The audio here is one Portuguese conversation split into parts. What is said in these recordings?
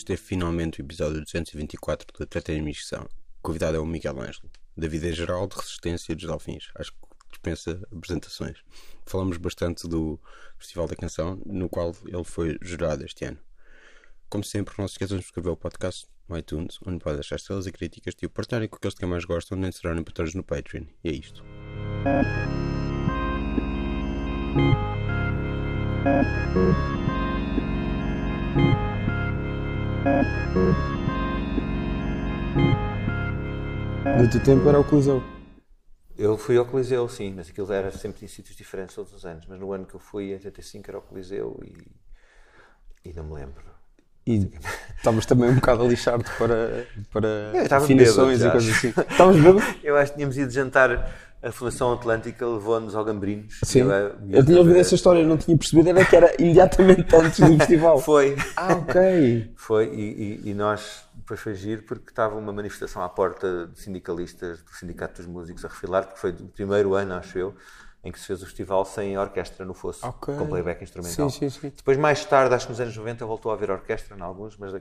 Este é finalmente o episódio 224 do Atleta em Missão. O convidado é o Miguel Ângelo, da vida geral de resistência dos Delfins. Acho que dispensa apresentações. Falamos bastante do Festival da Canção, no qual ele foi jurado este ano. Como sempre, não se esqueçam de subscrever o podcast no iTunes, onde pode deixar estrelas e críticas e o partilharem com aqueles que mais gostam, nem se tornarem patrões no Patreon. E é isto. No teu tempo era o Coliseu. Eu fui ao Coliseu, sim, mas aquilo era sempre em sítios diferentes todos os anos. Mas no ano que eu fui, em 85, era ao Coliseu e, e não me lembro. E estavas também um bocado a lixar-te para, para afinações e coisas assim. Estavas bêbado? Eu acho que tínhamos ido jantar, a Fundação Atlântica levou-nos ao Gambrinos. Sim. Eu, Eu tinha ouvido essa história, não tinha percebido, era que era imediatamente antes do festival. Foi. Ah, ok. Foi, e, e- e nós, depois foi giro, porque estava uma manifestação à porta de sindicalistas do Sindicato dos Músicos a refilar, porque foi o primeiro ano, acho eu, em que se fez o festival sem orquestra no fosso, Ok. com playback instrumental. Sim, sim, sim. Depois, mais tarde, acho que nos anos 90, voltou a haver orquestra em alguns, mas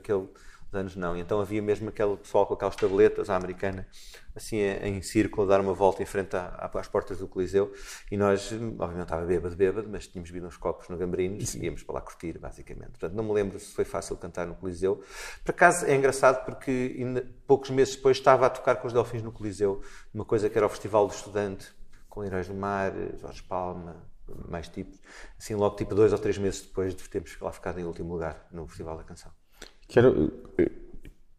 daqueles anos não. Então havia mesmo aquele pessoal com aquelas tabletas à americana, assim em círculo, a dar uma volta em frente à- às portas do Coliseu. E nós, obviamente, estava bêbado, bêbado, mas tínhamos bebido uns copos no Gambrinos e íamos para lá curtir, basicamente. Portanto, não me lembro se foi fácil cantar no Coliseu. Por acaso, é engraçado porque ainda poucos meses depois estava a tocar com os Delfins no Coliseu, uma coisa que era o Festival do Estudante, com Heróis do Mar, Jorge Palma, mais tipos. Assim, logo tipo dois ou três meses depois de termos lá ficado em último lugar no Festival da Canção. Quero,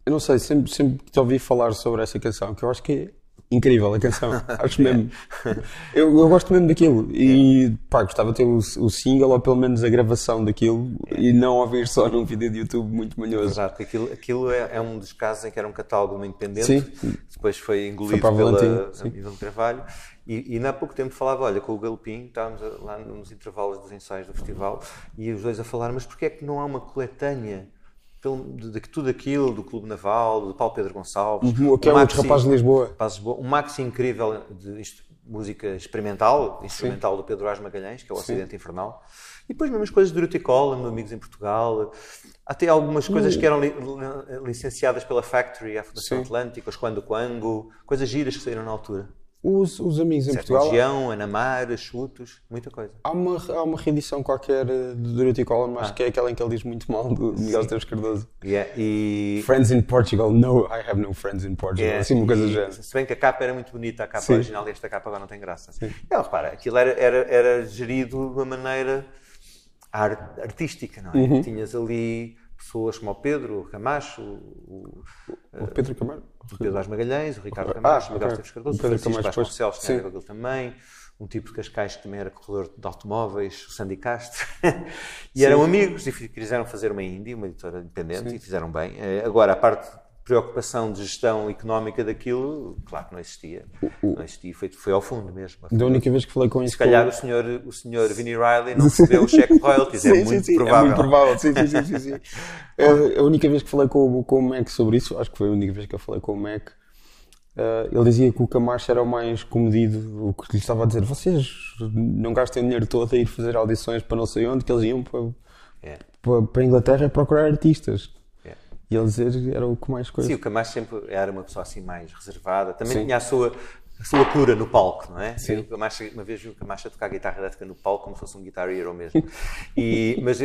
eu não sei, sempre, sempre que te ouvi falar sobre essa canção, que eu acho que é incrível a canção. Acho mesmo. Eu, eu gosto mesmo daquilo. E pá, gostava de ter o, o single ou pelo menos a gravação daquilo e não ouvir só num vídeo de YouTube muito manhoso. Exato, que aquilo, aquilo é, é um dos casos em que era um catálogo independente, Sim. que depois foi engolido Foi pela. Ivan Carvalho, e, e há pouco tempo falava, olha, com o Galopim, estávamos lá nos intervalos dos ensaios do festival, e os dois a falar, mas porquê é que não há uma coletânea de, de tudo aquilo, do Clube Naval, do Paulo Pedro Gonçalves, Uhum, que é um maxi- rapaz de Lisboa. Rapaz de Lisboa, um maxi incrível de inst- música experimental, instrumental do Pedro Ás Magalhães, que é o Ocidente Infernal. E depois mesmo as coisas do Ruti Column, Amigos em Portugal, até algumas coisas que eram li- licenciadas pela Factory, a Fundação Sim. Atlântica, os Quando Quango, coisas giras que saíram na altura. Os, os amigos em Sete Portugal. Legião, Anamar, Chutos, muita coisa. Há uma, há uma reedição qualquer eh, de Dorothy Ah. acho que é aquela em que ele diz muito mal do Miguel Esteves Cardoso. É- e, Friends in Portugal, no, I have no friends in Portugal. é, assim, uma coisa do género. Se bem que a capa era muito bonita, a capa Sim. original e esta capa agora não tem graça. Não, repara, aquilo era, era, era gerido de uma maneira ar- artística, não é? Uhum. Tinhas ali pessoas como o Pedro, o Camacho, o, O Pedro Camargo. o Pedro Ás Magalhães, o Ricardo Ah, Camacho, o ok. Miguel Esteves Cardoso, O o Francisco Camacho. Vasconcelos, que Sim. era aquele também, um tipo de Cascais que também era corredor de automóveis, o Sandy Castro. e eram amigos e fi- quiseram fazer uma indie, uma editora independente, e fizeram bem. Eh, Agora, a parte preocupação de gestão económica daquilo, claro que não existia. Não existia, foi, foi ao fundo mesmo. Da única vez que falei com isso Se calhar o senhor, o senhor Vinnie Riley não recebeu o cheque de royalties, é muito sim, sim, provável. É muito provável, sim, sim, sim. sim, a única vez que falei com, o- com o Mac sobre isso, acho que foi a única vez que eu falei com o Mac, eh, ele dizia que o Camacho era o mais comedido, o que lhe estava a dizer, vocês não gastem o dinheiro todo a ir fazer audições para não sei onde, que eles iam para, É, para, para a Inglaterra procurar artistas. E ele dizer era o que mais coisa. Sim, o Camacho sempre era uma pessoa assim mais reservada. Também Sim. tinha a sua, a sua cura no palco, não é? Sim. Camacho, uma vez vi o Camacho a tocar guitarra elétrica no palco como se fosse um guitar hero mesmo. E, mas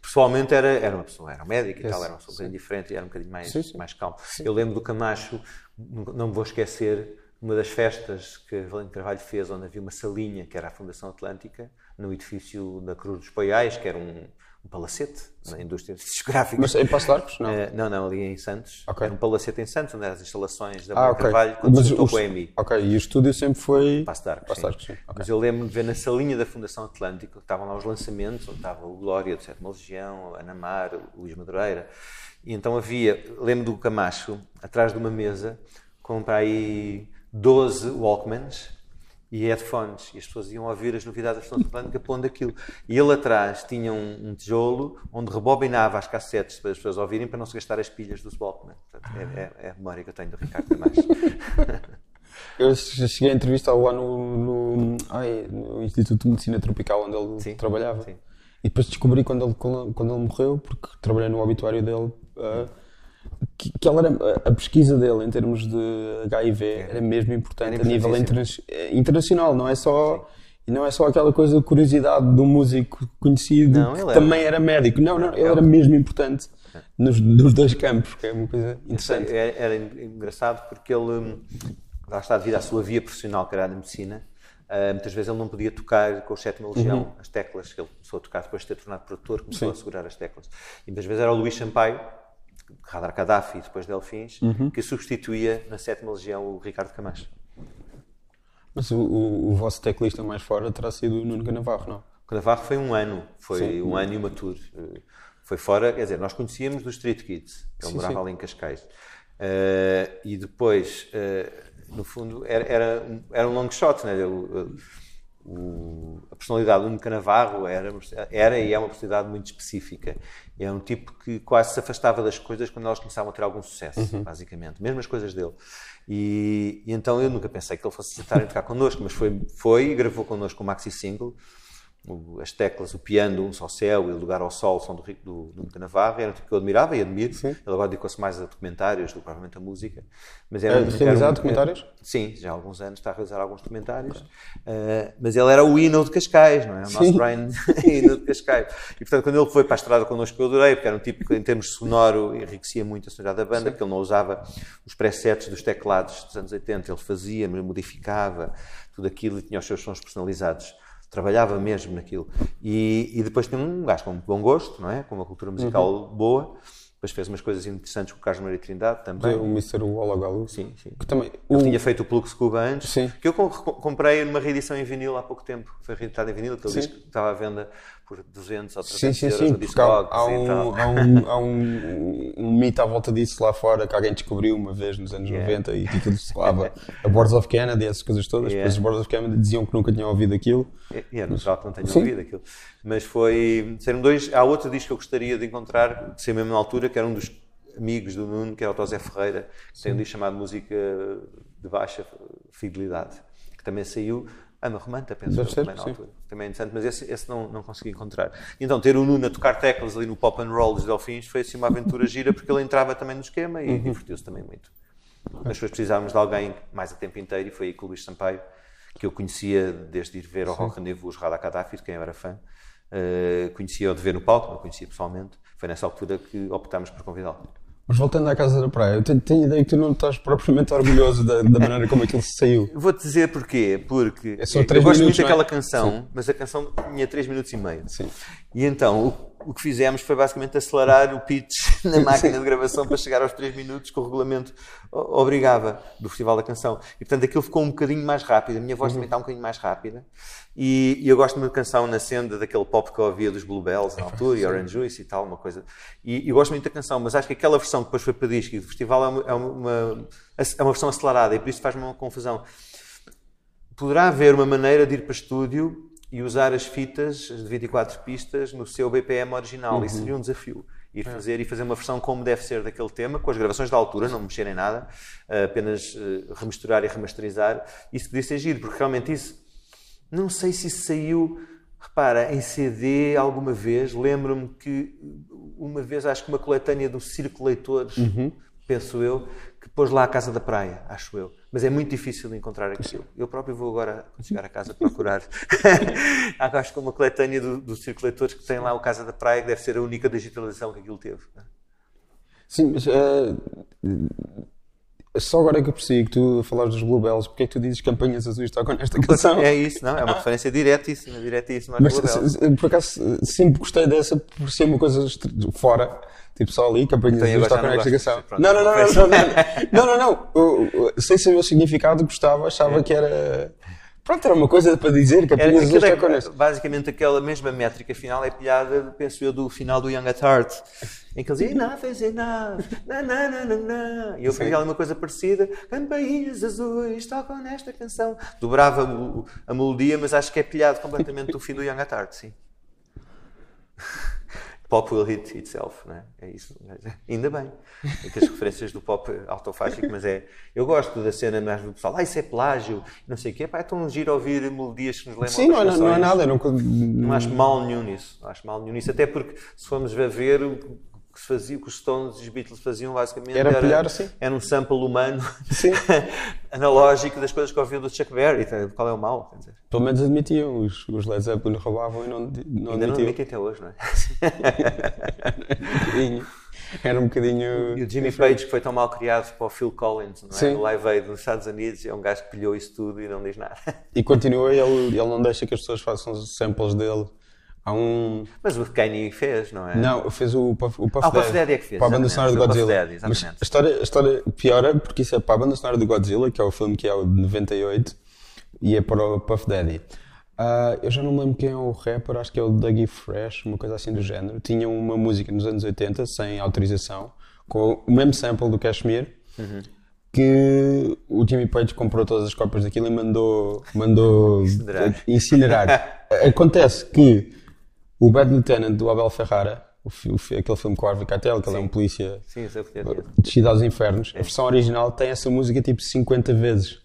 pessoalmente era, era uma pessoa, era um médico e tal, era uma pessoa um bocadinho diferente e era um bocadinho mais, Sim, sim. mais calmo. Eu lembro do Camacho, não me vou esquecer, uma das festas que Valente Carvalho fez, onde havia uma salinha, que era a Fundação Atlântica, no edifício da Cruz dos Paiais, que era um, um palacete na indústria discográfica. Mas em Passo de Arcos? Não. Eh, não, não, ali em Santos. Ok. Era um palacete em Santos, onde eram as instalações da ah, Maria ok. Carvalho, quando Mas se juntou com a EMI. Ok, e o estúdio sempre foi... Passo de Arcos, Passo de sim. Arcos, sim. Ok. Mas eu lembro de ver na salinha da Fundação Atlântico, que estavam lá os lançamentos, onde estava o Glória do Sétima Legião, Ana Mar, o Luís Madureira. E então havia, lembro do Camacho, atrás de uma mesa, com para aí 12 Walkmans e headphones. E as pessoas iam ouvir as novidades da Fundação Atlântica pondo aquilo. E ele atrás tinha um, um tijolo onde rebobinava as cassetes para as pessoas ouvirem para não se gastar as pilhas dos Walkman. Portanto, é, é- é a memória que eu tenho do Ricardo Camacho. Eu cheguei a entrevistá-lo lá no, no, ai, no Instituto de Medicina Tropical onde ele Sim, trabalhava. sim. E depois descobri quando ele, quando ele morreu, porque trabalhei no obituário dele, uh, que, que era, a pesquisa dele em termos de HIV era mesmo importante era a nível interna internacional, não é só. E não é só aquela coisa de curiosidade de um músico conhecido não, que também era médico. Não, não, ele era mesmo importante nos, nos dois campos, que é uma coisa interessante. Era, era engraçado porque ele, hum, lá está, devido à sua via profissional, que era a medicina, Uh, muitas vezes ele não podia tocar com o sétima legião uhum. as teclas que ele começou a tocar depois de ter tornado produtor, começou Sim. a segurar as teclas. E muitas vezes era o Luís Sampaio, Radar Gaddafi e depois Delfins, uhum. que substituía na sétima legião o Ricardo Camacho. Mas o, o, o, vosso teclista mais fora terá sido o Nuno Canavarro, não? O Canavarro foi um ano, foi sim. um ano e uma tour. Eh, foi fora, quer dizer, nós conhecíamos do Street Kids, ele sim, morava sim. ali em Cascais. Uh, e depois, uh, no fundo, era, era, era um long shot, né? O, o, a personalidade do Nuno Canavarro era, era e é uma personalidade muito específica. É um tipo que quase se afastava das coisas quando elas começavam a ter algum sucesso, uhum. basicamente. Mesmo as coisas dele. E, e, então eu nunca pensei que ele fosse aceitar tocar connosco, mas foi, foi e gravou connosco o maxi single as teclas, o piano, um só céu e o lugar ao sol são do, do, do Navarro, era um tipo que eu admirava e admiro. Sim. Ele agora dedicou-se mais a documentários do que provavelmente a música. Mas era, é, realizar um, documentários? sim, já há alguns anos está a realizar alguns documentários. Uh, mas ele era o hino de Cascais, não é? O nosso Brian hino de Cascais. E portanto, quando ele foi para a estrada connosco, eu adorei, porque era um tipo que, em termos sonoro, enriquecia muito a sonoridade da banda, sim. porque ele não usava os presets dos teclados dos anos 80, ele fazia, modificava tudo aquilo e tinha os seus sons personalizados trabalhava mesmo naquilo. E, e depois tinha um gajo com muito bom gosto, não é? Com uma cultura musical uhum. boa. Depois fez umas coisas interessantes com o Carlos Maria Trindade também. O Mr. Olagalu. Sim, sim. Que também, Ele tinha feito o Plux Cuba antes. Sim. Que eu comprei numa reedição em vinil há pouco tempo. Foi reeditado em vinil, aquele disco que estava à venda por 200 ou 300 sim, sim, euros sim, Discogs há, um, há, um, há um, um, mito à volta disso lá fora que alguém descobriu uma vez nos anos yeah. 90 e que aquilo se falava a Boards of Canada e essas coisas todas. Yeah. Depois os Boards of Canada diziam que nunca tinham ouvido aquilo. É, yeah, no geral que não tenham ouvido aquilo. Mas foi. Serão dois. Há outro disco que eu gostaria de encontrar, de ser mesmo na altura, que era um dos amigos do Nuno, que é o Tosé Ferreira, que tem um disco chamado Música de Baixa Fidelidade, que também saiu Ana Romanta, penso Deve ser, também na altura. Também é interessante, mas esse, esse não, não consegui encontrar. Então, ter o Nuno a tocar teclas ali no pop and roll dos Delfins foi assim uma aventura gira, porque ele entrava também no esquema e uhum. divertiu-se também muito. Mas depois precisávamos de alguém mais a tempo inteiro e foi aí que o Luís Sampaio, que eu conhecia desde ir ver ao Rock Rendezvous Radha Gaddafi, de quem eu era fã, uh, conhecia-o de ver no palco, não conhecia pessoalmente. Foi nessa altura que optámos por convidá-lo. Mas voltando à Casa da Praia, eu tenho, tenho ideia que tu não estás propriamente orgulhoso da, da maneira como aquilo se saiu. Vou-te dizer porquê. Porque é eu gosto muito daquela é? canção, Sim. mas a canção tinha 3 minutos e meio. Sim. E então, o, que fizemos foi basicamente acelerar o pitch na máquina de gravação para chegar aos 3 minutos que o regulamento obrigava do Festival da Canção. E portanto aquilo ficou um bocadinho mais rápido. A minha voz uhum. também está um bocadinho mais rápida. E, e, eu gosto muito da canção na senda daquele pop que eu ouvia dos Bluebells na altura, e Orange Juice e tal, uma coisa. E, gosto muito da canção, mas acho que aquela versão que depois foi para disco e do festival é uma, é uma, é uma versão acelerada e por isso faz-me uma confusão. Poderá haver uma maneira de ir para estúdio e usar as fitas de 24 pistas no seu BPM original. Uhum. Isso seria um desafio. Ir é. fazer e fazer uma versão como deve ser daquele tema, com as gravações da altura, não mexer em nada, apenas eh, remisturar e remasterizar. Isso podia ser giro, porque realmente isso não sei se isso saiu, repara, em CD alguma vez. Lembro-me que uma vez, acho que uma coletânea do Círculo Leitores, uhum. penso eu, que pôs lá a Casa da Praia, acho eu. Mas é muito difícil encontrar aquilo. Eu próprio vou agora, quando chegar a casa, procurar. acho que uma coletânea do, do Círculo Leitores que tem lá o Casa da Praia, que deve ser a única digitalização que aquilo teve. Sim, mas uh, só agora é que eu percebi que tu falaste dos Bluebells, porque é que tu dizes campanhas azuis tocam nesta canção? É isso, não? É uma referência diretíssima, diretíssima Mas, Por acaso, sempre gostei dessa por ser uma coisa fora. Tipo, só ali, campanhas azuis tocam nesta canção. Não, não, não, não, não, não, não, não, Sem saber o significado, gostava, achava é. que era... Pronto, era uma coisa para dizer, campanhas azuis tocam nesta. Basicamente, aquela mesma métrica final é pilhada, penso eu, do final do Young at Heart em que ele dizia enough is enough, na, na, na, na, na. E eu fazia alguma coisa parecida, campainhas azuis tocam nesta canção. Dobrava a melodia, mas acho que é pilhado completamente do fim do Young at Heart, sim. Pop will hit itself, não é? É isso. Ainda bem. Tem as referências do pop autofágico, mas é. Eu gosto da cena mais do pessoal, ah, isso é plágio, não sei o quê. Pá, é tão giro ouvir melodias que nos lembram. Sim, não, é- não é nada. Não... não acho mal nenhum nisso. Não acho mal nenhum nisso. Até porque, se formos a ver, que se fazia, que os Stones e os Beatles faziam basicamente era, era, pilhar, sim. era um sample humano analógico das coisas que ouviam do Chuck Berry. Então, qual é o mal? Quer dizer. Pelo menos admitiam, os, os Led Zeppelin roubavam e não, não Ainda admitiam. não admitem até hoje, não é? era um bocadinho. E o Jimmy Page, que foi tão mal criado para o Phil Collins, não é? Sim. O Live Aid nos Estados Unidos, é um gajo que pilhou isso tudo e não diz nada. E continua, ele, ele não deixa que as pessoas façam samples dele. Há um. Mas o Kanye fez, não é? Não, fez o Puff, o Puff ah, o Puff Daddy é que fez. Para a banda sonora do Godzilla. Daddy, Mas a história, a história piora porque isso é para a banda sonora do Godzilla, que é o filme que é o de 98, e é para o Puff Daddy. Uh, eu já não me lembro quem é o rapper, acho que é o Dougie Fresh, uma coisa assim do género. Tinha uma música nos anos 80, sem autorização, com o mesmo sample do Kashmir. Uhum. Que o Jimmy Page comprou todas as cópias daquilo e mandou, mandou Incinerar. incinerar. Acontece que o Bad Lieutenant do Abel Ferrara, o, o aquele filme com o Harvey Keitel, que ele é um polícia Sim, eu que é. descido aos infernos, a versão original tem essa música tipo 50 vezes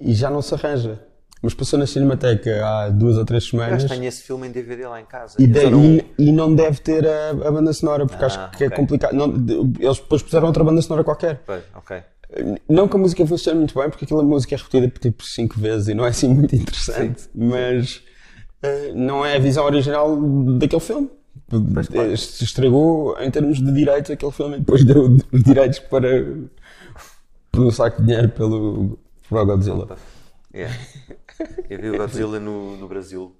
e já não se arranja. Mas passou na Cinemateca há duas ou três Eu semanas que tenho esse filme em DVD lá em casa. e, Eu de- não- e- e não deve ter a, a banda sonora, porque Ah, acho que é ok. complicado. Não, de- eles depois puseram outra banda sonora qualquer. Pois, ok. Não que a música funcione muito bem, porque aquela música é repetida tipo 5 vezes e não é assim muito interessante, mas eh, não é a visão original daquele filme. claro. Eh, Se estragou em termos de direitos aquele filme e depois deu os direitos para por um saco de dinheiro pelo, para o Godzilla. Yeah. Eu vi o Godzilla no, no Brasil.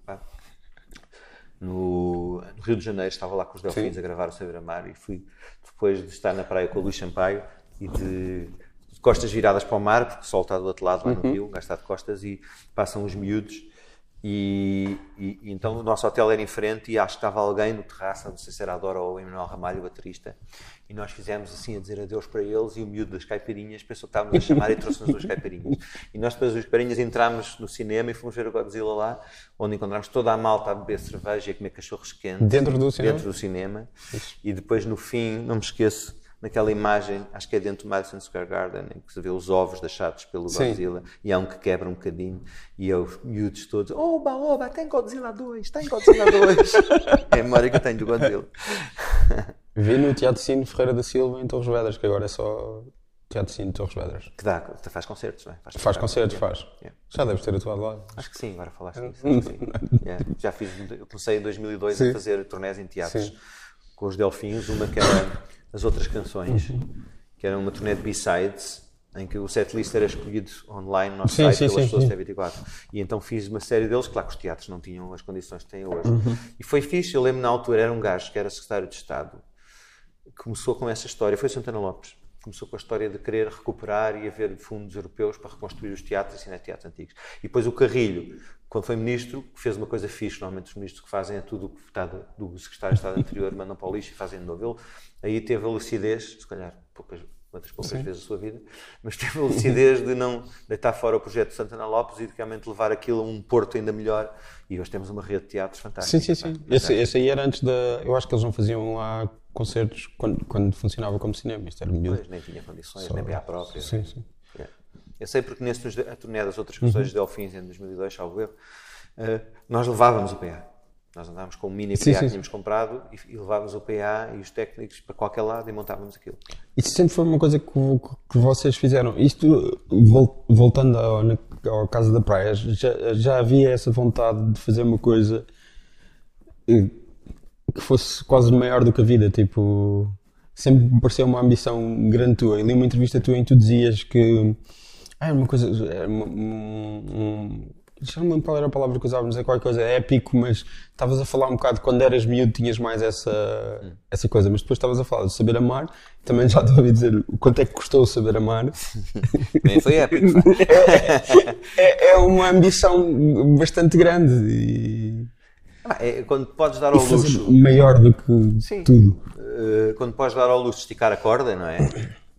No, no Rio de Janeiro, estava lá com os Delfins a gravar o Saber Amar e fui depois de estar na praia com o Luís Sampaio e de, costas viradas para o mar, porque o sol está do outro lado lá no Rio, um gajo está de costas e passam os miúdos. E, e- então o nosso hotel era em frente e acho que estava alguém no terraço, não sei se era a Dora ou o Emanuel Ramalho, o baterista, e nós fizemos assim a dizer adeus para eles e o miúdo das caipirinhas pensou que estávamos a chamar e trouxe-nos duas caipirinhas. E nós depois dos caipirinhas entramos no cinema e fomos ver o Godzilla lá, onde encontramos toda a malta a beber cerveja e a comer cachorros quentes. Dentro do cinema? Dentro do cinema. E depois no fim, não me esqueço, naquela imagem, acho que é dentro do Madison Square Garden, em que se vê os ovos deixados pelo Sim. Godzilla e há um que quebra um bocadinho e eu, os miúdos todos, oba, oba, tem Godzilla 2, tem Godzilla 2. é a memória que eu tenho do Godzilla. Vi no Teatro Cine Ferreira da Silva em Torres Vedras, que agora é só Teatro Cine Torres Vedras. Que dá, faz concertos, não é? Faz espetáculos. concertos, faz. Yeah. Já deves ter atuado lá. Acho que sim, agora falaste sim. Yeah. Já fiz, eu comecei em 2002 Sim. a fazer turnés em teatros Sim. com os Delfins, uma que era as outras canções, que era uma turnê de B-sides, em que o setlist era escolhido online no nosso Sim, site sim, pelas sim, pessoas sim. da 24 E então fiz uma série deles, claro que os teatros não tinham as condições que têm hoje. Uhum. E foi fixe, eu lembro na altura, era um gajo que era secretário de Estado, começou com essa história, foi Santana Lopes. Começou com a história de querer recuperar e haver fundos europeus para reconstruir os teatros e cineteatros antigos. E depois o Carrilho, quando foi ministro, fez uma coisa fixe. Normalmente os ministros que fazem é tudo o que está do, do secretário de Estado anterior, mandam para o lixo e fazem de novo. Ele aí teve a lucidez, se calhar poucas, outras poucas vezes a sua vida, mas teve a lucidez de não deitar fora o projeto de Santana Lopes e de realmente levar aquilo a um porto ainda melhor. E hoje temos uma rede de teatros fantástica. Sim, sim, sim. pá. Esse, esse aí era antes da. Eu acho que eles não faziam lá concertos quando, quando funcionava como cinema. Isto era miúdo. Pois, nem tinha condições, Só- nem para a própria. Sim, sim. Eu sei porque nesse turnê das outras canções Uhum. de Delfins em 2002, salvo erro, eh, nós levávamos o PA. Nós andávamos com o mini PA Sim, que sim, tínhamos comprado e, e levávamos o PA e os técnicos para qualquer lado e montávamos aquilo. Isso sempre foi uma coisa que, que vocês fizeram. Isto, vol- voltando ao, ao caso da praia, já, já havia essa vontade de fazer uma coisa eh, que fosse quase maior do que a vida. Tipo, sempre me pareceu uma ambição grande tua. Eu li uma entrevista tua em que tu dizias que ah, era uma coisa. Era uma, um, um, já não me lembro qual era a palavra que usávamos, é qualquer coisa épico, mas estavas a falar um bocado quando eras miúdo, tinhas mais essa, essa coisa, mas depois estavas a falar de saber amar, também já estou a ouvir dizer o quanto é que custou saber amar. Nem foi épico. pá. é, é uma ambição bastante grande e, Ah, é quando podes dar ao luxo, maior do que Sim. tudo. eh, quando podes dar ao luxo esticar a corda, não é?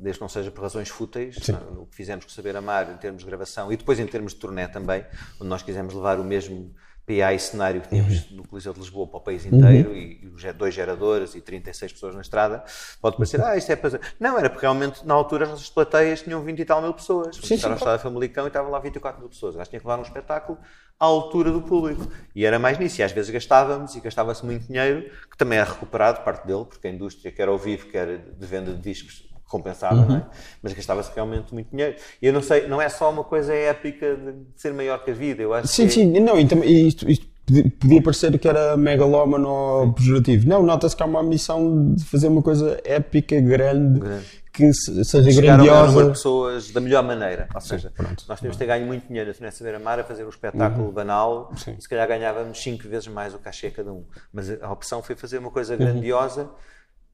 Desde que não seja por razões fúteis, não, o que fizemos com Saber Amar em termos de gravação e depois em termos de turnê também, onde nós quisemos levar o mesmo PA e cenário que tínhamos no Coliseu de Lisboa para o país inteiro e, e os dois geradores e 36 pessoas na estrada, pode parecer, ah, isto é para... Não, era porque realmente na altura as nossas plateias tinham 20 e tal mil pessoas. Sim, Estava no estado de Famalicão e estavam lá 24 mil pessoas. Acho que tinha que levar um espetáculo à altura do público. E era mais nisso. E às vezes gastávamos e gastava-se muito dinheiro, que também é recuperado, parte dele, porque a indústria, quer ao vivo, quer de venda de discos, compensava, não é? Mas gastava-se realmente muito dinheiro. E eu não sei, não é só uma coisa épica de ser maior que a vida. Eu acho Sim, que sim, não, e, também- e isto, isto podia- parecer que era megalómano ou pejorativo. Não, nota-se que há uma missão de fazer uma coisa épica, grande, Grande. que se- seja chegar grandiosa. pessoas da melhor maneira. Ou seja, pronto. nós temos de ter ganho muito dinheiro na Saber Amar a fazer um espetáculo banal Sim. e se calhar ganhávamos 5 vezes mais o cachê cada um. Mas a opção foi fazer uma coisa grandiosa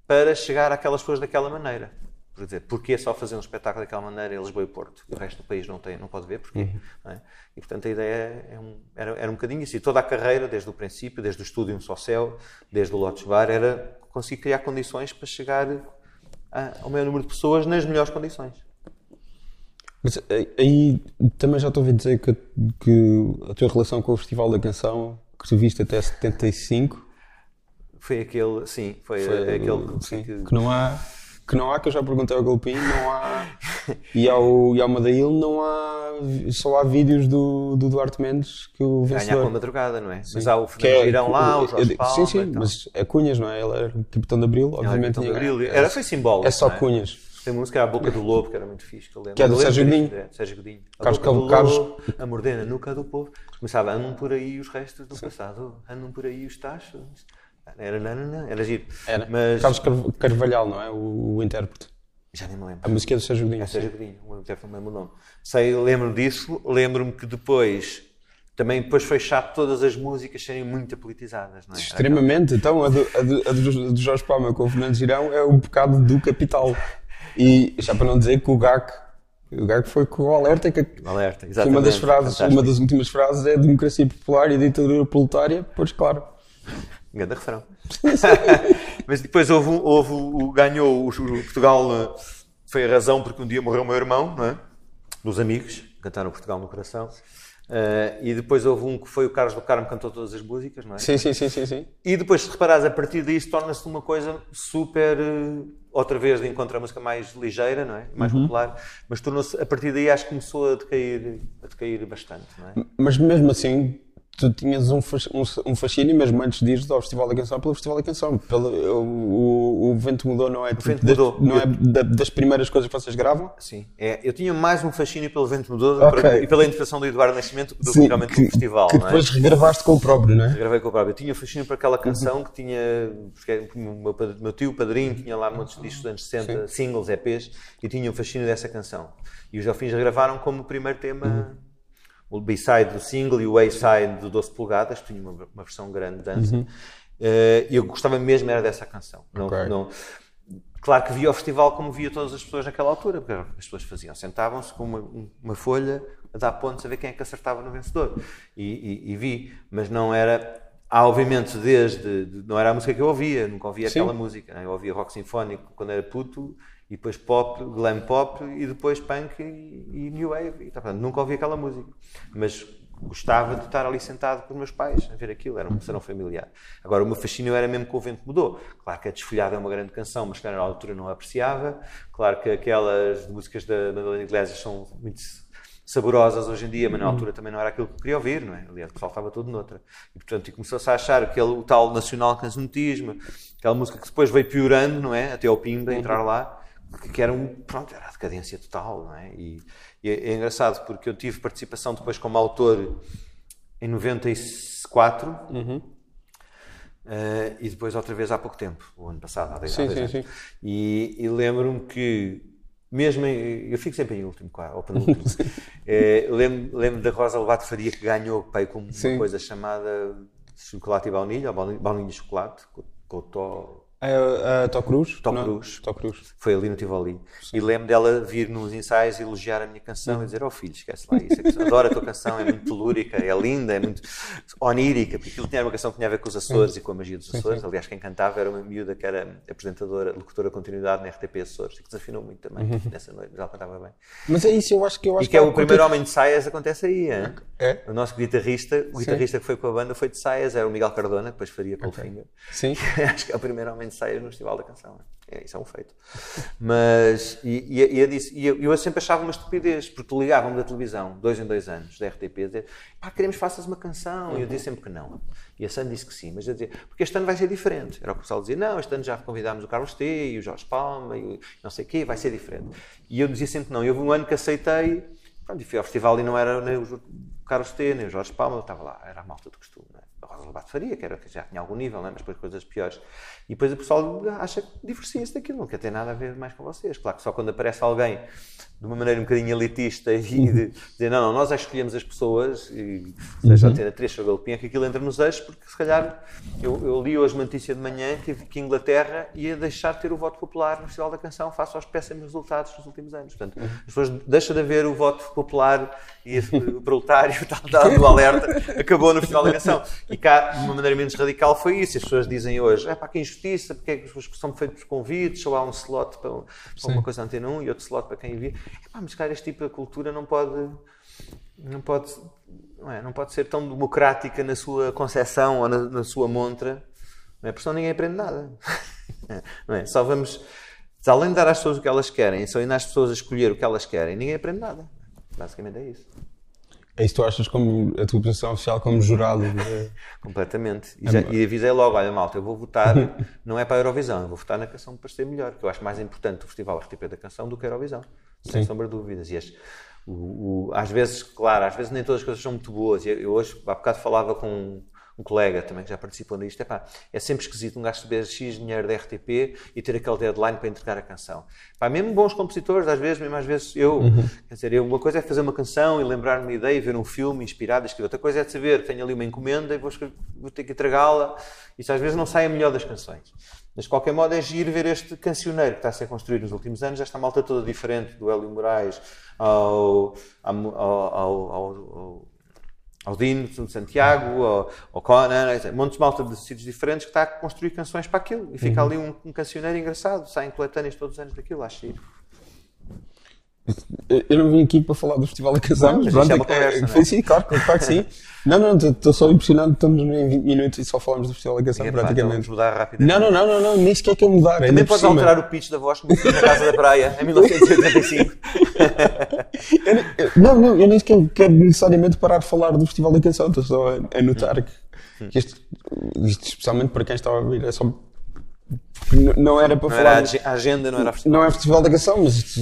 para chegar àquelas pessoas daquela maneira. Por dizer, porquê só fazer um espetáculo daquela maneira em Lisboa e Porto? O resto do país não, tem, não pode ver, porquê? não é? E portanto a ideia é um- era, era um bocadinho assim. Toda a carreira, desde o princípio, desde o estúdio Um Só Céu, desde o Lotus Bar, era conseguir criar condições para chegar a- ao maior número de pessoas nas melhores condições. Mas aí- aí também já estou a ouvir dizer que, que a tua relação com o Festival da Canção, que tu viste até 75, Foi aquele, sim, foi, foi- aquele sim, que, que não há. Que não há, que eu já perguntei ao Galpim, não há. E ao, e ao Madail não há. Só há vídeos do, do Duarte Mendes que o ganha com a vencedor. madrugada, não é? Mas há o Fernando é- Girão lá, o Jorge Palma. Sim, sim, e tal. mas é Cunhas, não é? Ele era capitão de Abril, obviamente. Tinha- Abril. é- Era, foi simbólico. É só é? Cunhas. Tem música, era a Boca do Lobo, que era muito fixe, que eu lembro. Que é do lembro Sérgio Godinho. é, Sérgio Godinho. A Carlos- Boca do Carlos- Lobo, a mordena nuca do povo. Começava, andam por aí os restos do passado, andam por aí os tachos. Era, não, não, não, era giro. Era. Mas Carlos Carv- Carvalhal, não é? O, o intérprete. já nem me lembro. A música é do Sérgio Godinho. É Sérgio Godinho, o deve o mesmo nome. Sei, lembro disso, lembro-me que depois também depois foi chato todas as músicas serem muito politizadas, não é? Extremamente. Então, a do, a do, a do- do Jorge Palma com o Fernando Girão é o pecado do capital. E já para não dizer que o GAC, o GAC foi com o alerta que, que Alerta, uma exatamente. das frases, fantástico. uma das últimas frases é democracia popular e ditadura proletária, pois claro. Grande refrão. Mas depois houve, houve ganhou o, o Portugal, eh, foi a razão porque um dia morreu o meu irmão, não é? Dos amigos, cantaram Portugal no coração. Eh, e depois houve um que foi o Carlos do Carmo, que cantou todas as músicas, não é? Sim, sim, sim, sim, sim. E depois, se reparares, a partir disso torna-se uma coisa super. eh, outra vez de encontrar a música mais ligeira, não é? Mais popular. Mas tornou-se, a partir daí, acho que começou a decair, a decair bastante, não é? Mas mesmo assim, tu tinhas um, um, um fascínio, mesmo antes de ires ao Festival da Canção, pelo Festival da Canção. Pelo, o, o, o Vento Mudou não é, tipo Vento das, Mudou. não é da- das primeiras coisas que vocês gravam? Sim. É, eu tinha mais um fascínio pelo Vento Mudou Ok. e pela interpretação do Eduardo Nascimento do que Sim, realmente que- do festival, Que é? depois regravaste com o próprio, não é? Gravei com o próprio. Eu tinha fascínio por aquela canção que tinha. Porque o meu, meu tio, padrinho, tinha lá muitos discos dos anos 60, singles, EPs, e tinha o fascínio dessa canção. E os Delfins gravaram como primeiro tema o B-side do single e o A-side do 12 polegadas, tinha uma, uma versão grande de dança. Eh, E eu gostava mesmo era dessa canção. Não, Ok. não- Claro que via o festival como via todas as pessoas naquela altura, porque as pessoas faziam. Sentavam-se com uma, um- uma folha a dar pontos a ver quem é que acertava no vencedor. E, e- e vi, mas não era. Há, obviamente, desde. de- não era a música que eu ouvia, nunca ouvia Sim. aquela música. né? Eu ouvia rock sinfónico quando era puto, e depois pop, glam pop, e depois punk e, e new wave. E, tá, portanto, nunca ouvi aquela música. Mas gostava de estar ali sentado com os meus pais a ver aquilo, era um serão familiar. Agora, o meu fascínio era mesmo que o vento mudou. Claro que a Desfolhada é uma grande canção, mas que na altura não apreciava. Claro que aquelas músicas da Madalena Iglesias são muito saborosas hoje em dia, mas na altura também não era aquilo que eu queria ouvir, não é? Aliás, o pessoal todo noutra. E portanto, começou-se a achar aquele, o tal nacional cancionismo, aquela música que depois veio piorando, não é? Até ao Pimba entrar lá, que- era um, pronto, era a decadência total, não é? E, e é, é engraçado porque eu tive participação depois como autor em 94 eh, e depois outra vez há pouco tempo, o ano passado, há dois, há Sim, dois sim, anos. sim. E, e lembro-me que, mesmo em, eu fico sempre em último, claro, ou penúltimo. Eh, lembro, lembro da Rosa Lobato Faria que ganhou pai, com uma Sim. coisa chamada chocolate e baunilha, ou baunilha, baunilha e chocolate, com, com o tó A, a Tó Cruz? Tó Cruz. Tó Cruz. Foi ali no Tivoli. E lembro dela vir nos ensaios elogiar a minha canção e dizer: Oh filho, esquece lá isso. Adoro a tua canção, é muito telúrica, é linda, é muito onírica. Porque aquilo tinha uma canção que tinha a ver com os Açores e com a magia dos Açores. Aliás, quem cantava era uma miúda que era apresentadora, locutora continuidade na RTP Açores e que desafinou muito também nessa noite, mas ela cantava bem. Mas é isso, eu acho que eu acho E que é o há primeiro qualquer- homem de saias acontece aí, hein? É? O nosso guitarrista, o guitarrista que foi com a banda foi de saias, era o Miguel Cardona, que depois faria Goldfinger. Sim. Acho que é o primeiro homem de saias no Festival da Canção. É, isso é um feito. Mas, e, e, eu, disse, e eu, eu sempre achava uma estupidez, porque tu ligava-me da televisão, dois em dois anos, da RTP, a dizer, pá, queremos que faças uma canção. E eu disse sempre que não. E a Sandra disse que sim, mas eu dizia, porque este ano vai ser diferente. Era o que o pessoal dizia, não, este ano já convidámos o Carlos T e o Jorge Palma e o não sei o quê, vai ser diferente. E eu dizia sempre que não. E houve um ano que aceitei, pronto, e fui ao festival e não era nem o Carlos T, nem o Jorge Palma, eu estava lá, era a malta do costume. É? A Rosa Lobato Faria, que, era, que já tinha algum nível, é? mas depois coisas piores. E depois o pessoal acha que divorcia-se daquilo, não quer ter nada a ver mais com vocês. Claro que só quando aparece alguém de uma maneira um bocadinho elitista e de dizer, não, não, nós é que escolhemos as pessoas, e seja a Antena 3 ou a Galpinha, que aquilo entra nos eixos, porque se calhar, eu, eu li hoje uma notícia de manhã que, que a Inglaterra ia deixar de ter o voto popular no Festival da Canção face aos péssimos resultados dos últimos anos. Portanto, as pessoas deixam de haver o voto popular e o proletário, tal, tal, do alerta, acabou no Festival da Canção. E cá, de uma maneira menos radical, foi isso. As pessoas dizem hoje, é para que injustiça, porque é que são feitos convites, só há um slot para, para uma coisa na Antena 1 e outro slot para quem envia. Epá, mas cara, este tipo de cultura não pode não pode, não, é, não pode ser tão democrática na sua concepção ou na, na sua montra, não é? porque senão ninguém aprende nada. Não é? Só vamos, além de dar às pessoas o que elas querem, só ainda às pessoas a escolher o que elas querem, ninguém aprende nada. Basicamente é isso. É isso que tu achas como a tua posição oficial como jurado? de- Completamente. E, já, e avisei logo, olha malta, eu vou votar, não é para a Eurovisão, eu vou votar na canção para ser melhor, que eu acho mais importante o Festival RTP da Canção do que a Eurovisão, sem Sim. sombra de dúvidas. E as- o- o- às vezes, claro, às vezes nem todas as coisas são muito boas. Eu, eu hoje, há bocado falava com um colega também que já participou nisto, epá, é sempre esquisito um gajo receber X dinheiro da RTP e ter aquele deadline para entregar a canção. Mesmo bons compositores, às vezes, mesmo às vezes eu, quer dizer, eu, uma coisa é fazer uma canção e lembrar-me uma ideia, ver um filme inspirado e escrever. Outra coisa é de saber que tenho ali uma encomenda e vou, escrever- vou ter que entregá-la. Isso às vezes não sai a melhor das canções. Mas de qualquer modo é giro ver este cancioneiro que está a ser construído nos últimos anos, esta malta toda diferente, do Hélio Moraes ao, ao, ao, ao- ao- Dino de Santiago, ao, ao Conan, etc. montes de malta de sítios diferentes que está a construir canções para aquilo. E fica ali um, um cancioneiro engraçado, saem coletâneas todos os anos daquilo, acho giro. Eu- não vim aqui para falar do Festival da Canção, Não, pronto, é é- conversa, é? foi sim, claro, claro que sim. Não, não, estou só impressionado, estamos em 20 minutos e só falamos do Festival da Canção, Epá, então praticamente. mudar rapidamente. Não, não, não, não, não, nem sequer quer mudar. Também podes alterar o pitch da voz como fiz na Casa da Praia, em 1985. Eu nem- eu- não, não, eu nem sequer quero necessariamente parar de falar do Festival da Canção, estou só a, notar que, que isto, isto, especialmente para quem está a ouvir, é só. Não era para Não falar. era a ag- a agenda, não era festival. Não é Festival da Canção, mas.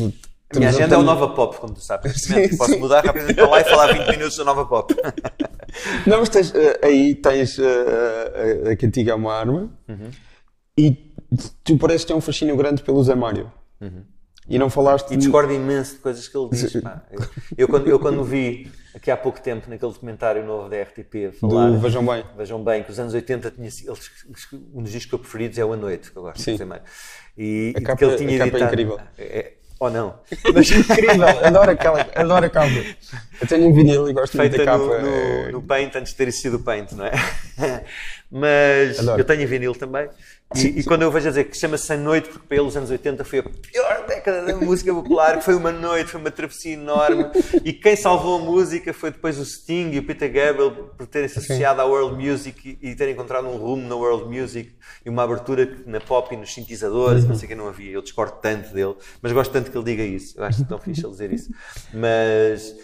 A minha estamos a- agenda é o Nova Pop, como tu sabes. Sim, Posso sim. mudar rapidamente para lá e falar 20 minutos da Nova Pop. Não, mas tens, eh, aí tens eh, a, a cantiga é uma arma Uhum. e tu pareces ter um fascínio grande pelo Zé Mário. E não falaste. Uhum. E discordo imenso de coisas que ele diz. Eu, eu quando, eu quando vi aqui há pouco tempo naquele documentário novo da RTP falar. do Vejam Bem. Vejam bem que os anos 80 tinha eles- Um dos discos que eu preferidos é o A Noite, que eu gosto Sim. mais. E, A e capa- que ele tinha a capa é editado- incrível. É- ou não. Mas incrível, adoro aquela, adoro a capa. Eu tenho um vinil e gosto muito da feita capa. no, é- no, no Paint antes de ter existido o Paint, não é? Mas Adoro. eu tenho vinil também. E, e quando eu vejo a dizer que chama-se A Noite, porque para ele os anos 80 foi a pior década da música popular, que foi uma noite, foi uma travessia enorme. E quem salvou a música foi depois o Sting e o Peter Gabriel por terem se associado à World Music e, e terem encontrado um rumo na World Music e uma abertura na pop e nos sintetizadores, não sei que não havia. Eu discordo tanto dele, mas gosto tanto que ele diga isso. Eu acho tão fixe ele dizer isso. Mas.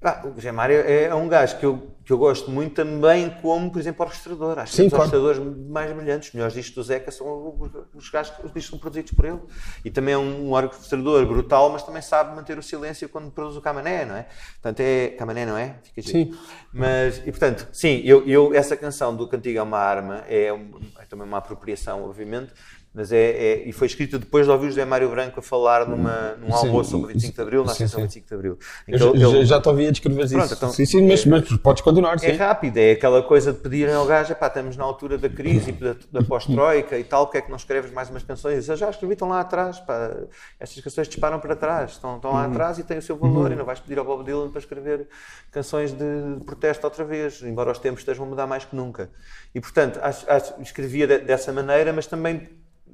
Pá, o José Mário é, é um gajo que eu, que eu gosto muito também como, por exemplo, orquestrador. Acho Sim, que os claro. orquestradores mais brilhantes, os melhores discos do Zeca são os, os gajos que os discos são produzidos por ele. E também é um orquestrador brutal, mas também sabe manter o silêncio quando produz o Camané, não é? Portanto, é... Camané, não é? Fica giro. Sim. Mas, e portanto, sim, eu, eu, essa canção do Cantiga é uma arma é, um- é também uma apropriação, obviamente, Mas é, é, e foi escrita depois de ouvir o José Mário Branco a falar numa, num Sim, almoço sobre o 25 de Abril, na sim, sim. 25 de Abril. em Eu já, ele- ele- já te ouvi a descrever Pronto, isso. então, sim, sim, mas, mas podes continuar, é rápido, é aquela coisa de pedirem ao gajo, pá, estamos na altura da crise e da, da pós-troika e tal, porque é que não escreves mais umas canções? "Eu já escrevi, estão lá atrás, pá, estas canções disparam para trás, estão, estão lá atrás e têm o seu valor e não vais pedir ao Bob Dylan para escrever canções de, de protesto outra vez, embora os tempos estejam a mudar mais que nunca. E, portanto, acho- acho- escrevia de- dessa maneira, mas também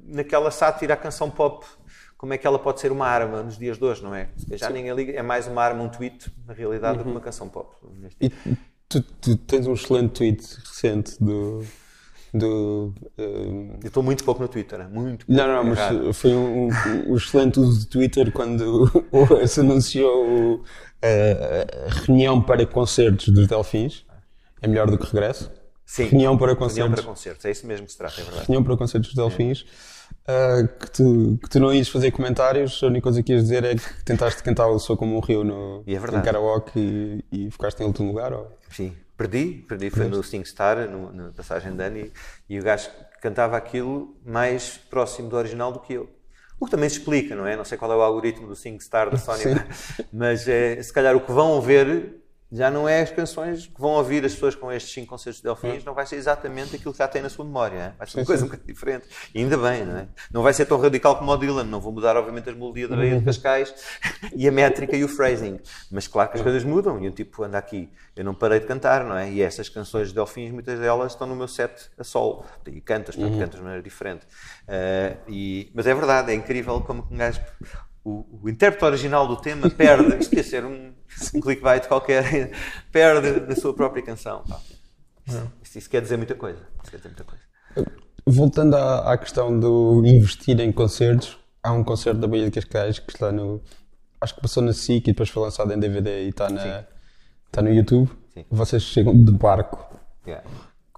naquela sátira à canção pop, como é que ela pode ser uma arma nos dias de hoje, não é? Já ninguém liga, é mais uma arma, um tweet, na realidade, do que uma canção pop. E tu, tu tens um excelente tweet recente do. do eh, Eu estou muito pouco no Twitter, é muito pouco. não, não, é mas raro. foi um, um, um excelente uso de Twitter quando se anunciou a reunião para concertos dos Delfins. É melhor do que regresso. Sim, reunião para reunião concertos. para concertos, é isso mesmo que se trata, é verdade. reunião para concertos dos Delfins. Eh, que, tu, que tu não ias fazer comentários, a única coisa que ias dizer é que tentaste cantar o Sou como um Rio no, E é em karaoke e, e ficaste em último lugar. Ou... Sim, perdi, perdi, foi no SingStar, no, na passagem de ano, e, e o gajo cantava aquilo mais próximo do original do que eu. O que também se explica, não é? Não sei qual é o algoritmo do SingStar da Sony, mas é, se calhar o que vão ver já não é as canções que vão ouvir as pessoas com estes cinco concertos de Delfins, não vai ser exatamente aquilo que já tem na sua memória. é? Vai ser uma Sim, coisa sim. um bocadinho diferente. E ainda bem, não é? Não vai ser tão radical como o Dylan, não vou mudar, obviamente, as melodias da Baía de Cascais e a métrica e o phrasing. Mas claro que as coisas mudam e o tipo anda aqui. Eu não parei de cantar, não é? E essas canções de Delfins, muitas delas estão no meu set a solo. E cantas, portanto, cantas de maneira diferente. Ah, e, mas é verdade, é incrível como um gajo. O, o intérprete original do tema perde, isto ia ser um, um clickbait qualquer, perde na sua própria canção. pá. Isso, isso quer dizer muita coisa. Isso quer dizer muita coisa. Voltando à, à questão do investir em concertos, há um concerto da Baía de Cascais que está no. Acho que passou na SIC e depois foi lançado em DVD e está, na, está no YouTube. Sim. Vocês chegam de barco. Yeah.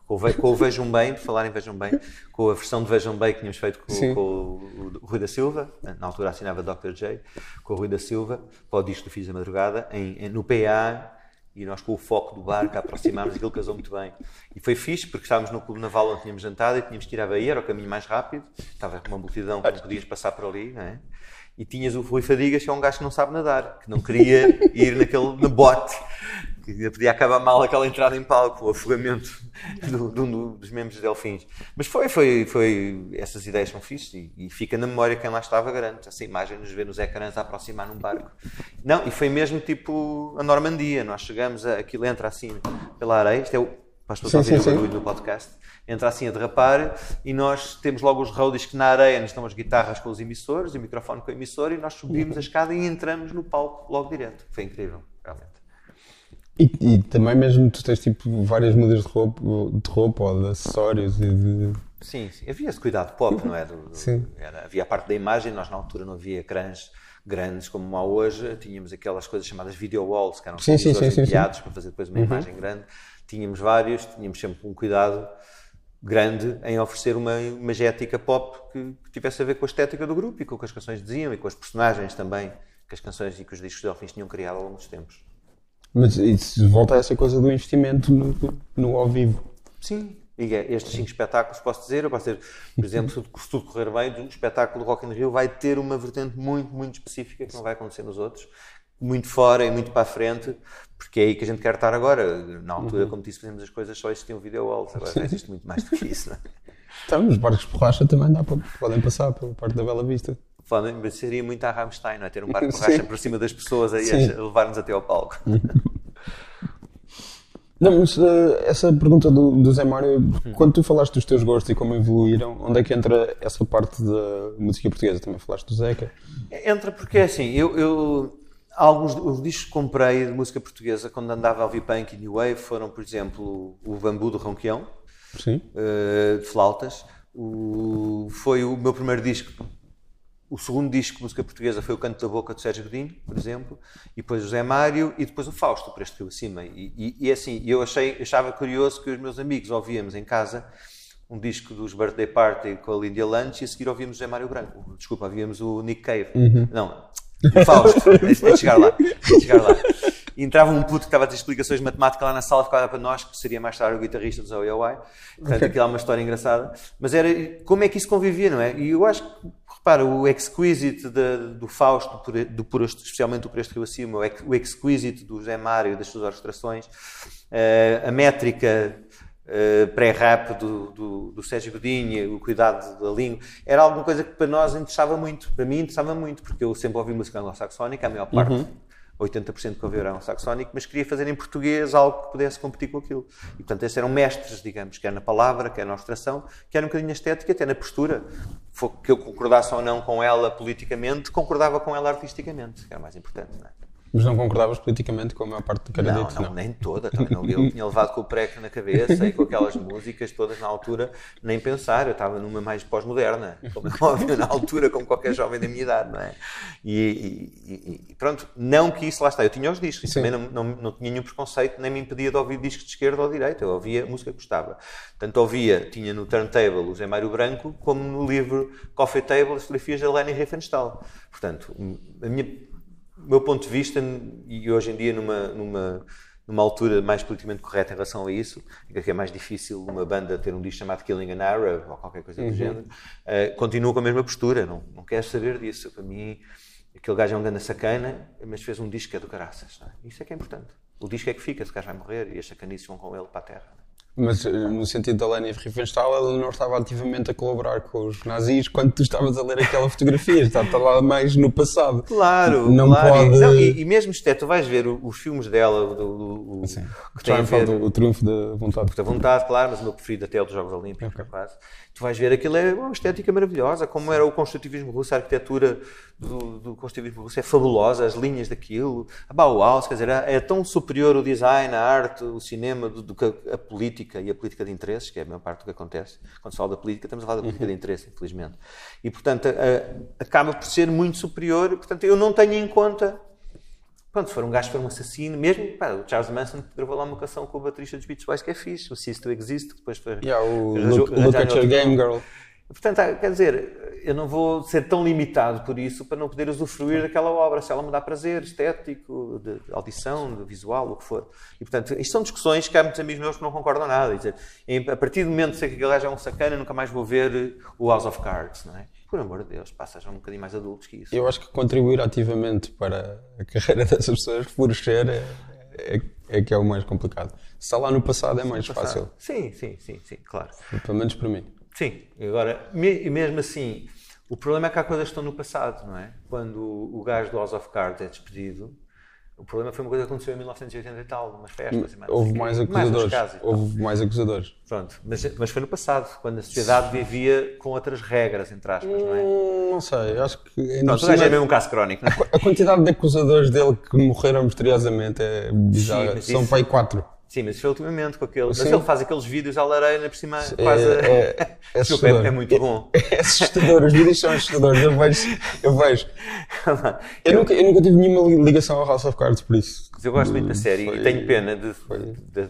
Com, o com o Vejam Bem, por falar em Vejam Bem, com a versão de Vejam Bem que tínhamos feito com, com o, o Rui da Silva, na altura assinava Dr. J, com o Rui da Silva, para o disco do Fiz da Madrugada, em, em- no PA, e nós com o foco do barco a aproximarmos, aquilo casou muito bem. E foi fixe, porque estávamos no Clube Naval onde tínhamos jantado e tínhamos que ir à Bahia, era o caminho mais rápido, estava uma multidão que não podias passar por ali, não é? E tinhas o Rui Fadigas, que é um gajo que não sabe nadar, que não queria ir naquele, no bote, que ainda podia acabar mal aquela entrada em palco, o afogamento do, um do- dos membros de Delfins. Mas foi, foi, foi, essas ideias são fixes e, e fica na memória quem lá estava grande. Essa imagem nos vê nos ecrãs a aproximar num barco. Não, e foi mesmo tipo a Normandia. Nós chegamos, a, aquilo entra assim pela areia, isto é o. Pessoas Sim, sim, sim. barulho do podcast, entra assim a derrapar e nós temos logo os roadies que na areia estão as guitarras com os emissores, o microfone com o emissor e nós subimos a escada e entramos no palco logo direto. Foi incrível, realmente. E, e também mesmo tu tens tipo várias mudas de roupa, de roupa ou de acessórios e de. Sim, sim. havia esse cuidado pop, não é? Do- do- Sim. era- havia a parte da imagem, nós na altura não havia ecrãs grandes como há hoje, tínhamos aquelas coisas chamadas video walls, que eram Sim, sim, sim, sim, sim. enviados para fazer depois uma imagem grande. Tínhamos vários, tínhamos sempre um cuidado grande em oferecer uma imagética pop que, que tivesse a ver com a estética do grupo e com o que as canções diziam e com as personagens também que as canções e que os discos de Delfins tinham criado ao longo dos tempos. Mas isso volta a essa coisa do investimento no, no ao vivo. Sim. E é- estes cinco espetáculos, posso dizer, eu posso dizer, por exemplo, se, tudo correr bem, o espetáculo do Rock in Rio vai ter uma vertente muito, muito específica que não vai acontecer nos outros, muito fora e muito para a frente, porque é aí que a gente quer estar agora. Na altura, como disse, fazemos as coisas, só existiam video walls, agora já existe muito mais do que isso. Não é? Então, os barcos de borracha também dá para, podem passar pela parte da Bela Vista. Falando, seria muito a Rammstein, não é? Ter um barco borracha por cima das pessoas aí a levar-nos até ao palco. Não, mas eh, essa pergunta do, do Zé Mário, quando tu falaste dos teus gostos e como evoluíram, onde é que entra essa parte da música portuguesa? Também falaste do Zeca. Entra porque é assim, eu, eu alguns os discos que comprei de música portuguesa quando andava a ouvir punk e new wave foram, por exemplo, o Bambu do Ronquião, Sim. eh, de flautas. O, foi o meu primeiro disco. O segundo disco de música portuguesa foi o Canto da Boca do Sérgio Godinho, por exemplo, e depois o José Mário e depois o Fausto, por este rio acima. E, e, e assim, eu achei, achava curioso que os meus amigos ouvíamos em casa um disco dos Birthday Party com a Lydia Lunch e a seguir ouvíamos o José Mário Branco. Desculpa, ouvíamos o Nick Cave. Não, o Fausto. De chegar lá. de chegar lá. e entrava um puto que estava a ter explicações de matemática lá na sala, ficava para nós, que seria mais tarde o guitarrista dos OIOI. Portanto, aquilo é uma história engraçada. Mas era como é que isso convivia, não é? E eu acho que, repara, o exquisite de, do Fausto, do, do, especialmente do Por Rio Acima, o exquisite do Zé Mário, das suas orquestrações, uh, a métrica Uh, pré-rap do, do, do, Sérgio Godinho, o cuidado da língua, era alguma coisa que para nós interessava muito, para mim interessava muito, porque eu sempre ouvi música anglo-saxónica, a maior parte, uhum. 80% que ouvi era anglo-saxónico, mas queria fazer em português algo que pudesse competir com aquilo. E portanto, esses eram mestres, digamos, quer na palavra, quer na orquestração, quer um bocadinho na estética, até na postura. Que eu concordasse ou não com ela politicamente, concordava com ela artisticamente, que era mais importante, não é? Mas não concordavas politicamente com a maior parte do que era não, dito? Não, não, nem toda. Também não, eu tinha levado com o prec na cabeça e com aquelas músicas todas na altura, nem pensar. Eu estava numa mais pós-moderna, como é óbvio, na altura, como qualquer jovem da minha idade, não é? E, e, e pronto, não que isso lá está. Eu tinha os discos, também não, não, não, tinha nenhum preconceito, nem me impedia de ouvir discos de esquerda ou de direita. Eu ouvia música que gostava. Tanto ouvia, tinha no Turntable o Zé Mário Branco, como no livro Coffee Table as fotografias da Leni Riefenstahl. Portanto, a minha meu ponto de vista, e hoje em dia numa, numa, numa altura mais politicamente correta em relação a isso, que é mais difícil uma banda ter um disco chamado Killing an Arab ou qualquer coisa uhum. do género, uh, continuo com a mesma postura, não, não quero saber disso. Para mim, aquele gajo é um grande sacana, mas fez um disco que é do caraças. É? Isso é que é importante. O disco é que fica, esse gajo vai morrer e as sacanices vão com ele para a terra. Mas eh, no sentido da Leni Riefenstahl, ela não estava ativamente a colaborar com os nazis quando tu estavas a ler aquela fotografia, está, lá mais no passado. Claro, não claro. pode. Não, e, e, mesmo se tu vais ver os filmes dela, do, Sim. que tem a ver, o Triunfo da Vontade. Da Vontade, claro, mas o meu preferido até é o dos Jogos Olímpicos, okay. quase tu vais ver aquilo é uma estética maravilhosa, como era o construtivismo russo, a arquitetura do, do construtivismo russo é fabulosa, as linhas daquilo, a Bauhaus, quer dizer, é, é tão superior o design, a arte, o cinema, do, do, que a política e a política de interesses, que é a maior parte do que acontece. Quando se fala da política, estamos a falar da política uhum. de interesse, infelizmente. E, portanto, a, a, acaba por ser muito superior, portanto, eu não tenho em conta Pronto, se for um gajo, for um assassino, mesmo, pá, o Charles Manson gravou lá uma canção com o baterista dos Beach Boys que é fixe, o Cease to Exist, que depois foi. Yeah, o Look, look at Your Game Girl. Portanto, quer dizer, eu não vou ser tão limitado por isso para não poder usufruir daquela obra, se ela me dá prazer estético, de audição, de visual, o que for. E, portanto, isto são discussões que há muitos amigos meus que não concordam nada. Dizer, a partir do momento que sei que aquele gajo é um sacana, nunca mais vou ver o House of Cards, não é? por amor de Deus, pá, sejam um bocadinho mais adultos que isso. Eu acho que contribuir ativamente para a carreira dessas pessoas florescer é, é, é, que é o mais complicado. Se está lá no passado é mais fácil. Sim, sim, sim, sim, claro. Pelo menos para mim. Sim, agora, mesmo assim, o problema é que há coisas que estão no passado, não é? Quando o gajo do House of Cards é despedido, o problema foi uma coisa que aconteceu em 1980 e tal, umas festas. Houve mais acusadores. Mais houve mais acusadores. Pronto, mas, mas foi no passado, quando a sociedade vivia com outras regras, entre aspas, não é? Hum, não sei, acho que. Pronto, o é mesmo um caso crónico. Não é? A quantidade de acusadores dele que morreram misteriosamente é bizarra. São isso... pai quatro. Sim, mas isso foi ultimamente com aquele. Sim. Mas ele faz aqueles vídeos à lareira por cima, quase. É, é, é, é, é muito bom. É, é, assustador, os vídeos são assustadores. Eu vejo. Eu, vejo. eu, nunca, eu nunca tive nenhuma ligação ao House of Cards, por isso. Mas eu gosto muito da série foi, e tenho pena de, de, de,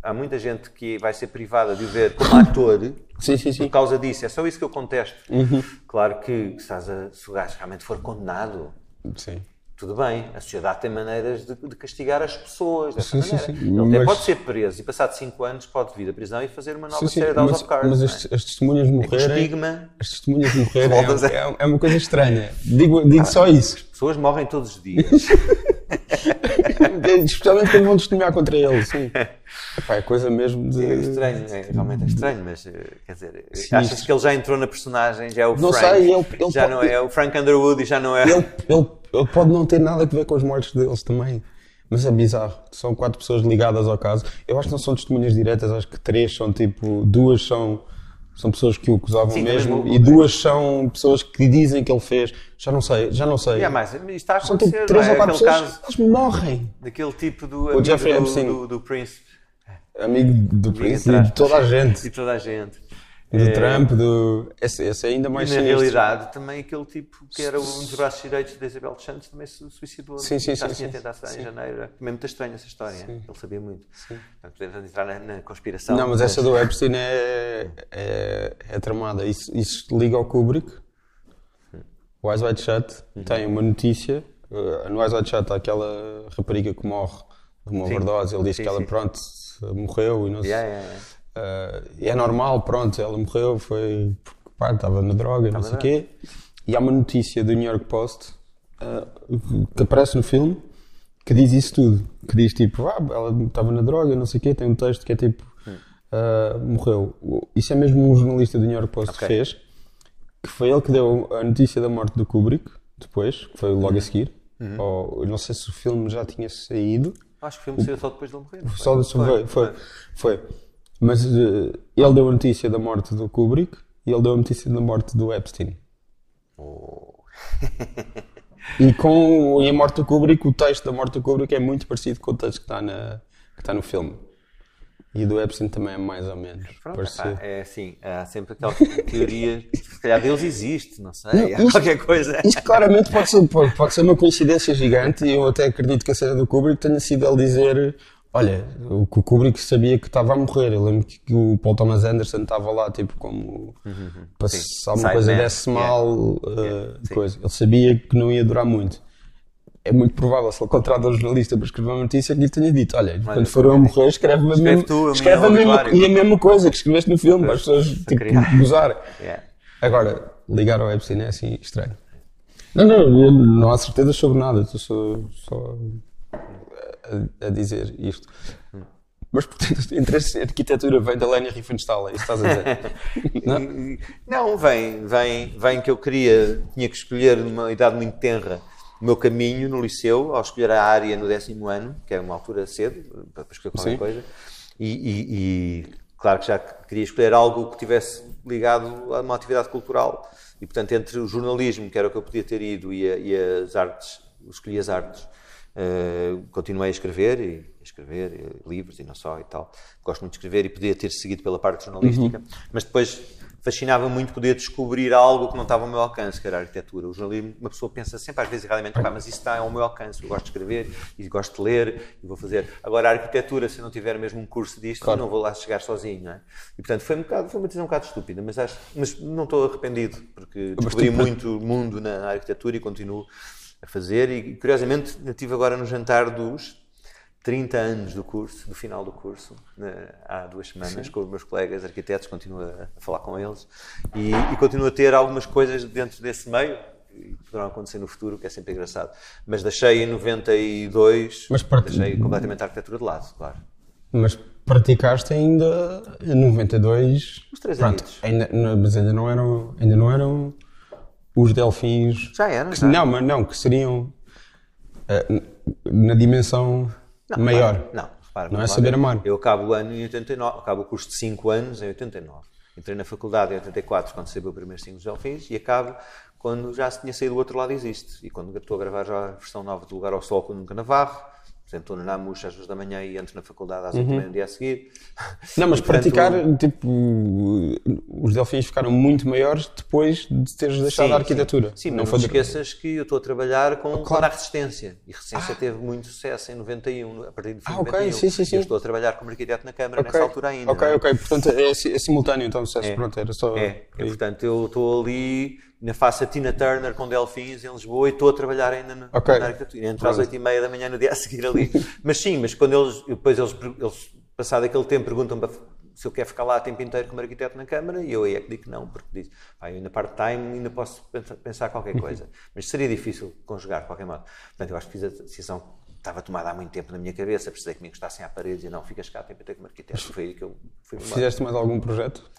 Há muita gente que vai ser privada de o ver como ator sim, sim, sim. por causa disso. É só isso que eu contesto. Uhum. Claro que se, a, se o gajo realmente for condenado. Sim tudo bem, a sociedade tem maneiras de, de castigar as pessoas dessa sim, maneira. Sim, sim. Ele mas... pode ser preso e, passado 5 anos, pode vir da prisão e fazer uma nova série de House mas, of Cards. Mas as, é? as testemunhas morrerem. É estigma. As testemunhas morrerem é, é, é, uma coisa estranha. Digo, digo ah, só isso. As pessoas morrem todos os dias. Especialmente quando vão testemunhar contra ele, sim. Epá, é coisa mesmo de. É estranho, é, realmente é estranho, mas eh, quer dizer, sim, achas que ele já entrou na personagem, já é o não Frank, sei, ele, ele já pode... não é o Frank Underwood e já não é. Ele, ele ele pode não ter nada a ver com as mortes deles também. Mas é bizarro. São quatro pessoas ligadas ao caso. Eu acho que não são testemunhas diretas, acho que três são tipo. Duas são, são pessoas que o acusavam Sim, mesmo e duas são pessoas que dizem que ele fez. Já não sei, já não sei. É, mas está a são tipo três é? ou quatro pessoas caso, eles morrem. Daquele tipo do, o Jeffrey do, Epstein. Do, do, Príncipe. Amigo do Príncipe e de toda a gente. E toda a gente. Do é, Trump, do. Esse, esse é ainda mais na sinistro. realidade, também aquele tipo que era um dos braços direitos de Isabel dos Santos também se suicidou. Sim, sim, já sim. tinha tentado em janeiro. É muito estranha essa história. Sim. Ele sabia muito. Sim. Podemos entrar na, na, conspiração. Não, mas essa do Epstein é, é, é tramada. Isso, isso liga ao Kubrick. O Eyes Wide Shut uhum. tem uma notícia uh, no Eyes Wide Shut há aquela rapariga que morre de uma Sim. overdose. Ele diz Sim, que ela, sim. pronto, morreu e não sei. Yeah, yeah, yeah. Uh, é normal, pronto, ela morreu, foi porque pá, estava na droga não sei o quê. E há uma notícia do New York Post uh, que aparece no filme que diz isso tudo. Que diz tipo, ah, ela estava na droga, não sei o quê. Tem um texto que é tipo, uh, morreu. O- Isso é mesmo um jornalista do New York Post que Ok. fez, que foi ele que deu a notícia da morte do Kubrick, depois, que foi logo a seguir. Ou, eu não sei se o filme já tinha saído. Acho que o filme saiu só depois de ele morrer. Só foi? foi, foi, foi. Mas eh, ele deu a notícia da morte do Kubrick e ele deu a notícia da morte do Epstein. Oh. E com e a morte do Kubrick, o texto da morte do Kubrick é muito parecido com o texto que está, na, que está no filme. E do Epstein também é mais ou menos. Pronto, parecido. pá, é assim, há sempre aquela teoria, se calhar Deus existe, não sei, Não, isto- qualquer coisa. Isto claramente pode ser, pode, pode ser uma coincidência gigante e eu até acredito que a cena do Kubrick tenha sido ele dizer olha, o que o Kubrick sabia que estava a morrer. Eu lembro que o Paul Thomas Anderson estava lá tipo como para Sim. se alguma Side coisa man. desse Yeah. mal uh, Yeah, coisa. Ele sabia que não ia durar muito. É muito provável, se ele contrata um jornalista para escrever uma notícia, que lhe tenha dito: Olha, quando for eu a morrer, escreve, a Escreve mesma, tu, escreve a mesma, e a mesma coisa que escreveste no filme, para as pessoas tipo, gozarem. Yeah. Agora, ligar ao Epstein é assim estranho. Não, não, não há certezas sobre nada, estou só a, a dizer isto. Mas, portanto, o interesse em arquitetura vem da Lenia Riefenstahl, é isso que estás a dizer? não? Não, vem, vem, vem que eu queria, tinha que escolher numa idade muito tenra o meu caminho no liceu, ao escolher a área no décimo ano, que é uma altura cedo, para escolher qualquer Sim. coisa, e, e- e, claro que já queria escolher algo que tivesse ligado a uma atividade cultural. E, portanto, entre o jornalismo, que era o que eu podia ter ido, e, a- e as artes, escolhi as artes. Eh, continuei a escrever e a escrever eh, livros e não só e tal. Gosto muito de escrever e podia ter seguido pela parte jornalística, mas depois fascinava muito poder descobrir algo que não estava ao meu alcance, que era a arquitetura. O jornalismo, uma pessoa pensa sempre, às vezes erradamente, "Pá, mas isso está ao meu alcance, eu gosto de escrever e gosto de ler e vou fazer. Agora, a arquitetura, se eu não tiver mesmo um curso disto, eu não vou lá chegar sozinho, não é? E portanto, foi, um bocado, foi uma decisão um bocado estúpida, mas, acho, mas não estou arrependido, porque descobri muito mundo na, na arquitetura e continuo a fazer. E curiosamente, eu estive agora no jantar dos 30 anos do curso, do final do curso, há duas semanas, com os meus colegas arquitetos, continuo a, falar com eles e, e continuo a ter algumas coisas dentro desse meio que poderão acontecer no futuro, que é sempre engraçado. Mas deixei em 92, Mas part- deixei completamente a arquitetura de lado, claro. Mas praticaste ainda em 92. Os três Pronto, anos. ainda, mas ainda não eram, ainda não eram os delfins. Já eram, que- já. Não, mas não, que seriam n- na dimensão maior. Repara, não, repara, Não é saber amar. Eu acabo o ano em 89, acabo o curso de 5 anos em 89. Entrei na faculdade em 84, quando saiu o primeiro single dos Delfins, e acabo quando já se tinha saído do outro lado existe. E quando estou a gravar já a versão nova do Lugar ao Sol com o Nunca Navarro, portanto estou na Namuxa às 2 da manhã e entro na faculdade às 8 da manhã no dia a seguir. Uhum. Não, mas portanto, praticar, tipo, os delfins ficaram muito maiores depois de teres deixado Sim, a arquitetura. Sim, Sim, não foi não esqueças que eu estou a trabalhar com, claro. com a resistência. E resistência teve muito sucesso em 91, a partir Ah, de ok, 91. sim, sim, sim. Eu estou a trabalhar como arquiteto na Câmara Ok, nessa altura ainda. Ok, é? ok, portanto é, é simultâneo, então, se É. pronto, era só. É, e, portanto, eu estou ali, na faço a Tina Turner com Delfins em Lisboa e estou a trabalhar ainda na, Ok. na arquitetura. Entro às 8 e meia da manhã no dia a seguir ali. mas sim, mas quando eles, depois eles, eles passado aquele tempo, perguntam-me se eu quero ficar lá o tempo inteiro como arquiteto na Câmara e eu aí é que digo que não, porque diz, pá, eu ainda part-time ainda posso pensar, qualquer Uhum. coisa. Mas seria difícil conjugar de qualquer modo. Portanto, eu acho que fiz a decisão estava tomada há muito tempo na minha cabeça, precisei que me encostassem à parede e não, ficas cá o tempo inteiro como arquiteto. Foi aí que eu fui. Fizeste mais algum projeto?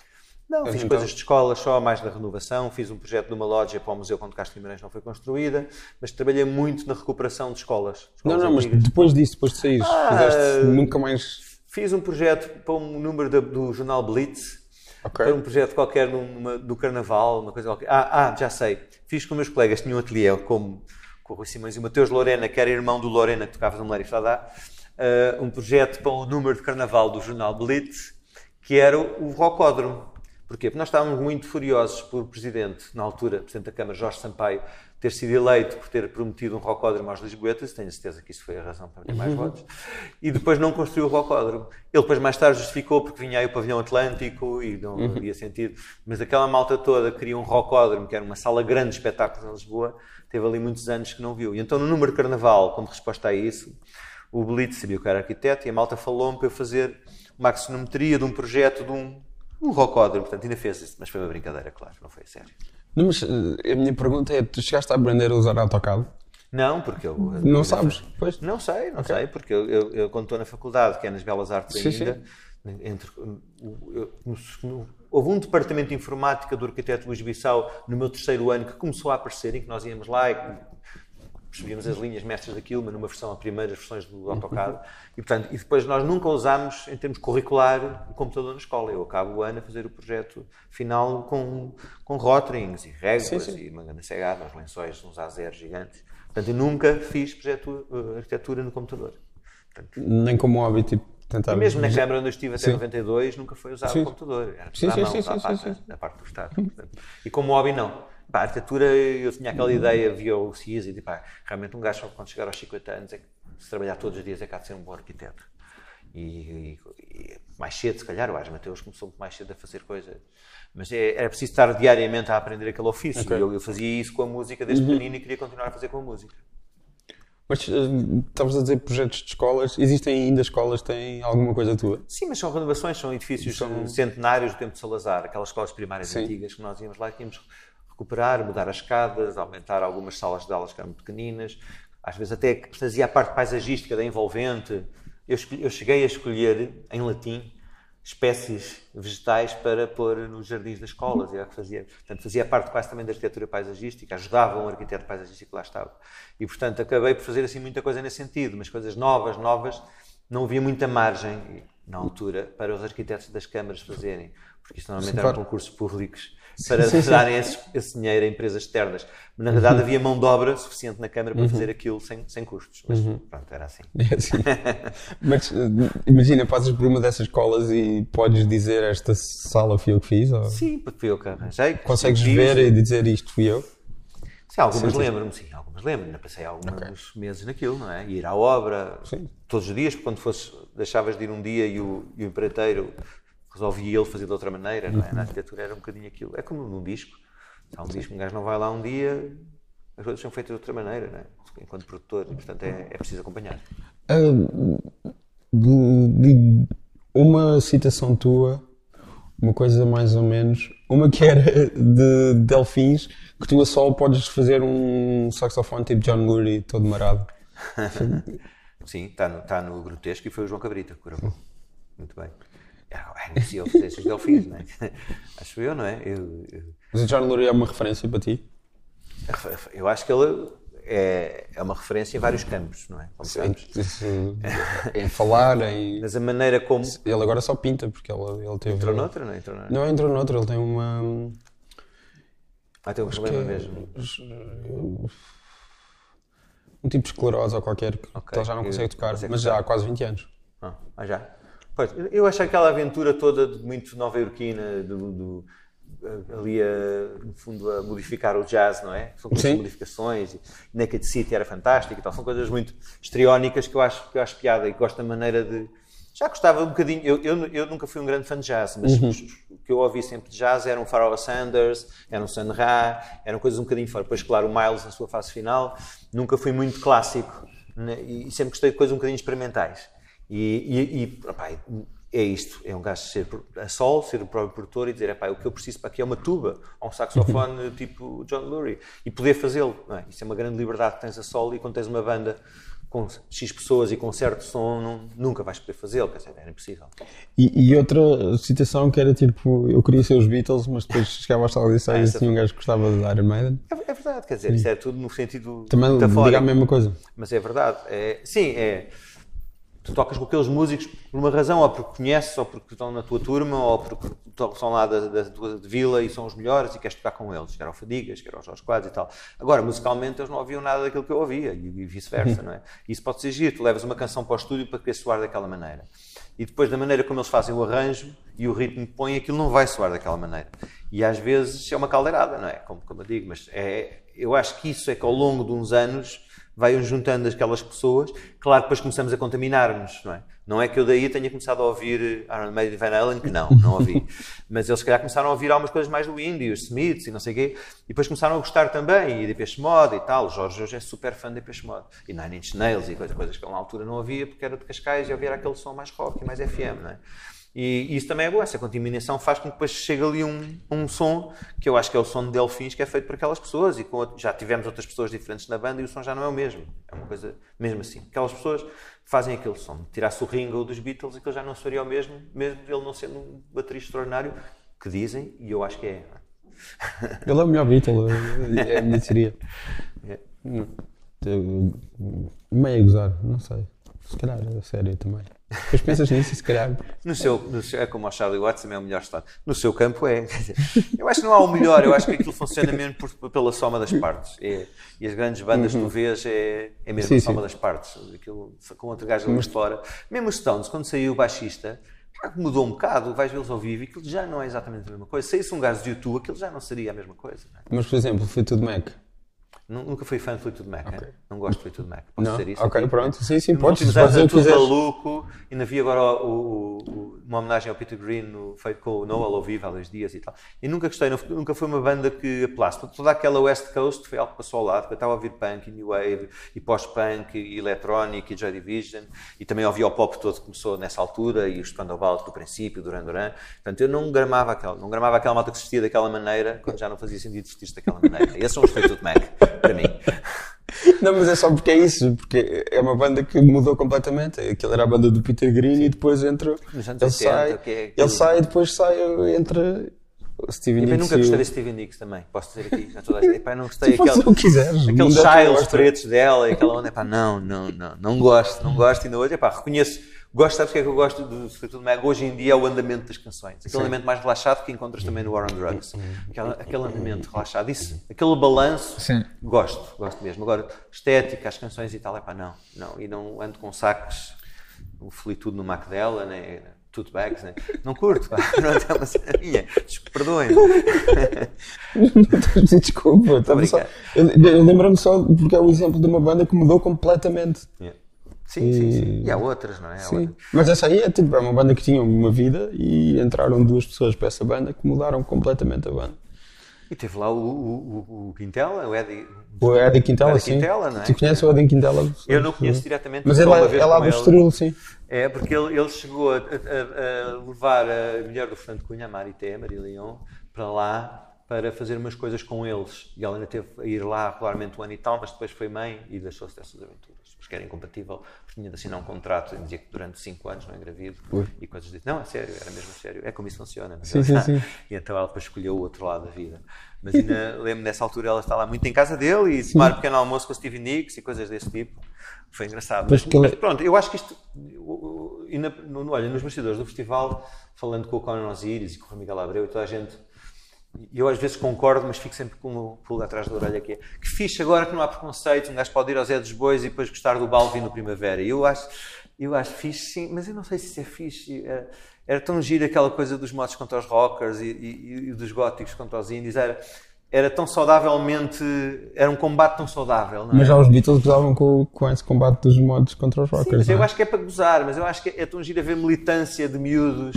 Não, fiz então- coisas de escola só, mais da renovação. Fiz um projeto de uma loja para o Museu quando Castro Guimarães não foi construída, mas trabalhei muito na recuperação de escolas. Não, escolas não, mas antigas. depois disso, depois de sair, Ah, fizeste nunca mais. Fiz um projeto para um número da- do jornal Blitz, Ok. para um projeto qualquer numa- do Carnaval, uma coisa qualquer. Ah, ah, já sei. Fiz com meus colegas, tinha um ateliê como com o Rui Simões e o Mateus Lorena, que era irmão do Lorena, que tocava no Mulher e ah, um projeto para o número de Carnaval do jornal Blitz, que era o Rocódromo. Porquê? Porque nós estávamos muito furiosos por o Presidente, na altura, Presidente da Câmara, Jorge Sampaio, ter sido eleito por ter prometido um rocódromo aos Lisboetas, tenho certeza que isso foi a razão para ter mais votos, e depois não construiu o rocódromo. Ele depois mais tarde justificou porque vinha aí o pavilhão Atlântico e não havia sentido, mas aquela malta toda queria um rocódromo, que era uma sala grande de espetáculos em Lisboa, teve ali muitos anos que não viu. E então no número de carnaval, como resposta a isso, o Belito sabia que era arquiteto e a malta falou-me para eu fazer uma axonometria de um projeto de um, um rocódromo. Portanto, ainda fez isso, mas foi uma brincadeira, claro, não foi sério. Não, mas eh, a minha pergunta é: tu chegaste a aprender a usar AutoCAD? Não, porque eu. Não sabes? Pois. Não sei, não sei, porque eu, eu, eu, quando estou na faculdade, que é nas Belas Artes Sim, ainda, entre, eu- houve um departamento de informática do arquiteto Luís Bissau no meu terceiro ano que começou a aparecer, em que nós íamos lá e percebíamos as linhas mestras daquilo, mas numa versão, a primeiras versões do AutoCAD, e, portanto, e depois nós nunca usámos, em termos curricular, o computador na escola. Eu acabo o ano a fazer o projeto final com, com rotorings e réguas Sim, sim. e mangana cegada, uns lençóis, uns azeres gigantes. Portanto, eu nunca fiz projeto, eh, arquitetura no computador. Portanto, Nem como hobby, tipo, tentar. e mesmo na Câmara onde eu estive até Sim. 92, nunca foi usado o computador. Era Sim, sim, mão, sim, sim, parte, sim, na parte do Estado. portanto. E como hobby, não. Pá, a arquitetura, eu tinha aquela ideia, via o CIS e pá, realmente um gajo, quando chegar aos 50 anos, é que se trabalhar todos os dias, é cá de ser um bom arquiteto. E, e- mais cedo, se calhar, o Ars Mateus começou muito mais cedo a fazer coisas. Mas é, era preciso estar diariamente a aprender aquele ofício. Ok. E Eu, eu fazia isso com a música desde pequenino e queria continuar a fazer com a música. Mas eh, estavas a dizer projetos de escolas. Existem ainda escolas que têm alguma coisa tua? Sim, mas são renovações, são edifícios São- centenários do tempo de Salazar, aquelas escolas primárias Sim. antigas que nós íamos lá e tínhamos recuperar, mudar as escadas, aumentar algumas salas de aulas que eram pequeninas, às vezes até fazia a parte paisagística da envolvente. Eu, eu cheguei a escolher, em latim, espécies vegetais para pôr nos jardins das escolas. É que fazia, portanto, fazia parte quase também da arquitetura paisagística, ajudava um arquiteto paisagístico que lá estava. E, portanto, acabei por fazer assim muita coisa nesse sentido, mas coisas novas, novas, não havia muita margem na altura para os arquitetos das câmaras fazerem, porque isto normalmente Sim, eram claro. concursos públicos para sim, darem esse, esse dinheiro a empresas externas. Mas, na verdade, havia mão de obra suficiente na Câmara para fazer aquilo sem, sem custos. Mas, pronto, era assim. É assim. Mas eh, imagina, passas por uma dessas escolas e podes dizer esta sala fui eu que fiz? Ou Sim, porque fui eu que arranjei. consegues fiz. ver e dizer isto fui eu? Sim, algumas lembro-me, sim, algumas lembro-me. Passei alguns meses naquilo, não é? Ir à obra Sim. todos os dias, porque quando fosses, deixavas de ir um dia e o, e o empreiteiro resolvia ele fazer de outra maneira, não é? Na arquitetura era um bocadinho aquilo. É como num disco. Há um disco, um gajo não vai lá um dia, as coisas são feitas de outra maneira, não é? Enquanto produtor, e portanto é, é preciso acompanhar. Ah, de- de- uma citação tua, uma coisa mais ou menos, uma que era de Delfins, que tu a solo podes fazer um saxofone tipo John Lurie, todo marado. Sim, está no, está no grotesco e foi o João Cabrita que gravou. Muito bem. É, é, se eu fizesse os delfins, não é? Acho eu, não é? Eu, eu, Mas o John Lurie é uma referência para ti? eu acho que ele é, é uma referência em vários campos, não é? Isso, em falar, em... Mas a maneira como. Ele agora só pinta, porque ele, ele teve... Entrou noutra, não é? Entrou noutra. Não, entrou noutra, ele tem uma... Ah, tem um problema mesmo. Um tipo de esclerose ou qualquer, que Ok, ele já não consegue tocar, mas já há quase 20 anos. Ah, ah, já? Pois, eu- achei aquela aventura toda de muito nova-iorquina, do, do- ali a, no fundo a modificar o jazz, não é? São coisas modificações, e Naked City era fantástico e tal, são coisas muito histriónicas que eu acho, que eu acho piada e gosto da maneira de. Já gostava um bocadinho, eu, eu, eu nunca fui um grande fã de jazz, mas Uhum. o que eu ouvi sempre de jazz eram Pharoah Sanders, eram Sun Ra, eram coisas um bocadinho fora. Depois, claro, o Miles na sua fase final, nunca fui muito clássico né, e sempre gostei de coisas um bocadinho experimentais. E, e, e é isto: é um gajo ser a sol, ser o próprio produtor e dizer, epá, o que eu preciso para aqui é uma tuba ou um saxofone tipo John Lurie e poder fazê-lo. é? Isso é uma grande liberdade que tens a solo e quando tens uma banda com X pessoas e com certo som, não- nunca vais poder fazê-lo, era impossível. E, e outra citação que era tipo, eu queria ser os Beatles, mas depois chegava à sala de ensaios essa e tinha um gajo que gostava de Iron Maiden. É, é verdade, quer dizer, isso é tudo no sentido Também metafórico. diga a mesma coisa. Mas é verdade. É, sim, é. Tu tocas com aqueles músicos por uma razão, ou porque conheces, ou porque estão na tua turma, ou porque são lá da, da tua vila e são os melhores e queres tocar com eles. Quer ao Fadigas, quer aos Jorge Quadros e tal. Agora, musicalmente, eles não ouviam nada daquilo que eu ouvia e, vice-versa, não é? Isso pode ser giro. Tu levas uma canção para o estúdio para querer soar daquela maneira. E depois, da maneira como eles fazem o arranjo e o ritmo que põem, aquilo não vai soar daquela maneira. E às vezes é uma caldeirada, não é? Como, como eu digo, mas é, eu acho que isso é que ao longo de uns anos vai juntando aquelas pessoas. Claro que depois começamos a contaminar-nos, não é? Não é que eu daí tenha começado a ouvir Iron Maiden e Van Halen, que não, não ouvi. Mas eles se calhar começaram a ouvir algumas coisas mais do indie, os Smiths e não sei o quê. E depois começaram a gostar também, e de Peixe Mod e tal. O Jorge hoje é super fã de Peixe Mod. E Nine Inch Nails e coisas, coisas que ele na altura não havia, porque era de Cascais e ouvia aquele som mais rock e mais FM, não é? E, isso também é bom, essa contaminação faz com que depois chegue ali um, um som, que eu acho que é o som de Delfins, que é feito por aquelas pessoas, e com, já tivemos outras pessoas diferentes na banda e o som já não é o mesmo. É uma coisa mesmo assim. Aquelas pessoas fazem aquele som. Tirasse o Ringo dos Beatles, aquilo já não seria o mesmo, mesmo ele não sendo um baterista extraordinário, que dizem, e eu acho que é. Ele é o melhor Beatle, é a minha teoria. É. Meio a gozar, não sei. Se calhar, a sério também. Depois pensas nisso se calhar. No seu, no seu, é como o Charlie Watts também é o melhor estado. No seu campo é. Eu acho que não há o melhor, eu acho que aquilo funciona mesmo por, pela soma das partes. É, e as grandes bandas uhum. que tu vês é, é mesmo sim, a soma sim. das partes. Aquilo, com outro gajo ali fora. Mesmo os Stones, quando saiu o baixista, mudou um bocado, vais vê-los ao vivo e aquilo já não é exatamente a mesma coisa. Se saísse um gajo de YouTube, aquilo já não seria a mesma coisa. É? Mas, por exemplo, foi tudo Mac. Nunca fui fã de Fleetwood Mac, okay. não gosto de Fleetwood Mac. Posso não? dizer isso? Ok, aqui? pronto, sim, sim, podes. Nos últimos anos tudo maluco, ainda vi agora o, o, uma homenagem ao Peter Green no, feito com o Noel ao vivo há dois dias e tal. E nunca gostei, nunca foi uma banda que apelasse. Toda aquela West Coast foi algo que passou ao lado, eu estava a ouvir punk e new wave, e pós-punk, e electronic, e Joy Division, e também ouvia o pop todo que começou nessa altura, e os Spandau do princípio, Duran Duran. Portanto, eu não gramava aquela, não gramava aquela malta que se vestia daquela maneira, quando já não fazia sentido vestir-se daquela maneira. E esses são os Fleetwood Mac, para mim. Não, mas é só porque é isso, porque é uma banda que mudou completamente. Aquilo era a banda do Peter Green e depois entra. Ele 80, sai, é ele sai e depois sai, entra Steven Nicks. Eu nunca gostei de Steven Nicks também, posso dizer aqui a toda a gente. Epá, não gostei tipo, aquele, quiseres, aqueles childs pretos dela e aquela onda. Epá, não, não, não, não gosto, não gosto. E ainda hoje, epá, reconheço Gosto, sabes o que é que eu gosto do Fleetwood Mac? Hoje em dia é o andamento das canções. Aquele Sim. andamento mais relaxado que encontras também no War on Drugs. Aquele, aquele andamento relaxado. Isso, aquele balanço, Sim. gosto, gosto mesmo. Agora, estética, as canções e tal, é pá, não, não. E não ando com sacos, o Fleetwood no Mac dela, né? Tote bags, né? Não curto, pá. Não é uma cena minha. Perdoem. Desculpa, só, eu, eu lembro-me só porque é o exemplo de uma banda que mudou completamente. Yeah. Sim, e... sim, sim. E há outras, não é? sim. Mas essa aí é tipo, é uma banda que tinha uma vida e entraram duas pessoas para essa banda que mudaram completamente a banda. E teve lá o, o, o Quintela, o Eddie. O Eddie Quintela, sim. Quintela, não é? Tu conheces o Eddie Quintela? Eu não conheço diretamente. Mas ele, é, é lá do Estoril, sim. É, porque ele, ele chegou a, a, a, levar a mulher do Fernando Cunha, a Marité, Maria Leão, para lá para fazer umas coisas com eles. E ela ainda teve a ir lá regularmente um ano e tal, mas depois foi mãe e deixou-se dessas aventuras porque era incompatível, tinha de assinar um contrato dizia que durante 5 anos não engravido Ui. e coisas desse. Não, é sério, era mesmo sério. É como isso funciona. É? sim, sim, sim. E então ela depois escolheu o outro lado da vida. Mas ainda lembro nessa altura ela está lá muito em casa dele e tomar um pequeno almoço com o Steve Nicks e coisas desse tipo. Foi engraçado. Mas, mas pronto, eu acho que isto. E na, no, olha, nos bastidores do festival, falando com o Conan Osiris e com o Miguel Abreu e toda a gente eu às vezes concordo, mas fico sempre com o pulo atrás da orelha que é. Que fixe agora que não há preconceito, um gajo pode ir aos Zé dos Bois e depois gostar do Balvin no Primavera. Eu acho, eu acho fixe sim, mas eu não sei se isso é fixe. Era, era tão giro aquela coisa dos mods contra os rockers e, e, e dos góticos contra os índios. Era, era tão saudavelmente. Era um combate tão saudável. Mas já os Beatles gozavam com, com esse combate dos mods contra os rockers. Sim, mas eu é? acho que é para gozar, mas eu acho que é, é tão giro haver militância de miúdos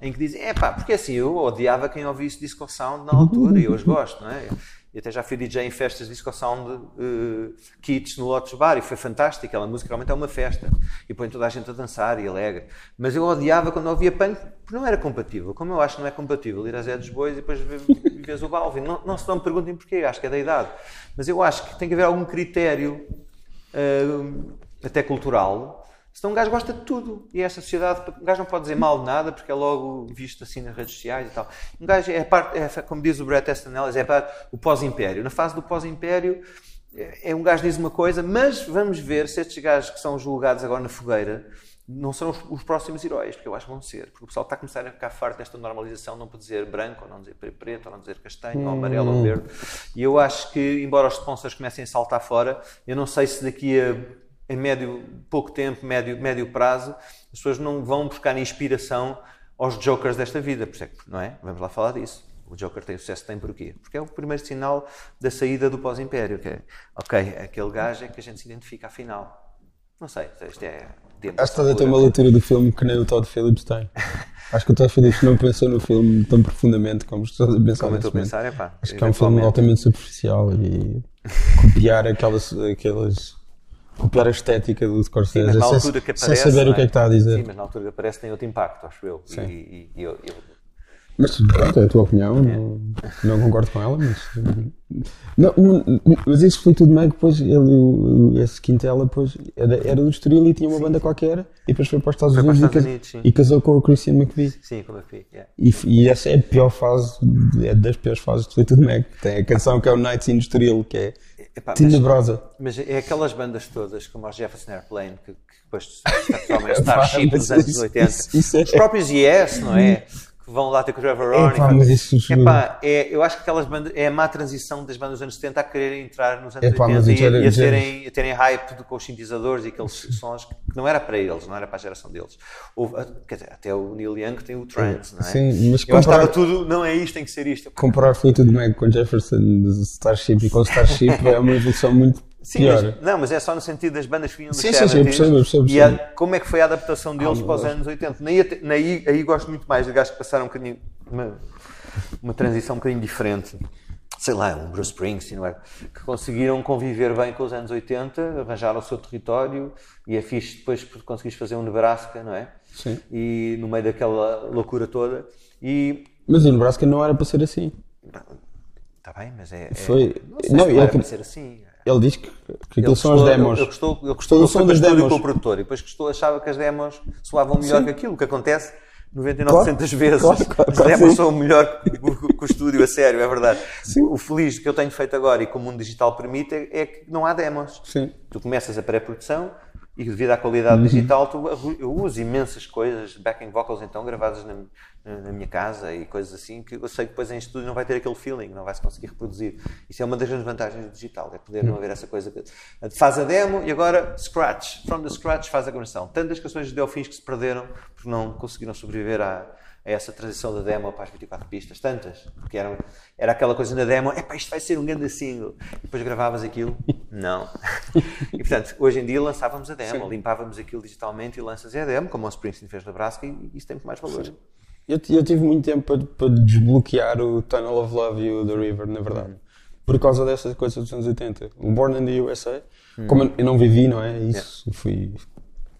em que dizem, é pá, porque assim, eu odiava quem ouvisse disco sound na altura e hoje gosto, não é? E até já fui DJ em festas de disco sound uh, kits no Lotus Bar e foi fantástico. Aquela música realmente é uma festa e põe toda a gente a dançar e alegre. Mas eu odiava quando ouvia punk porque não era compatível. Como eu acho que não é compatível ir a Zé dos Bois e depois vês o Balvin. Não, não se não me perguntem porquê, acho que é da idade. Mas eu acho que tem que haver algum critério, uh, até cultural, Senão um gajo gosta de tudo. E esta sociedade, um gajo não pode dizer mal de nada porque é logo visto assim nas redes sociais e tal. Um gajo é, parte, é como diz o Brett Easton Ellis, é parte, o pós-império. Na fase do pós-império, é, é, um gajo diz uma coisa, mas vamos ver se estes gajos que são julgados agora na fogueira não serão os, os, próximos heróis, porque eu acho que vão ser. Porque o pessoal está a começar a ficar farto desta normalização, não pode dizer branco, ou não dizer preto, ou não dizer castanho, hum. ou amarelo, ou verde. E eu acho que, embora os sponsors comecem a saltar fora, eu não sei se daqui a, em médio, pouco tempo, médio, médio prazo, as pessoas não vão buscar inspiração aos jokers desta vida, por exemplo, não é? Vamos lá falar disso. O Joker tem sucesso tem porquê? Porque é o primeiro sinal da saída do pós-império, que é, ok, aquele gajo é que a gente se identifica afinal. Não sei, isto é. Acho que estás a ter uma leitura do filme que nem o Todd Phillips tem. Acho que o Todd Phillips não pensou no filme tão profundamente como estás a pensar Como estou a pensar, é pá. Acho que é um filme altamente superficial e copiar aquelas, aquelas copiar a estética do Scorsese. Sim, mas que aparece, sem saber é? o que é que está a dizer. Sim, mas na altura que aparece tem outro impacto, acho eu. Sim. E, e, e eu, eu mas pronto, é a tua opinião, é. não, não, concordo com ela, mas. Não, mas isso foi tudo meio que depois ele, esse Quintela depois era, era do Estoril e tinha uma sim, banda sim. qualquer e depois foi para os Estados, Unidos, Estados Unidos, e, casou com o Christian McVie. Sim, com o McVie, yeah. e, e essa é a pior fase, é das piores fases de Fleetwood Mac. Tem a canção que é o Nights in Estoril, que é Epá, tenebrosa. Mas, mas, é aquelas bandas todas, como os Jefferson Airplane, que, que depois totalmente Starship nos anos 80, isso, isso é... os próprios Yes, não é? Que vão lá ter com o Trevor Ronnie. Epá, mas isso Epá, é, eu acho que aquelas bandas, é a má transição das bandas dos anos 70 a quererem entrar nos anos Epá, 80 e, era, e a, terem, a terem hype de, com os sintetizadores e aqueles sons que não era para eles, não era para a geração deles. Houve, quer dizer, até o Neil Young tem o trance, não é? Sim, mas eu comprar, tudo, não é isto, tem que ser isto. Comparar Fleetwood Mac com Jefferson Starship e com Starship é uma evolução muito Sim, mas, não, mas é só no sentido das bandas que vinham do sim, sim, sim, percebo, percebo, E a, como é que foi a adaptação deles ah, para os anos 80? Naí, naí, aí gosto muito mais de gajos que passaram um bocadinho, uma, uma transição um bocadinho diferente. Sei lá, um Bruce Springsteen, não é? que conseguiram conviver bem com os anos 80, arranjaram o seu território e é fixe depois conseguires fazer um Nebraska, não é? Sim. E no meio daquela loucura toda. E... Mas o Nebraska não era para ser assim. Está bem, mas é. Foi. É, não, não, não era para ser assim. Ele diz que, que aquilo são as demos. Ele gostou, ele gostou do som das demos. com o produtor e depois gostou, achava que as demos soavam melhor Sim. que aquilo, o que acontece 99% claro, das vezes. Claro, claro, as demos sim. são melhor que, que o estúdio, a sério, é verdade. Sim. O feliz que eu tenho feito agora e que o mundo digital permite é, é que não há demos. Sim. Tu começas a pré-produção, e devido à qualidade uhum. digital, tu, eu uso imensas coisas, backing vocals então, gravadas na, na, minha casa e coisas assim, que eu sei que depois em estúdio não vai ter aquele feeling, não vai se conseguir reproduzir. Isso é uma das grandes vantagens do digital, é poder não haver essa coisa que faz a demo e agora scratch, from the scratch faz a gravação. Tantas canções de Delfins que se perderam porque não conseguiram sobreviver à a essa transição da demo para as 24 pistas, tantas, porque era, era aquela coisa na demo, é isto vai ser um grande single, e depois gravavas aquilo, não. e portanto, hoje em dia lançávamos a demo, Sim. limpávamos aquilo digitalmente e lanças a demo, como o Springsteen fez na Nebraska, e isso tem muito mais valor. Eu, eu, tive muito tempo para, para, desbloquear o Tunnel of Love e o The River, na verdade. Uhum. Por causa dessas coisas dos anos 80. O Born in the USA, uhum. como eu não vivi, não é? Isso yeah. fui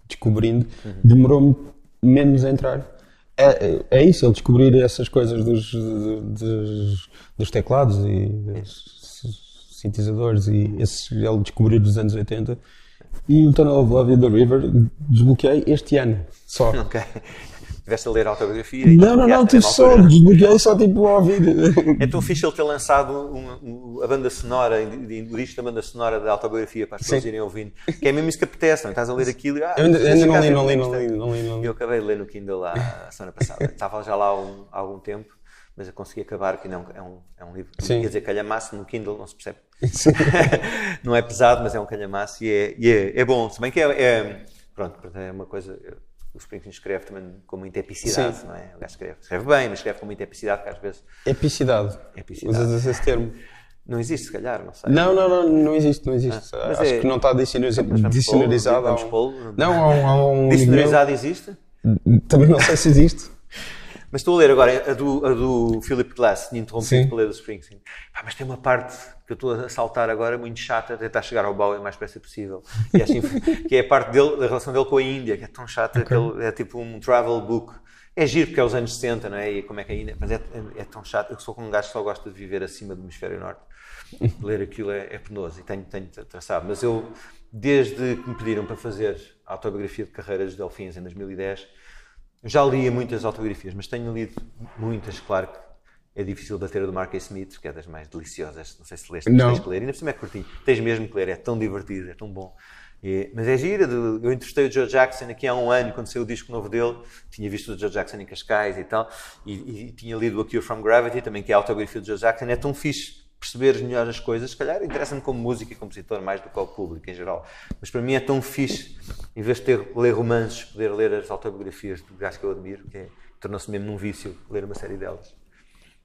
descobrindo, uhum. demorou-me menos a entrar é, é isso, ele descobrir essas coisas dos, dos, dos teclados e dos sintetizadores e esses, ele descobrir dos anos 80 e o Tunnel of Love e The River desbloqueei este ano só. Tiveste a ler a autobiografia? Não, não, não, tive só, desbloqueei só tipo a ouvir. É tão fixe ele ter lançado um, um, a banda sonora, o disco da banda sonora da autobiografia para as pessoas irem ouvindo. Que é mesmo isso que apetece, não? É? Estás a ler aquilo e. Ah, eu ainda, ainda não, li, não, li, não, li, não li, não li. Eu acabei de ler no Kindle lá, a semana passada. Estava já lá há, um, há algum tempo mas eu consegui acabar, que não é um, é um livro, Sim. quer dizer, calhamaço no Kindle, não se percebe. não é pesado, mas é um calhamaço e é, e é, é bom. Se bem que é, é, pronto, é uma coisa, o Springsteen escreve também com muita epicidade, Sim. não é? O gajo escreve, escreve bem, mas escreve com muita epicidade, que às vezes. Epicidade. epicidade. Usas esse termo. Não existe, se calhar, não sei. Não, não, não, não existe, não existe. Ah, Acho é... que não está dicionarizado. Vamos. Não, há um. Há um dicionarizado existe? Também não sei se existe. Mas estou a ler agora a do, a do Philip Glass, interrompido para ler do Springsteen. Ah, mas tem uma parte que eu estou a saltar agora muito chata, a tentar chegar ao Bowie o mais depressa possível. E assim, que é a parte dele, da relação dele com a Índia, que é tão chata, okay. ele, é tipo um travel book. É giro porque é os anos 60, não é? E como é que a Índia. Mas é, é, é tão chato. Eu sou como um gajo que só gosta de viver acima do hemisfério norte. Ler aquilo é, é penoso e tenho, tenho traçado. Mas eu, desde que me pediram para fazer a autobiografia de carreiras de Delfins em 2010, já li muitas autobiografias, mas tenho lido muitas, claro que é difícil bater a do Mark A. Smith, que é das mais deliciosas. Não sei se leste, não. tens que ler. Ainda por cima é curtinho. Tens mesmo que ler, é tão divertido, é tão bom. E, mas é gira, de- eu entrevistei o Joe Jackson aqui há um ano, quando saiu o disco novo dele, tinha visto o Joe Jackson em Cascais e tal, e, e tinha lido A Cure From Gravity, também que é a autobiografia do Joe Jackson, é tão fixe perceber melhor as coisas, se calhar interessa-me como músico e compositor mais do que ao público em geral, mas para mim é tão fixe, em vez de ter, ler romances, poder ler as autobiografias de gajos que eu admiro, que é- tornou-se mesmo num vício ler uma série delas.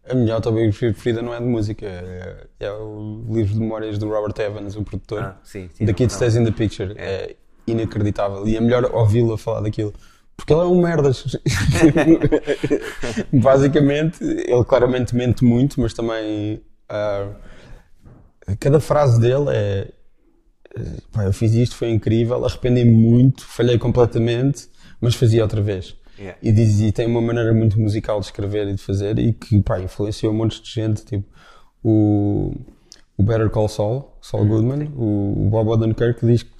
A minha autobiografia preferida não é de música, é, é o livro de memórias do Robert Evans, o produtor. Ah, sim, sim, The Kid. Stays in the Picture. É. inacreditável. E é melhor ouvi-lo a falar daquilo. Porque ele é um merdas. Basicamente, ele claramente mente muito, mas também. Ah, cada frase dele é. Pá, eu fiz isto, foi incrível, arrependi-me muito, falhei completamente, mas fazia outra vez. Yeah. E, diz, e tem uma maneira muito musical de escrever e de fazer e que pá, influenciou um monte de gente, tipo o, o Better Call Saul, Saul Goodman, o, o Bob Odenkirk diz que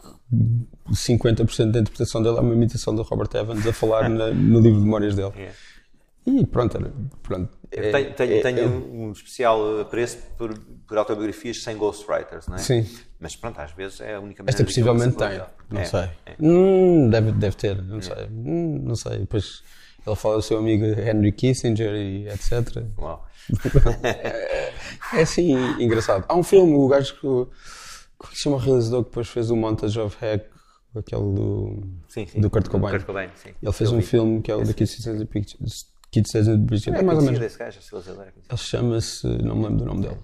50% da interpretação dele é uma imitação do Robert Evans a falar na- no livro de memórias dele. Yeah. E pronto, pronto. É- tenho, tenho- é- tenho é- um especial apreço por, por autobiografias sem ghostwriters, não é? Sim. Mas pronto, às vezes é a única maneira Esta possivelmente tem, não É, sei. é. Hum, deve, deve ter, não sei. Hum, não sei. Depois ele fala do seu amigo Henry Kissinger e etc. Uau. É assim, engraçado. Há um filme, o gajo que. Como é se chama o realizador que depois fez o Montage of Heck, aquele do. Sim, sim. Do Kurt Cobain. Kurt Cobain, sim. Ele fez um filme que é o The Kid Says the Picture. Kid Says the Picture. É É mais ou menos. esse gajo, é conhecido. Ele chama-se. Não me lembro do nome dele.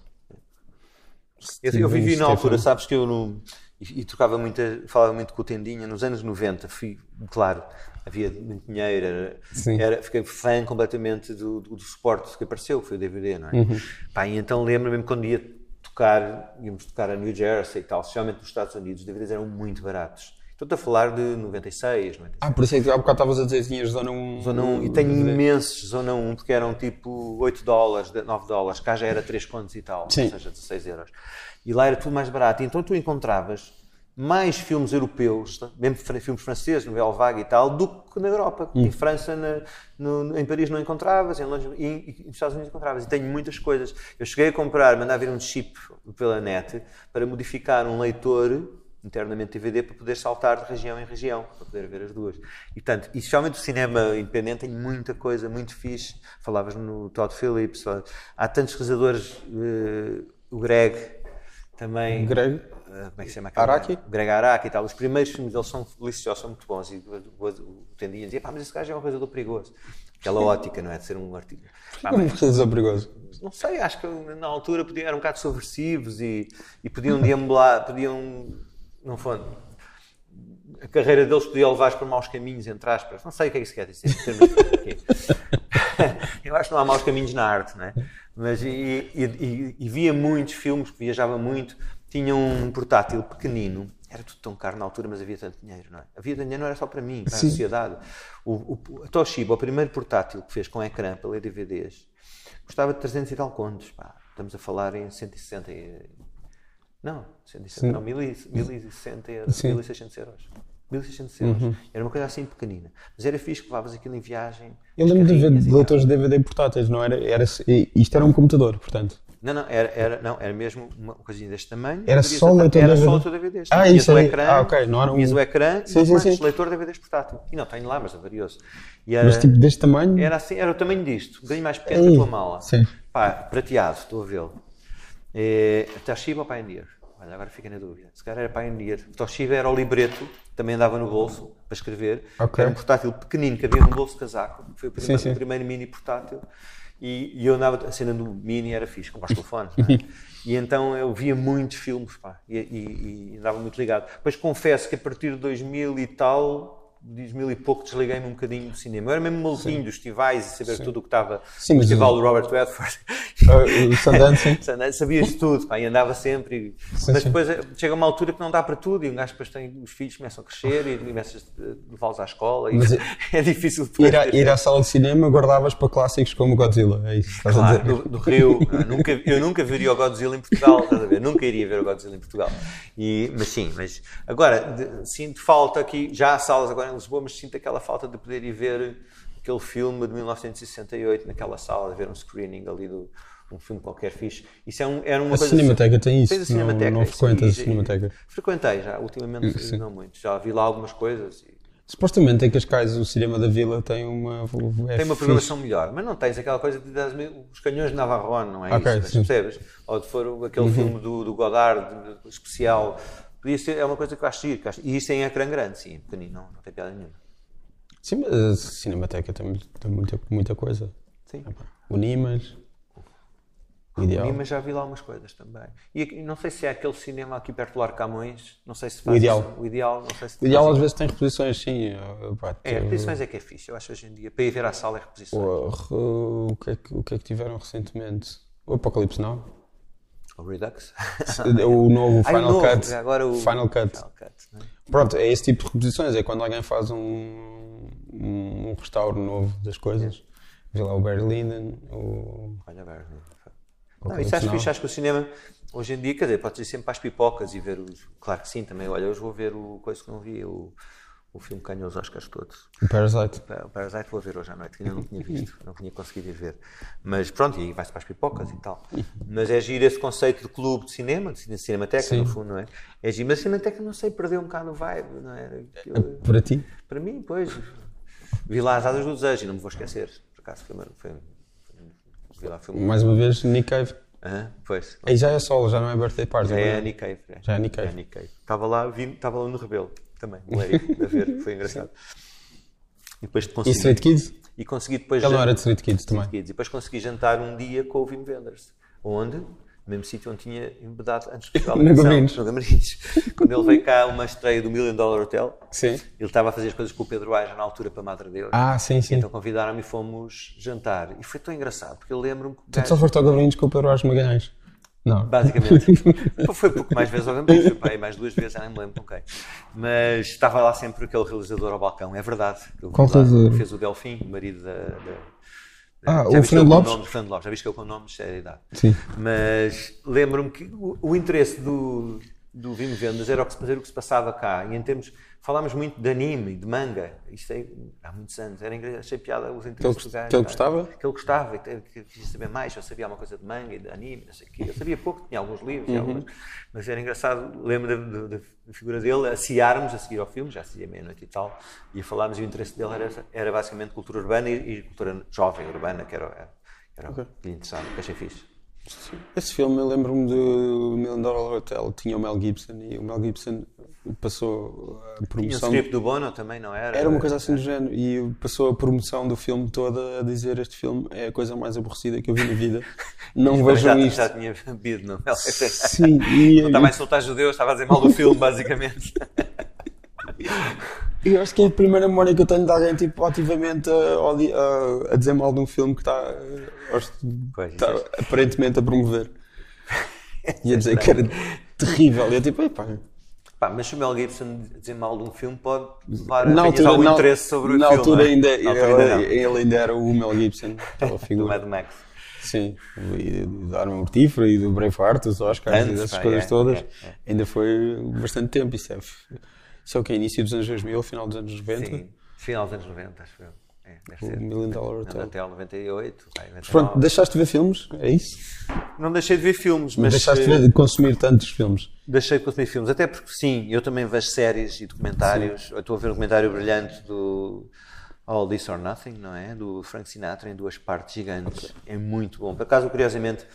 Eu, eu vivi Steven na altura, Stephen. sabes que eu no, e, e trocava muito, falava muito com o Tendinha nos anos 90, fui, claro, havia muito dinheiro, era, era- fiquei fã completamente do, do, do suporte que apareceu, que foi o DVD, não é? Uhum. Pá, e então lembro-me mesmo quando ia tocar, íamos tocar a New Jersey e tal, especialmente nos Estados Unidos, os DVDs eram muito baratos. Estou-te a falar de 96, 97. Ah, por isso é que há bocado estavas a dizer que tinhas Zona 1. Zona 1, e tenho imensos Zona 1, porque eram tipo 8 dólares, 9 dólares, cá já era 3 contos e tal, Sim. ou seja, 16 euros. E lá era tudo mais barato. Então tu encontravas mais filmes europeus, mesmo fran- filmes franceses, novela vaga e tal, do que na Europa. Hum. Em França, na- no- em Paris não encontravas, em Londres e, e nos Estados Unidos encontravas. E tenho muitas coisas. Eu cheguei a comprar, mandar vir um chip pela net para modificar um leitor internamente DVD para poder saltar de região em região, para poder ver as duas. E, portanto, e especialmente o cinema independente tem muita coisa, muito fixe. Falavas no Todd Phillips, há tantos realizadores, eh, o Greg também. Greg? eh, como é que se chama? Araki? gajo? Greg Araki e tal. Os primeiros filmes deles são deliciosos, são muito bons. E o, o, o Tendinha dizia, pá, mas esse gajo é um realizador perigoso. Aquela ótica, não é? De ser um artigo. Pá, Como mas- realizador perigoso? não sei, acho que na altura podiam, eram um bocado subversivos e, e podiam deambular, podiam, não foi, a carreira deles podia levar para maus caminhos, entre aspas. Não sei o que é que isso quer dizer. Eu acho que não há maus caminhos na arte, né? Mas e, e- e- e via muitos filmes, viajava muito, tinha um portátil pequenino. Era tudo tão caro na altura, mas havia tanto dinheiro, não é? Havia dinheiro, não era só para mim, para Sim. a sociedade. O, o, a Toshiba, o primeiro portátil que fez com ecrã para ler DVDs, custava 300 e tal contos. Pá. Estamos a falar em 160. Não, 160, não, 1060 euros, Sim. 1600 euros. 1600 euros. Era uma coisa assim pequenina. Mas era fixe que levavas aquilo em viagem. Eu lembro de de leitores de DVD portáteis, não era? era isto era um computador, portanto. Não, não, era, era, não, era mesmo uma coisinha deste tamanho. Era só atar- leitor Era DVD? só leitor DVDs. Ah, Tinhas isso o aí. ecrã, Ah, ok, não era um- o ecrã Sim, e sim, sim. leitor DVDs portátil. E não, tenho lá, mas é valioso. E era, Mas tipo deste tamanho. era assim, era o tamanho disto, um bocadinho mais pequeno que Ei, a tua mala. sim. Pá, prateado, estou a vê-lo. É, Toshiba Pioneer? Olha, agora fica na dúvida. Se calhar era Pioneer. O Toshiba era o libreto, também andava no bolso para escrever. Ok. Era um portátil pequenino que havia no bolso de casaco. Foi o primeiro, Sim, sim. primeiro mini portátil. E, e eu andava, a cena do mini era fixe, com os telefones. é? E então eu via muitos filmes pá, e, e- e andava muito ligado. Depois confesso que a partir de 2000 e tal, 2000 e pouco, desliguei-me um bocadinho do cinema. Eu era mesmo maluquinho dos festivais e saber tudo o que estava Sim, no festival do Robert Redford. Ah, o Sundance, sim. Sabias tudo, pá, e andava sempre. e- Sim, mas sim. depois eh, chega uma altura que não dá para tudo e um gajo depois tem os filhos começam a crescer e começas a levá-los à escola e Mas é- é difícil. Ir, à, ir à sala de cinema guardavas para clássicos como Godzilla. É isso estás a Claro, dizer. do, do Rio, não, nunca, eu nunca veria o Godzilla em Portugal, estás a ver? Nunca iria ver o Godzilla em Portugal. E, mas sim, mas agora de- sinto falta aqui, já há salas agora em Lisboa, mas sinto aquela falta de poder ir ver aquele filme de 1968 naquela sala, de ver um screening ali do um filme qualquer fixe. Isso é um, era uma A coisa. Cinemateca tem isso. Tens a Cinemateca. Não, não frequentas a Cinemateca. Frequentei já, ultimamente Sim. não muito. Já vi lá algumas coisas. e Supostamente em Cascais o cinema da Vila tem uma. é Tem uma programação melhor, mas não tens aquela coisa de das- os canhões de Navarone, não é Ok, isso? Uhum. Percebes? Ou de for aquele filme do, do Godard de- especial. Podia ser, é uma coisa que eu acho giro, que acho- E isso em ecrã grande, sim, pequenino, não, não tem piada nenhuma. Sim, mas a Cinemateca tem, tem muita, muita coisa. Sim. O Nimas. O Ideal. Sim, mas já vi lá umas coisas também. E não sei se é aquele cinema aqui perto do Largo Camões, não sei se faz O Ideal. O ideal, não sei se O Ideal às vezes tem reposições, sim. eh, pá, É, reposições é que é fixe, eu acho hoje em dia. Para ir ver à sala é reposições. o, o, que é que, o que é que tiveram recentemente? O Apocalipse Now. O Redux. o novo Ai, o Final novo, Cut. Agora o Final Cut. Final Cut, não é? Pronto, é esse tipo de reposições. É quando alguém faz um, um, restauro novo das coisas. Vê lá o Barry Lyndon, o Olha, o Não, isso acho fixe, acho que o cinema hoje em dia, quer dizer, pode ir sempre para as pipocas e ver os. Claro que sim, também. Olha, hoje vou ver o coisa que não vi, o, o filme que ganhou os Oscars todos. O Parasite. O Parasite vou ver hoje à noite, que ainda não tinha visto, não tinha conseguido ir ver. Mas pronto, e aí vai-se para as pipocas e tal. Mas é giro esse conceito de clube de cinema, de cine- cinemateca, Sim. no fundo, não é? É giro, mas a cinemateca, não sei, perdeu um bocado o vibe, não é? Aquilo- Para ti? Para mim, pois, vi lá as asas do desejo e não me vou esquecer. Por acaso, foi, foi, vi lá, foi um- Mais uma vez, Nick Cave. Hã? Pois, Aí já é solo, já não é birthday party. já é não a Nick Cave. Já é a Nick Cave. Nick Cave. Estava lá, vi, estava lá no Rebelo também, no Eric, a ver, foi engraçado. E depois E consegui, Street Kids? e consegui depois jan- era de Street Kids também. Kids. E depois consegui jantar um dia com o Wim Wenders. Onde? No mesmo sítio onde tinha embedado antes de. No Gamarinos. No Gamarinos. Quando ele veio cá, uma estreia do Million Dollar Hotel, Sim. ele estava a fazer as coisas com o Pedro Aja na altura para Madre Deus. Ah, sim, sim. Então convidaram-me e fomos jantar. E foi tão engraçado, porque eu lembro-me que o Tu só foste ao Gabriels com o Pedro Ars Magalhães? Não. Basicamente. Foi pouco mais vezes ao Gambinos, foi para aí mais duas vezes, já nem me lembro com quem. Mas estava lá sempre aquele realizador ao balcão, é verdade. Qual realizador? Fez o Delfim, o marido da. da- Ah, já o Fernando Lopes? Nome, Fernando Lopes, já viste que ele com nomes de seriedade. Sim. Mas lembro-me que o, o interesse do, do Vimo Vendas era o que se, fazer o que se passava cá. E em termos. Falámos muito de anime, de manga. Isto é, há muitos anos. Era achei piada os interesses Que ele- que ele gostava? Que ele gostava e que- que queria saber mais. Eu sabia alguma coisa de manga e de anime, não sei o quê. Eu sabia pouco, tinha alguns livros, Uhum. algumas, mas era engraçado. Lembro da, da- da figura dele, a ciarmos a seguir ao filme, já seria meia-noite e tal, e a falarmos. E o interesse dele era, era basicamente cultura urbana e, e cultura jovem urbana, que era, era, era o que lhe interessava, que achei fixe. Esse filme, eu lembro-me do Million Dollar Hotel. Tinha o Mel Gibson e o Mel Gibson passou a Tinha o promoção. script do Bono também, não era? Era uma coisa assim do género. E passou a promoção do filme toda a dizer: Este filme é a coisa mais aborrecida que eu vi na vida. Não Mas já, vejam isto. já tinha bebido, não é? Sim, e Não estava a insultar judeus, estava a dizer mal do filme, basicamente. eu acho que é a primeira memória que eu tenho de alguém tipo, ativamente a, odi- a- a dizer mal de um filme que está, eh, Pois, está isso aparentemente a promover. E a dizer que era terrível. E eu tipo, epá, Pá, mas se o Mel Gibson dizer mal de um filme pode levar na a altura, algum na, interesse sobre o na filme. altura é? ainda, Na altura ainda ele, ele ainda era o Mel Gibson, aquela Do figura. Mad Max. Sim, e do Arma Mortífera e do Braveheart, os Oscars Antes, e dessas pá, coisas é, todas. é, é. Ainda foi bastante tempo. Isso é, isso é o que é início dos anos 2000, final dos anos 90. Sim, final dos anos 90, acho eu. É, deve ser. Million Dollar Hotel. Até ao 98, vai, 99. Pronto, deixaste de ver filmes? É isso? Não deixei de ver filmes, Mas deixaste eh, de, ver, de consumir tantos filmes. deixei de consumir filmes. Até porque, sim, eu também vejo séries e documentários. Eu estou a ver um documentário brilhante do All This or Nothing, não é? Do Frank Sinatra, em duas partes gigantes. É muito bom. Por acaso, curiosamente,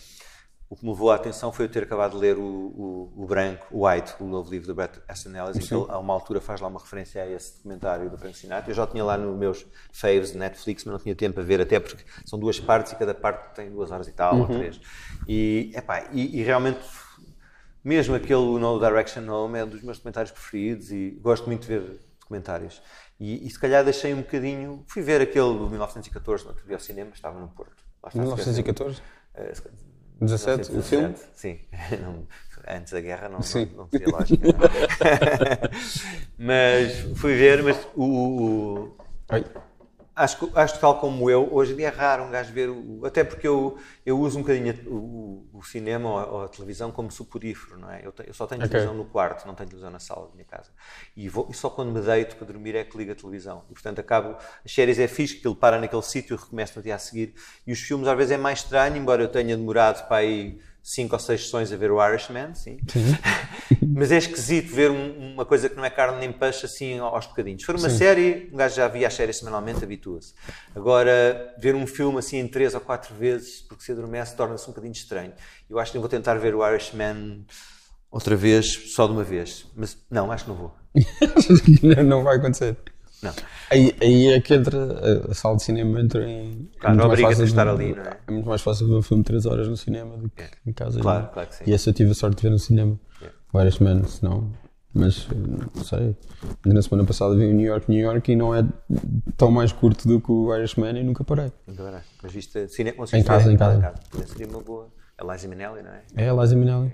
o que me levou a atenção foi eu ter acabado de ler o, o, o Branco, o White, o novo livro do Brett Easton Ellis, em que ele, a uma altura faz lá uma referência a esse documentário do Frank Sinatra. Eu já tinha lá nos meus faves de Netflix, mas não tinha tempo a ver, até porque são duas partes e cada parte tem duas horas e tal, ou três. E, epá, e, e realmente mesmo aquele No Direction Home é um dos meus documentários preferidos e gosto muito de ver documentários. E, e se calhar deixei um bocadinho. Fui ver aquele do 1914 no outro dia ao cinema, estava no Porto. Lá está, 1914? eh, se- 17, o filme? 1917, Sim, Não- antes da guerra não, Sim. não, não teria lógica. não mas fui ver, mas o, o- Ai, Acho acho que tal como eu, hoje em dia é raro um gajo ver, o, até porque eu, eu uso um bocadinho o, o cinema ou, ou, a televisão como suporífero, não é? Eu, te, eu só tenho okay. televisão no quarto, não tenho televisão na sala da minha casa. E, vou, e, só quando me deito para dormir é que ligo a televisão. E portanto acabo, as séries é fixe, que ele para naquele sítio e recomeça no dia a seguir. E os filmes às vezes é mais estranho, embora eu tenha demorado para aí cinco ou seis sessões a ver o Irishman, sim. sim. Mas é esquisito ver um, uma coisa que não é carne nem peixe assim aos bocadinhos. Se for uma sim. série, um gajo já via as séries semanalmente, habitua-se. Agora, ver um filme assim em três ou quatro vezes, porque se adormece, torna-se um bocadinho estranho. Eu acho que vou tentar ver o Irishman outra vez, só de uma vez. Mas não, acho que não vou. não vai acontecer. Não. Aí, aí é que entra a sala de cinema entra em. Claro, não obriga a estar ali, não é? É muito mais fácil ver um filme de 3 horas no cinema do que é. em casa. Claro, claro que sim. E essa eu tive a sorte de ver no cinema. Yeah. Várias semanas, não. Mas não sei. Na semana passada vi o New York, New York e não é tão mais curto do que o Irishman e nunca parei. Nunca parei. Mas viste cinema Em casa, em casa. Em casa. Seria uma boa. A Liza Minnelli, não é? É, a Liza Minnelli.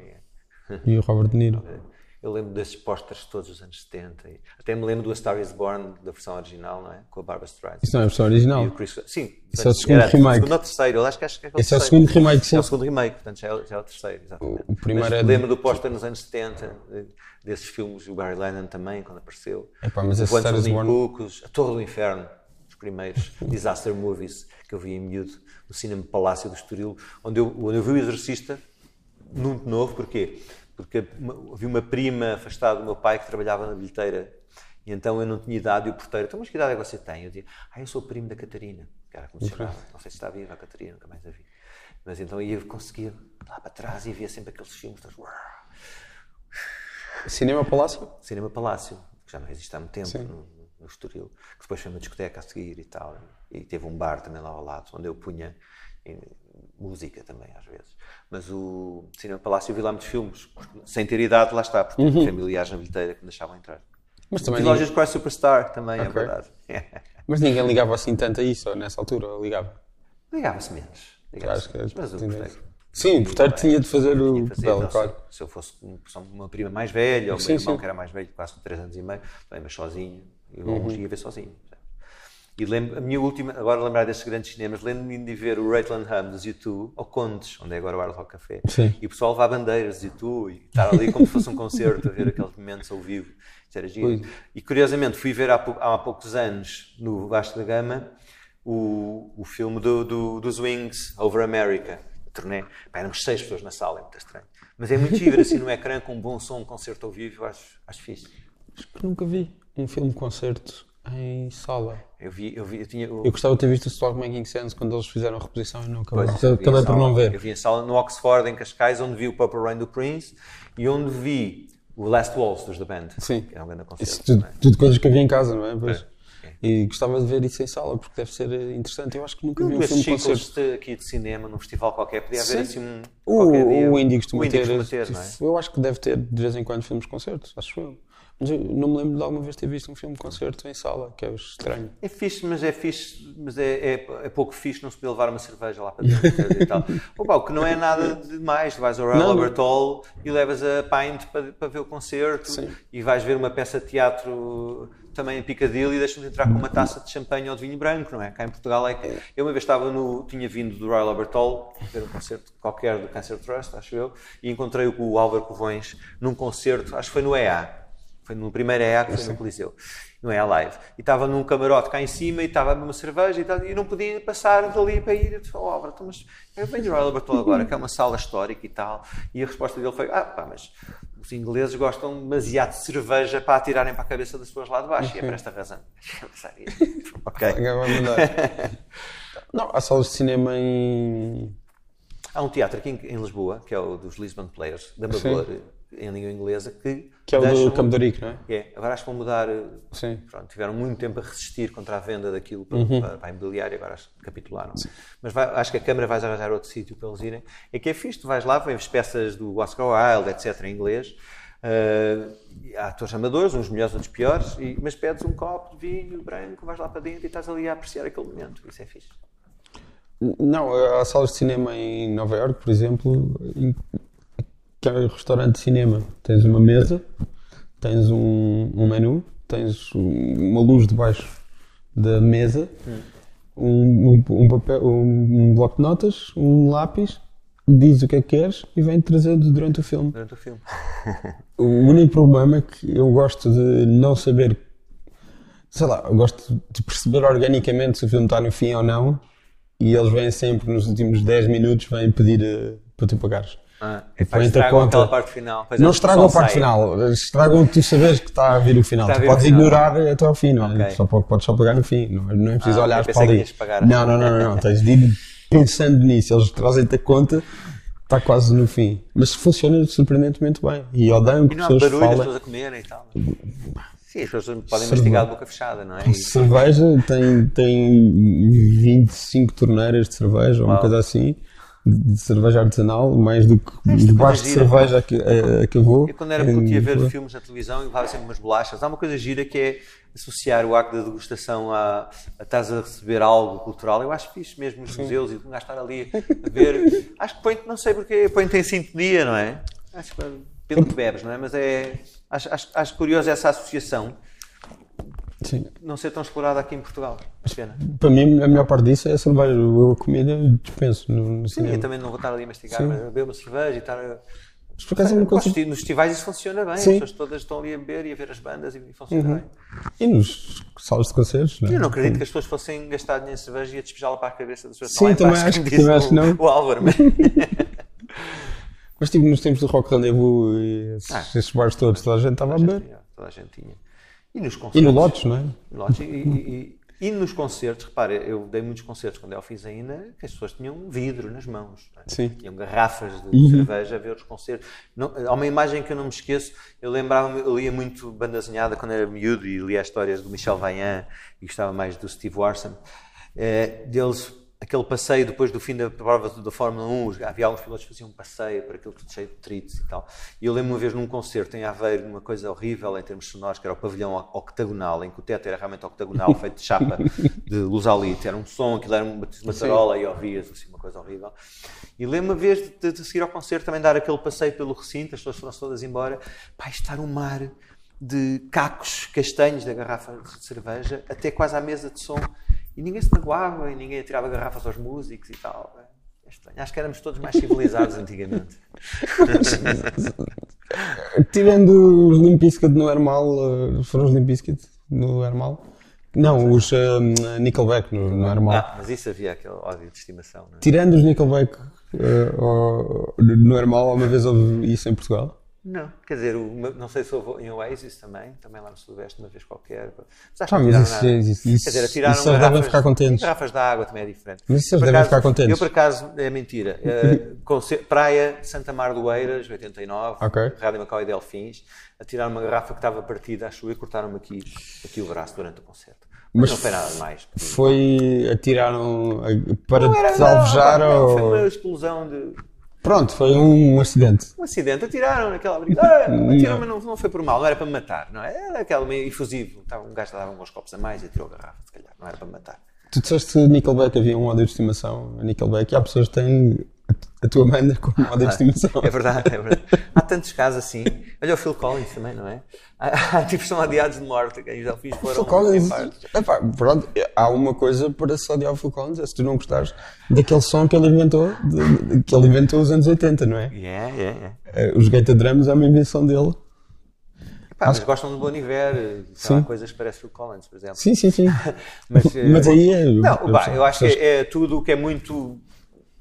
É. E o Robert De Niro. Eu lembro desses pósteres todos os anos 70. E até me lembro do A Star is Born, da versão original, não é? Com a Barbara Streisand. Isso não é a versão original? Chris... Sim. Isso é o segundo remake. O segundo ou terceiro. Eu acho que, acho que é o Esse é o segundo remake, sim. É o segundo remake, portanto já é, já é o terceiro, exatamente. O, o primeiro mas é lembro do póster nos anos 70, desses filmes, o Barry Lyndon também, quando apareceu. Epá, mas esse Star is Born... Cucos, A Torre do Inferno, os primeiros disaster movies que eu vi em miúdo, no Cinema Palácio do Estoril, onde eu, onde eu vi o Exorcista, muito novo, porquê? Porque havia uma prima afastada do meu pai que trabalhava na bilheteira e então eu não tinha idade e o porteiro, então mas que idade é que você tem? Eu dizia, ah, eu sou primo da Catarina, que era como se chamava, não sei se está viva a Catarina, nunca mais a vi. Mas então eu conseguia lá para trás e via sempre aqueles filmes, todos, Cinema Palácio? Cinema Palácio, que já não existe há muito tempo no, no Estoril, que depois foi uma discoteca a seguir e tal, e teve um bar também lá ao lado, onde eu punha música também, às vezes. Mas o Cinema Palácio eu vi lá muitos filmes, sem ter idade, lá está, porque uhum. familiares na bilheteira que me deixavam entrar. Mas também. Ninguém... Lojas Cry Superstar também, é okay. é verdade. Mas ninguém ligava assim tanto a isso, nessa altura, ligava? Ligava-se menos. Ligava menos. Mas o porteiro. Sim, o porteiro tinha de fazer o papel, claro. Se eu fosse uma prima mais velha, ou sim, meu irmão sim. que era mais velho, quase com 3 anos e meio, também, mas sozinho, eu uhum. ia ver sozinho. E lembro, a minha última, agora lembrar destes grandes cinemas, lembro-me de ver o Raitland Hum dos U2 ao Condes, onde é agora o Hard Rock Café. Sim. E o pessoal levar bandeiras de U2 e estar ali como se fosse um concerto, a ver aqueles momentos ao vivo. Isso era giro. E curiosamente fui ver há, há poucos anos, no Vasco da Gama, o, o filme do, do, dos Wings, Over America. Turnê. Pá, éramos seis pessoas na sala, é muito estranho. Mas é muito giro assim no ecrã, com um bom som, um concerto ao vivo, acho, acho fixe. Acho que nunca vi um filme-concerto em sala. Eu vi, eu vi, eu tinha. Eu gostava de ter visto o Stock Making Sense quando eles fizeram a reposição e não acabei. Acabei por não ver. Eu vi em sala no Oxford, em Cascais, onde vi o Purple Rain do Prince e onde vi o Last Waltz dos The Band. Sim. Que é um grande concerto. Isso tudo, tudo, coisas que eu vi em casa, não é? Pois. É. E gostava de ver isso em sala, porque deve ser interessante. Eu acho que nunca vi um filme concerto. aqui de cinema, num festival qualquer, podia haver assim um. O, dia, o Indie costuma ter. ter é? Eu acho que deve ter de vez em quando filmes concertos, acho eu. Mas eu não me lembro de alguma vez ter visto um filme de concerto em sala, que é estranho. É fixe, mas é fixe, mas é, é, é pouco fixe não se poder levar uma cerveja lá para dentro e tal. Opa, o que não é nada demais. Tu vais ao Royal Albert Hall e levas a pint para, para ver o concerto Sim. e vais ver uma peça de teatro também em Piccadilly e deixas-nos entrar com uma taça de champanhe ou de vinho branco, não é? Cá em Portugal é que... Eu uma vez estava no... tinha vindo do Royal Albert Hall ver um concerto qualquer do Cancer Trust, acho eu, e encontrei o Álvaro Covões num concerto, acho que foi no EA, foi no primeiro EA que foi no Coliseu, não é a live. E estava num camarote cá em cima e estava a uma cerveja e, tal, e não podia passar dali para ir. Eu disse, oh, Álvaro, então, mas eu venho do Royal Albert agora, que é uma sala histórica e tal. E a resposta dele foi, ah, pá, mas os ingleses gostam demasiado de cerveja para atirarem para a cabeça das pessoas lá de baixo. E é por esta razão. ok. não, há salas de cinema em... Há um teatro aqui em Lisboa, que é o dos Lisbon Players, da Amador, em língua inglesa, que que é o do Campo de Rico, não é? É, agora acho que vão mudar. Eh, Sim. Pronto, tiveram muito tempo a resistir contra a venda daquilo para, uhum. para, para a imobiliária, agora acho que capitularam. Sim. Mas vai, acho que a Câmara vai arranjar outro sítio para eles irem. É que é fixe, tu vais lá, vês peças do Oscar Wilde, etc., em inglês. Uh, há atores amadores, uns melhores, outros piores, e, mas pedes um copo de vinho branco, vais lá para dentro e estás ali a apreciar aquele momento. Isso é fixe. Não, há salas de cinema em Nova Iorque, por exemplo, que um restaurante de cinema. Tens uma mesa, tens um, um menu, tens uma luz debaixo da mesa, um, um, um papel, um, um bloco de notas, um lápis, diz o que é que queres e vem trazendo durante o filme. Durante o filme. O único problema é que eu gosto de não saber, sei lá, eu gosto de perceber organicamente se o filme está no fim ou não e eles vêm sempre nos últimos 10 minutos vêm pedir eh, para tu pagares. Ah, E pá, põe-te a estragam conta. parte final. É, Não estragam a parte sai. final, estragam tu saberes que está a vir o final. Tu podes final. ignorar até ao fim, não é? Ok. Só pode- podes só pagar no fim, não, é- não é preciso Ah, olhar para ali. Não, não, não, não, não, tens de ir pensando nisso. Eles trazem-te a conta, está quase no fim. Mas funciona surpreendentemente bem. E odeiam que E não há pessoas barulho, as falem. pessoas a comerem e tal. Sim, as pessoas podem mastigar de boca fechada, não é? E- Cerveja tem, tem 25 torneiras de cerveja, ou uma coisa assim, de cerveja artesanal, mais do que de baixo de cerveja que a- acabou. Eu quando era puto ia ver filmes na televisão e levava sempre umas bolachas. Há uma coisa gira que é associar o acto da degustação a, a estás a receber algo cultural. Eu acho fixe mesmo nos museus e gajo estar ali a ver. acho que põe-te, não sei porquê, põe-te em sintonia, não é? Acho que pelo que bebes, não é? Mas é. Acho, acho, acho curioso essa associação Sim. não ser tão explorada aqui em Portugal. Pena. Para mim, a melhor parte disso é cerveja. Eu, a comida dispenso no, no Sim, cinema. eu também não vou estar ali a mastigar, Sim. mas a beber uma cerveja e estar a. Mas por acaso Nos festivais isso funciona bem, Sim. as pessoas todas estão ali a beber e a ver as bandas e funciona bem. E nos salas de concertos, não é? Eu não acredito que as pessoas fossem gastar dinheiro em cerveja e a despejá-la para a cabeça das pessoas. Sim, também baixo, acho que- também acho que não. O, o Álvaro, mas... Mas tipo, nos tempos do Rock Rendezvous e esses, Ah. esses bares todos, toda a gente estava a beber. Toda a gente tinha. E nos E concertos. no Lotus, não é? Lotes, e, e- e- e nos concertos, repare, eu dei muitos concertos quando eu fiz ainda, que as pessoas tinham vidro nas mãos. é? Sim. Tinham garrafas de cerveja a ver os concertos. Não, há uma imagem que eu não me esqueço. Eu lembrava-me, eu lia muito banda desenhada quando era miúdo e lia as histórias do Michel Vaillant e gostava mais do Steve Warson. Eh, deles, aquele passeio depois do fim da prova da Fórmula 1, os- havia alguns pilotos que faziam um passeio para aquilo tudo cheio de tritos e tal. E eu lembro uma vez num concerto em Aveiro, uma coisa horrível em termos sonoros, que era o pavilhão octagonal, em que o teto era realmente octagonal, feito de chapa de luz alite. Era um som, aquilo era uma, uma tarola e ouvias assim, uma coisa horrível. E lembro uma vez de, de seguir ao concerto também dar aquele passeio pelo recinto, as pessoas foram todas embora, pá, estar um mar de cacos castanhos da garrafa de cerveja até quase à mesa de som. E ninguém se magoava e ninguém atirava garrafas aos músicos e tal. É estranho. Acho que éramos todos mais civilizados antigamente. Tirando os Limp Bizkit no Hermal, eh, foram os Limp Bizkit no Hermal? Não, os eh, Nickelback no, no Hermal. Ah, mas isso havia aquele ódio de estimação, não é? Tirando os Nickelback ao- no Hermal, alguma vez houve isso em Portugal? Não, quer dizer, o não sei se houve em Oasis também, também lá no Sudoeste, uma vez qualquer. Mas acho que mas isso- nada. isso- isso- Quer dizer, atiraram isso eles devem garrafas- ficar contentes. Garrafas de água também é diferente. Mas isso Eu, eles por devem acaso- ficar contentes. Eu, por acaso, é mentira. Conce- Praia Santa Mar do Eiras, 89, Ok. Rádio Macau e Delfins, atiraram uma garrafa que estava partida, acho eu, e cortaram-me aqui, aqui o braço durante o concerto. Mas, Mas não foi nada demais. Foi. atiraram eh, para Não era te nada, alvejar não, Foi ou. uma explosão de. Pronto, foi um acidente. Um acidente, atiraram naquela briga. Ah, atiraram, mas não, não foi por mal, não era para me matar, não é? Era aquele meio efusivo. Estava, um gajo dava uns copos a mais e atirou a garrafa, se calhar, não era para me matar. Tu disseste que Nickelback havia um ódio de estimação a Nickelback e há pessoas que têm a- tua banda como um ódio de estimação. É verdade, é verdade. Há tantos casos assim. Olha o Phil Collins também, não é? Há, há tipos que são adiados de morte, que os delfins foram Phil Collins, partes. epá, pronto, há uma coisa para se odiar o Phil Collins, é se tu não gostares daquele som que ele inventou, de- de- que ele inventou nos anos 80, não é? Yeah, yeah, yeah. Eh, Os Gata Drums é uma invenção dele. Pá, mas gostam de Bon Iver, sei lá, Sim. coisas que parece Phil Collins, por exemplo. Sim, sim, sim. Mas, eh, Mas aí é. Não, eu- pá, eu acho que é, é tudo o que é muito.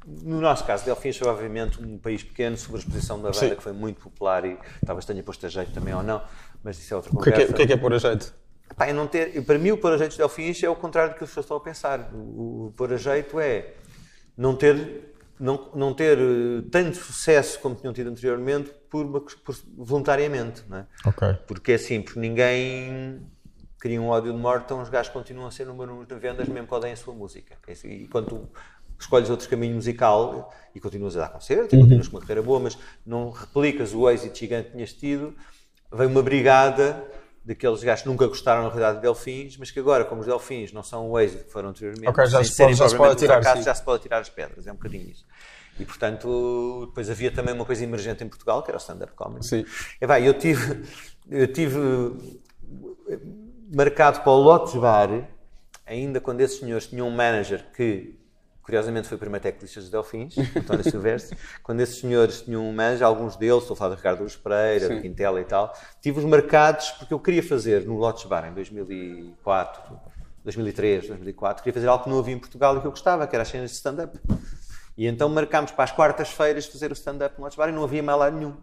No nosso caso, Delfins foi obviamente um país pequeno, sobre a exposição da banda Sim. que foi muito popular e talvez tenha posto a jeito também ou não, mas isso é outra O que é que é, conversa. o que é, que é pôr a jeito? Pá, eu não ter, para mim, o pôr a jeito dos Delfins é o contrário do que as pessoas estão a pensar. O, o pôr a jeito é não ter, não, não ter eh, tanto sucesso como tinham tido anteriormente por, por- voluntariamente, não é? Ok. Porque é assim, porque ninguém cria um ódio de morte, então os gajos continuam a ser número um de vendas mesmo que odeiem a sua música. É E quando escolhes outro caminho musical e continuas a dar concertos, e continuas com uma carreira boa, mas não replicas o êxito gigante que tinhas tido, vem uma brigada daqueles gajos que nunca gostaram na realidade de Delfins, mas que agora, como os Delfins não são o êxito que foram anteriormente, Ok, já se pode- já se pode sim. já se pode tirar as pedras, é um bocadinho isso. E portanto, depois havia também uma coisa emergente em Portugal, que era o stand-up comedy. Sim. E, vai, eu tive, eu tive marcado para o Lotus Bar ainda quando esses senhores tinham um manager que, curiosamente, foi o primeiro teclista dos Delfins, António Silvestre, quando esses senhores tinham um manager, alguns deles, estou a falar do Ricardo Luz Pereira, do Quintela e tal, tive-os marcados porque eu queria fazer no Lotes Bar em 2004, 2003, 2004, queria fazer algo que não havia em Portugal e que eu gostava, que era as cenas de stand-up. E então marcámos para as quartas-feiras fazer o stand-up no Lotes Bar e não havia mais lá nenhum.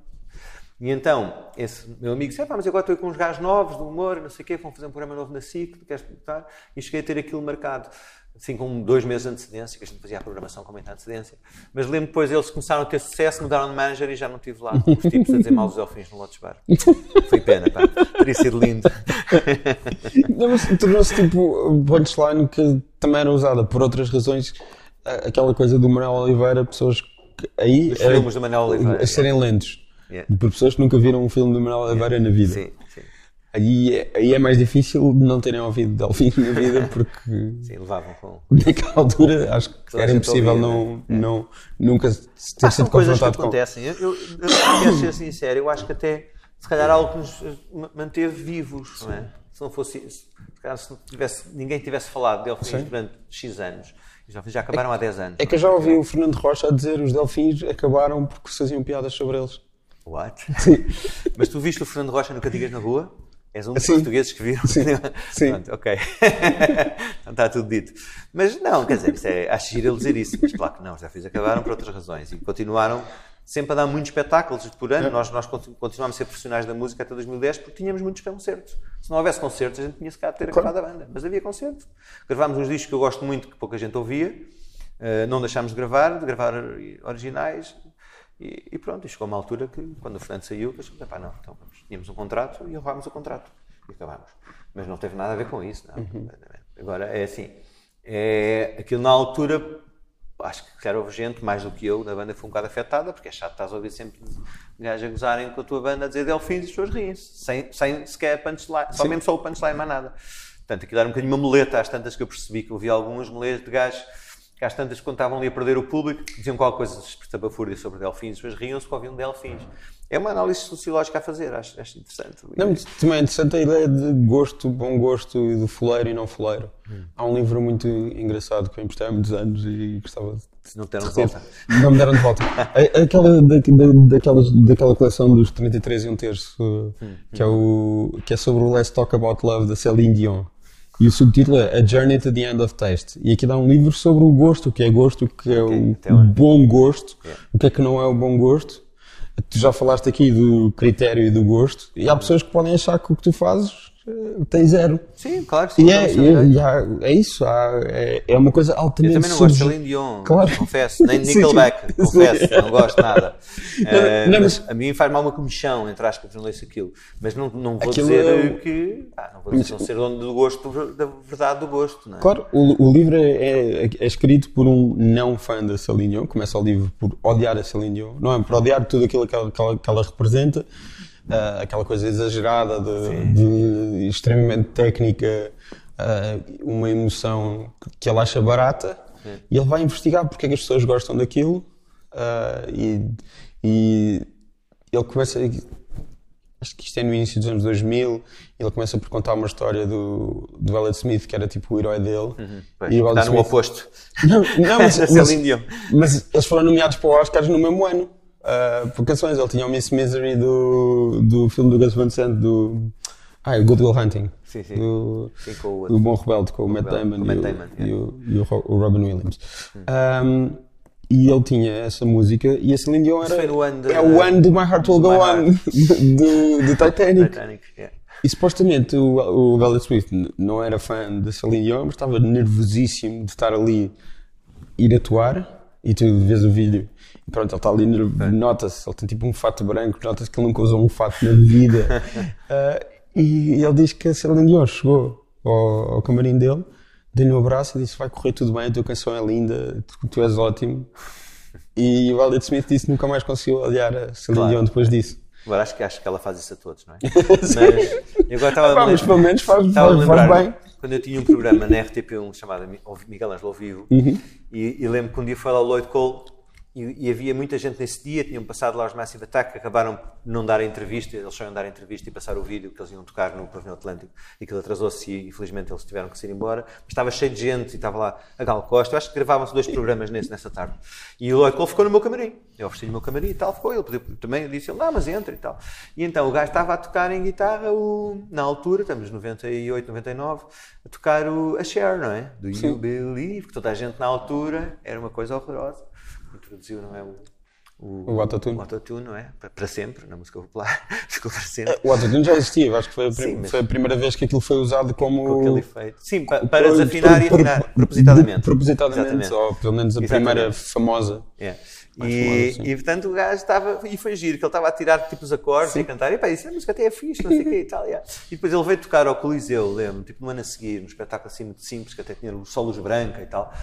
E então, esse meu amigo disse: mas agora estou com uns gajos novos do humor, não sei o quê, vão fazer um programa novo na SIC, queres escutar? E cheguei a ter aquilo marcado, assim com dois meses de antecedência, que a gente fazia a programação com muita antecedência. Mas lembro depois eles começaram a ter sucesso, mudaram de manager e já não estive lá. Os tipos a dizer mal dos elfins no Lotes Bar. Foi pena, pá. Teria sido lindo. Tornou-se tipo punchline que também era usada por outras razões. Aquela coisa do Manuel Oliveira, pessoas que aí Os filmes do Manuel Oliveira. a serem lentos. Yeah. Por pessoas que nunca viram um filme do Manuel Oliveira na vida. Sim. Aí, é, aí é mais difícil não terem ouvido Delfim na vida, porque Sim, levavam com. naquela altura acho que era impossível ouvia, não, não, nunca se ter Ah, sido coisas que confrontado com. acontecem. Eu, eu, eu quero ser sincero, eu acho que até, se calhar, algo que nos ma- manteve vivos, não é? Se não fosse se, calhar, se tivesse, ninguém tivesse falado de Delfins Sim. durante X anos, já, já acabaram há 10 anos. É que eu já ouvi o Fernando Rocha a dizer os Delfins acabaram porque se faziam piadas sobre eles. What? Mas tu viste o Fernando Rocha no Cantigas na Rua? És um dos Sim. portugueses que viram? Sim. Sim. Pronto, ok. está tudo dito. Mas não, quer dizer, isso é, acho giro ele dizer isso. Mas claro que não, os Delfins acabaram por outras razões e continuaram sempre a dar muitos espetáculos por ano. Nós, nós continu- continuámos a ser profissionais da música até 2010 porque tínhamos muitos concertos. Se não houvesse concertos, a gente tinha se calhar de ter acabado a banda. Mas havia concertos. Gravámos uns discos que eu gosto muito, que pouca gente ouvia. Uh, não deixámos de gravar, de gravar originais. E, e pronto, e chegou uma altura que, quando o Fernando saiu, pensamos, pá, não, então tínhamos um contrato e levámos o contrato. E acabámos. Mas não teve nada a ver com isso, não. Agora, é assim, é, aquilo na altura, acho que claro, houve gente, mais do que eu, da banda foi um bocado afetada, porque é chato, estás a ouvir sempre gajos a gozarem com a tua banda, a dizer Delfins e as pessoas riem-se, sem, sem sequer punchline, só mesmo só o punchline, mais nada. Portanto, aquilo era um bocadinho uma muleta, às tantas que eu percebi que eu vi algumas muletas de gajos que às tantas, quando estavam ali a perder o público, diziam qualquer coisa estapafúrdia sobre delfins, depois riam-se que ouviam delfins. É uma análise sociológica a fazer, acho, acho interessante. Não, também é interessante a ideia de gosto, bom gosto e do fuleiro e não fuleiro. Hum. Há um livro muito engraçado que eu emprestei há muitos anos e gostava de Não deram de volta. Não me deram de volta. Aquela, da, da- daquelas, daquela coleção dos 33 e um terço, Hum, que, é o, que é sobre o Let's Talk About Love da Celine Dion. E o subtítulo é A Journey to the End of Taste. E aqui dá um livro sobre o gosto, o que é gosto, o que é o, bom gosto, o que é que não é o bom gosto. Tu já falaste aqui do critério e do gosto, e há pessoas que podem achar que o que tu fazes tem zero. Sim, claro que sim. E é, não, e é, e há- é isso, há- é, é uma coisa Eu altamente também não gosto de Celine Dion, Claro. confesso, nem de. Nickelback, confesso, Sim. não gosto nada. Eh, não, mas mas- a mim faz mal uma comichão, entre aspas, não leio aquilo. Mas não, não vou dizer é- que. Ah, não vou dizer não ser dono do gosto, da verdade do gosto, não é? Claro, o, o livro é, é- é escrito por um não fã da Celine Dion. Começa o livro por odiar a Celine Dion. Não é por odiar tudo aquilo que ela, que ela- que ela representa, ah, aquela coisa exagerada, de, de extremamente técnica, ah, uma emoção que ele acha barata. E ele vai investigar porque é que as pessoas gostam daquilo. ah, e, e ele começa. Acho que isto é no início dos anos 2000. Ele começa por contar uma história do, do Elliot Smith, que era tipo o herói dele. Pois, E o está no Smith- oposto. Não, não mas, Da mas, mas eles foram nomeados para o Oscars no mesmo ano. Ah, por canções. Ele tinha o Miss Misery do, do filme do Gus Van Sant, do. Ah, o Good Will Hunting. Sim, sim. Do, Sim, o do. Bom Rebelde, com o Matt Damon, o e, Matt o, Damon, e, o, e o Ro- o Robin Williams. Um, e ele tinha essa música e a Celine Dion era de- é o ano do My Heart Will Go On do, do Titanic. Titanic, yeah. E supostamente o, o Swift n- não era fã da Celine Dion, mas estava nervosíssimo de estar ali, ir atuar, e tu vês o vídeo, e pronto, ele está ali, nota-se, ele tem tipo um fato branco, nota-se que ele nunca usou um fato na vida. Ah, e ele diz que a Celine Dion chegou ao, ao camarim dele, deu-lhe um abraço e disse: Vai correr tudo bem, a tua canção é linda, tu, tu és ótimo. E o Elliot Smith disse que nunca mais conseguiu odiar a Celine Claro. Dion depois disso. Agora acho que, acho que ela faz isso a todos, não é? Mas eu agora estava a Pá, mas pelo menos faz, a faz, faz lembrar bem. quando eu tinha um programa na RTP1 chamado Miguel Ângelo ao Vivo Uhum. e, e lembro que um dia foi lá o Lloyd Cole e, e, havia muita gente nesse dia, tinham passado lá os Massive Attack, acabaram por não dar a entrevista, eles só iam dar entrevista e passar o vídeo que eles iam tocar no pavilhão Atlântico e aquilo atrasou-se e infelizmente eles tiveram que sair embora. Mas estava cheio de gente e estava lá a Gal Costa. Eu acho que gravavam-se dois programas nesse, nessa tarde. E o Lloyd Cole ficou no meu camarim. Eu ofereci-lhe o meu camarim e tal, ficou ele. Pediu, também disse ele, não, mas entra e tal. E então o gajo estava a tocar em guitarra, o, na altura, estamos 98, 99, a tocar o, a Cher, não é? Do You Believe, que toda a gente na altura era uma coisa horrorosa introduziu, não é? O, o, o autotune. O autotune, não é? Para, sempre, na música popular. Ficou para sempre. O autotune já existia, acho que foi a, Sim, mas... foi a primeira vez que aquilo foi usado como. Com aquele efeito. Sim, para, para desafinar e afinar, propositadamente. Propositadamente, Exatamente. ou pelo menos a Exatamente. primeira famosa. É. E, famosa, e, portanto o gajo estava, e foi giro, que ele estava a tirar tipo os acordes sim. e a cantar, e pá, isso a música até é fixe, não sei o que e tal. Yeah. E depois ele veio tocar ao Coliseu, lembro, tipo no ano a seguir, um espetáculo assim muito simples, que até tinha solos branca e tal.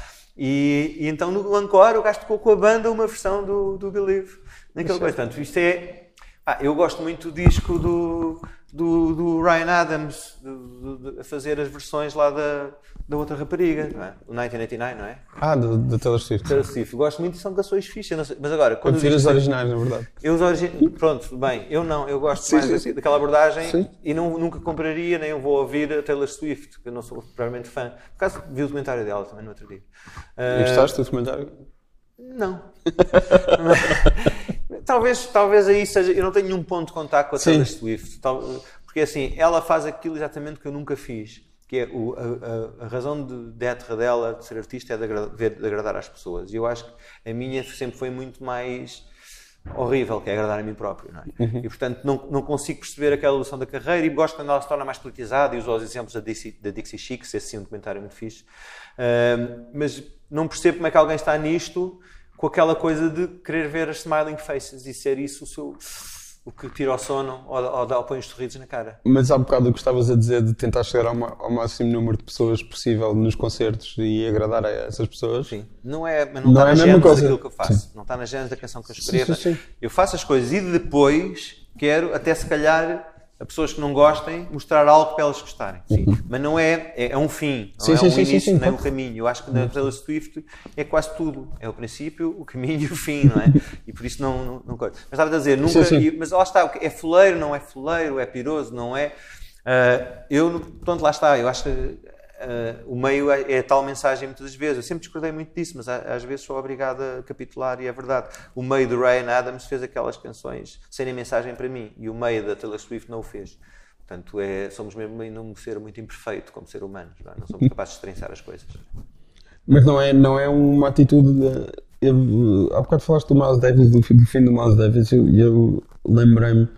E, e, então no Encore o gajo tocou com a banda uma versão do, do Believe naquele coisa. Portanto, isto é. Ah, eu gosto muito do disco do, do, do Ryan Adams a fazer as versões lá da, da outra rapariga, não é? O 1989, não é? Ah, da Taylor Swift. Taylor Swift. Gosto muito e são canções fixas. Mas agora. Quando eu prefiro as originais, na verdade. Eu os origi... Pronto, bem, eu não. Eu gosto sim, mais sim. daquela abordagem sim. e não, nunca compraria, nem vou ouvir a Taylor Swift, que eu não sou provavelmente fã. Por acaso vi o documentário dela também no outro dia. E gostaste do documentário? Não. talvez, talvez aí seja. Eu não tenho nenhum ponto de contato com a Taylor Swift. Porque assim, ela faz aquilo exatamente que eu nunca fiz. Que é o, a, a, a, razão de, de ética dela, de ser artista, é de agradar, de agradar às pessoas. E eu acho que a minha sempre foi muito mais horrível, que é agradar a mim próprio. É? Uhum. E portanto não, não consigo perceber aquela evolução da carreira e gosto quando ela se torna mais politizada e uso os exemplos da Dixie, da Dixie Chicks, esse sim é um documentário muito fixe. Uh, mas não percebo como é que alguém está nisto com aquela coisa de querer ver as smiling faces e ser isso o seu o que tira o sono ou, ou, ou põe os sorrisos na cara. Mas há bocado o que estavas a dizer de tentar chegar ao, ao, máximo número de pessoas possível nos concertos e agradar a essas pessoas. Sim, não é, mas não, não está é na gênese daquilo que eu faço. Sim. Não está na gênese da canção que eu escrevo. Sim, sim, eu faço as coisas e depois quero, até se calhar, a pessoas que não gostem, mostrar algo para elas gostarem. Sim. Uhum. Mas não é, é, é, um fim, não sim, é sim, um sim, início, nem um caminho. Eu acho que na Taylor Swift é quase tudo. É o princípio, o caminho e o fim, não é? E por isso não. não, não Mas estava a dizer, nunca. Mas lá está, é fuleiro, não é fuleiro, é piroso, não é. Uh, eu, pronto, lá está. Eu acho que Uh, o meio é, é, tal mensagem muitas vezes. Eu sempre discordei muito disso, mas às vezes sou obrigado a capitular e é verdade. O meio do Ryan Adams fez aquelas canções sem nem mensagem para mim e o meio da Taylor Swift não o fez. Portanto, é, somos mesmo ainda um ser muito imperfeito como ser humanos. Não, é? não somos capazes de estrençar as coisas. Mas não é, não é uma atitude. De, eu, há bocado falaste do Miles Davis, do, do fim do Miles Davis, e eu, eu lembrei-me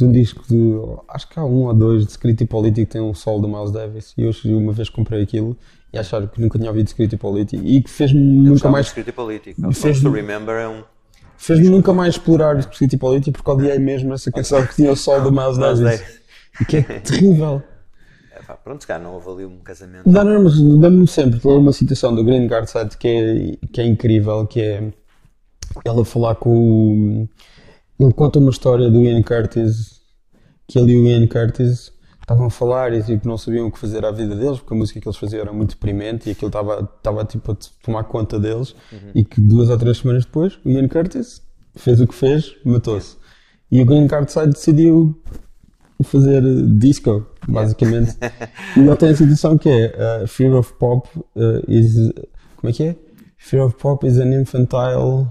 de um disco de. Acho que há um ou dois de Script Político que tem um solo do Miles Davis. E eu uma vez comprei aquilo e achar que nunca tinha ouvido Script Político e que fez-me nunca mais. Script Político. Fez to Remember é um. Fez-me nunca mais explorar Script Político porque odiei mesmo essa canção que tinha o solo do Miles Davis. E que é terrível. É, pá, pronto, cá não ali um casamento. Não, não, mas dá-me sempre uma citação do Green Guard Side que é, que é incrível, que é ela falar com o ele conta uma história do Ian Curtis, que ele e o Ian Curtis estavam a falar e tipo, não sabiam o que fazer à vida deles, porque a música que eles faziam era muito deprimente e aquilo estava, estava tipo, a tomar conta deles. Uhum. E que duas ou três semanas depois, o Ian Curtis fez o que fez, matou-se. E o Green Card Side decidiu fazer disco, basicamente. e ele tem a situação que é uh, Fear of Pop uh, is. Como é que é? Fear of Pop is an infantile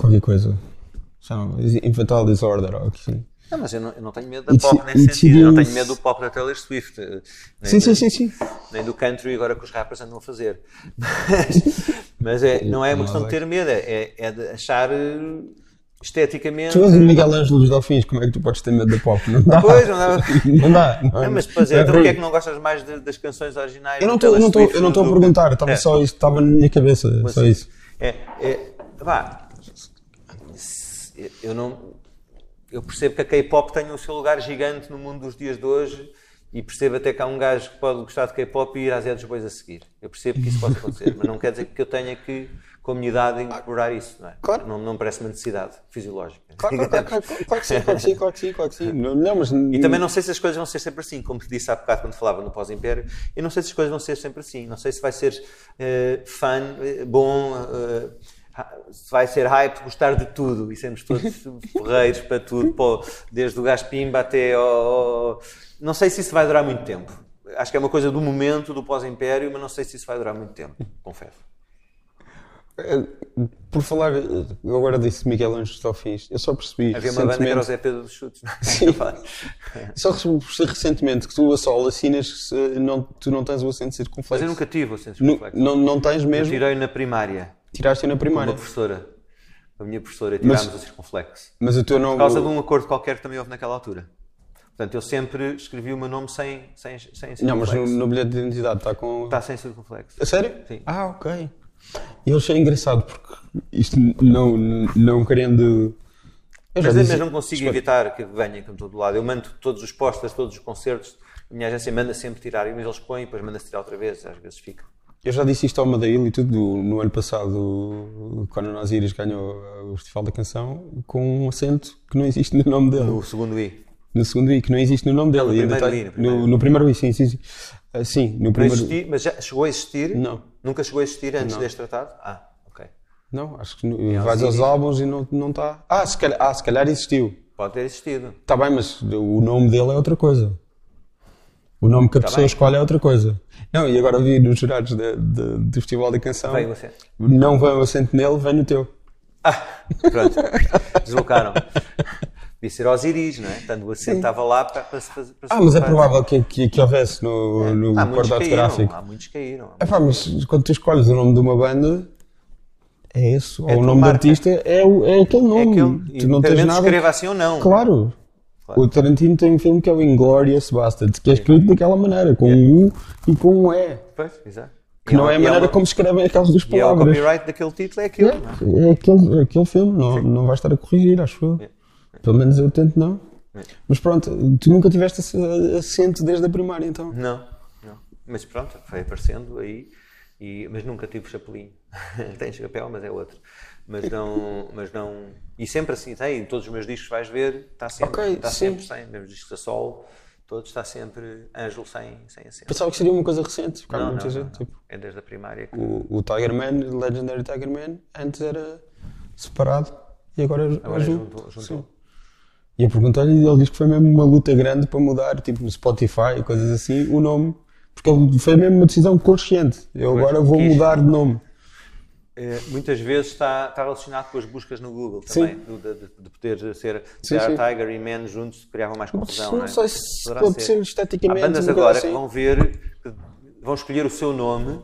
qualquer coisa. Chama Infantile Disorder ou assim. Não, mas eu não, eu não tenho medo da pop nesse sentido. Eu não tenho medo do pop da Taylor Swift. Eh, sim, sim, sim, sim. Nem do country agora que os rappers andam a fazer. Mas, mas é, não é uma questão de ter medo, é, é de achar eh, esteticamente. Tu és o Miguel Ângelo dos Delfins, como é que tu podes ter medo da pop? Não dá. Pois, não dá. não dá. Não, não mas depois é, então porquê é que não gostas mais de, das canções originais? Eu não estou a perguntar, estava é. só isso, estava na minha cabeça, mas, só isso. É, é, vá, eu não eu percebo que a K-pop tem o seu lugar gigante no mundo dos dias de hoje e percebo até que há um gajo que pode gostar de K-pop e ir às Zé dos Bois a seguir. Eu percebo que isso pode acontecer, mas não quer dizer que eu tenha que comunidade incorporar isso, não é? Claro. Não, não parece uma necessidade fisiológica. Claro, claro, claro, claro, claro que sim, claro que sim, claro que sim, claro que sim. Não, não, mas... E também não sei se as coisas vão ser sempre assim, como te disse há bocado quando falava no pós-império, eu não sei se as coisas vão ser sempre assim, não sei se vai ser uh, fun, uh, bom, uh, vai ser hype, gostar de tudo e sermos todos ferreiros para tudo, pô, desde o gás pimba até ao... Não sei se isso vai durar muito tempo. Acho que é uma coisa do momento, do pós-império, mas não sei se isso vai durar muito tempo, confesso. Por falar, eu agora disse Miguel Anjos Sofins, eu só percebi. Havia uma banda que era o Zé Pedro dos Chutes. Sim. só percebi recentemente que tu a sol assinas que não, tu não tens o acento circunflexo. Mas eu nunca tive o acento circunflexo. Não, não tens Eu mesmo? tirei na primária, Tiraste na primária. uma professora. A minha professora, Mas- tirámos o circunflexo. Mas o teu nome. Por causa de um acordo qualquer que também houve naquela altura. Portanto, eu sempre escrevi o meu nome sem, sem, sem Não, mas no, circunflexo. no bilhete de identidade está com. Está sem circunflexo. A sério? Sim. Ah, ok. E eu achei engraçado porque isto não, não querendo. Eu Mas, disse- mas não consigo evitar que venha com todo lado. Eu mando todos os posters, todos os concertos. A minha agência manda sempre tirar, mas eles põem e depois manda-se tirar outra vez. Às vezes fica. Eu já disse isto ao Madeil e tudo no ano passado, quando o Nasiris ganhou o Festival da Canção, com um acento que não existe no nome dele. O segundo I. No segundo I, que não existe no nome dele. no primeiro tem- I, no primeiro no, no primeiro I, sim, sim. Sim, Ah, sim no Não primeiro existi, mas já chegou a existir? Não. Nunca chegou a existir antes Não. deste tratado? Ah, ok. Não, acho que no- vais aos álbuns e não está. Não tá. ah, se calhar, ah, se calhar existiu. Pode ter existido. Está bem, mas o nome dele é outra coisa. O nome que a pessoa bem. escolhe é outra coisa. Não, e agora vi nos jurados de- de- do Festival da Canção. Veio o acento. Não vem o acento nele, vem no teu. Ah, pronto. Deslocaram. Devia ser Osiris, não é? Portanto, o acento estava lá para, para se fazer. para Ah, mas é provável que, que, que houvesse no, no Há muitos corte caíram. gráfico. Há muitos caíram. É pá, mas quando tu escolhes o nome de uma banda, é esse. ou a o nome do marca. artista é, o- é aquele É nome. aquele. tu não tens nada. escreva assim ou não. Claro. Claro. O Tarantino tem um filme que é o Inglourious Bastards, que é escrito daquela maneira, com um U e com um E. Pois, exato. Que E não é a maneira uma- como escrevem aquelas duas E é o palavras. copyright daquele título, é aquilo. não é? É, é aquele, é aquele filme, não, não vais estar a corrigir, acho eu. Pelo menos eu tento não. Mas pronto, tu nunca tiveste esse acento desde a primária, então. Não, não. Mas pronto, foi aparecendo aí. E, mas nunca tive chapelinho. tem chapéu, mas é outro. Mas não, mas não. E sempre assim, tem. Em todos os meus discos vais ver, está sempre, Ok, está sim. sempre sem. Meus discos a solo, todos está sempre Ângelo sem, sem acento. Pensava que seria uma coisa recente, porque há Não, muita não, gente. não. Tipo, É desde a primária que. o, o Tiger Man, Legendary Tiger Man, antes era separado e agora, é Agora junto. juntou. juntou. Sim. E eu perguntei-lhe e ele diz que foi mesmo uma luta grande para mudar, tipo no Spotify e coisas assim, o nome. Porque ele- foi mesmo uma decisão consciente. Eu agora vou mudar de nome. Eh, muitas vezes está, está relacionado com as buscas no Google também, do- de, de- de poder ser Sim, Tiger, sim. Tiger e Man juntos criava mais confusão. não não é? sei se pode ser esteticamente Há bandas agora assim. que vão ver, que vão escolher o seu nome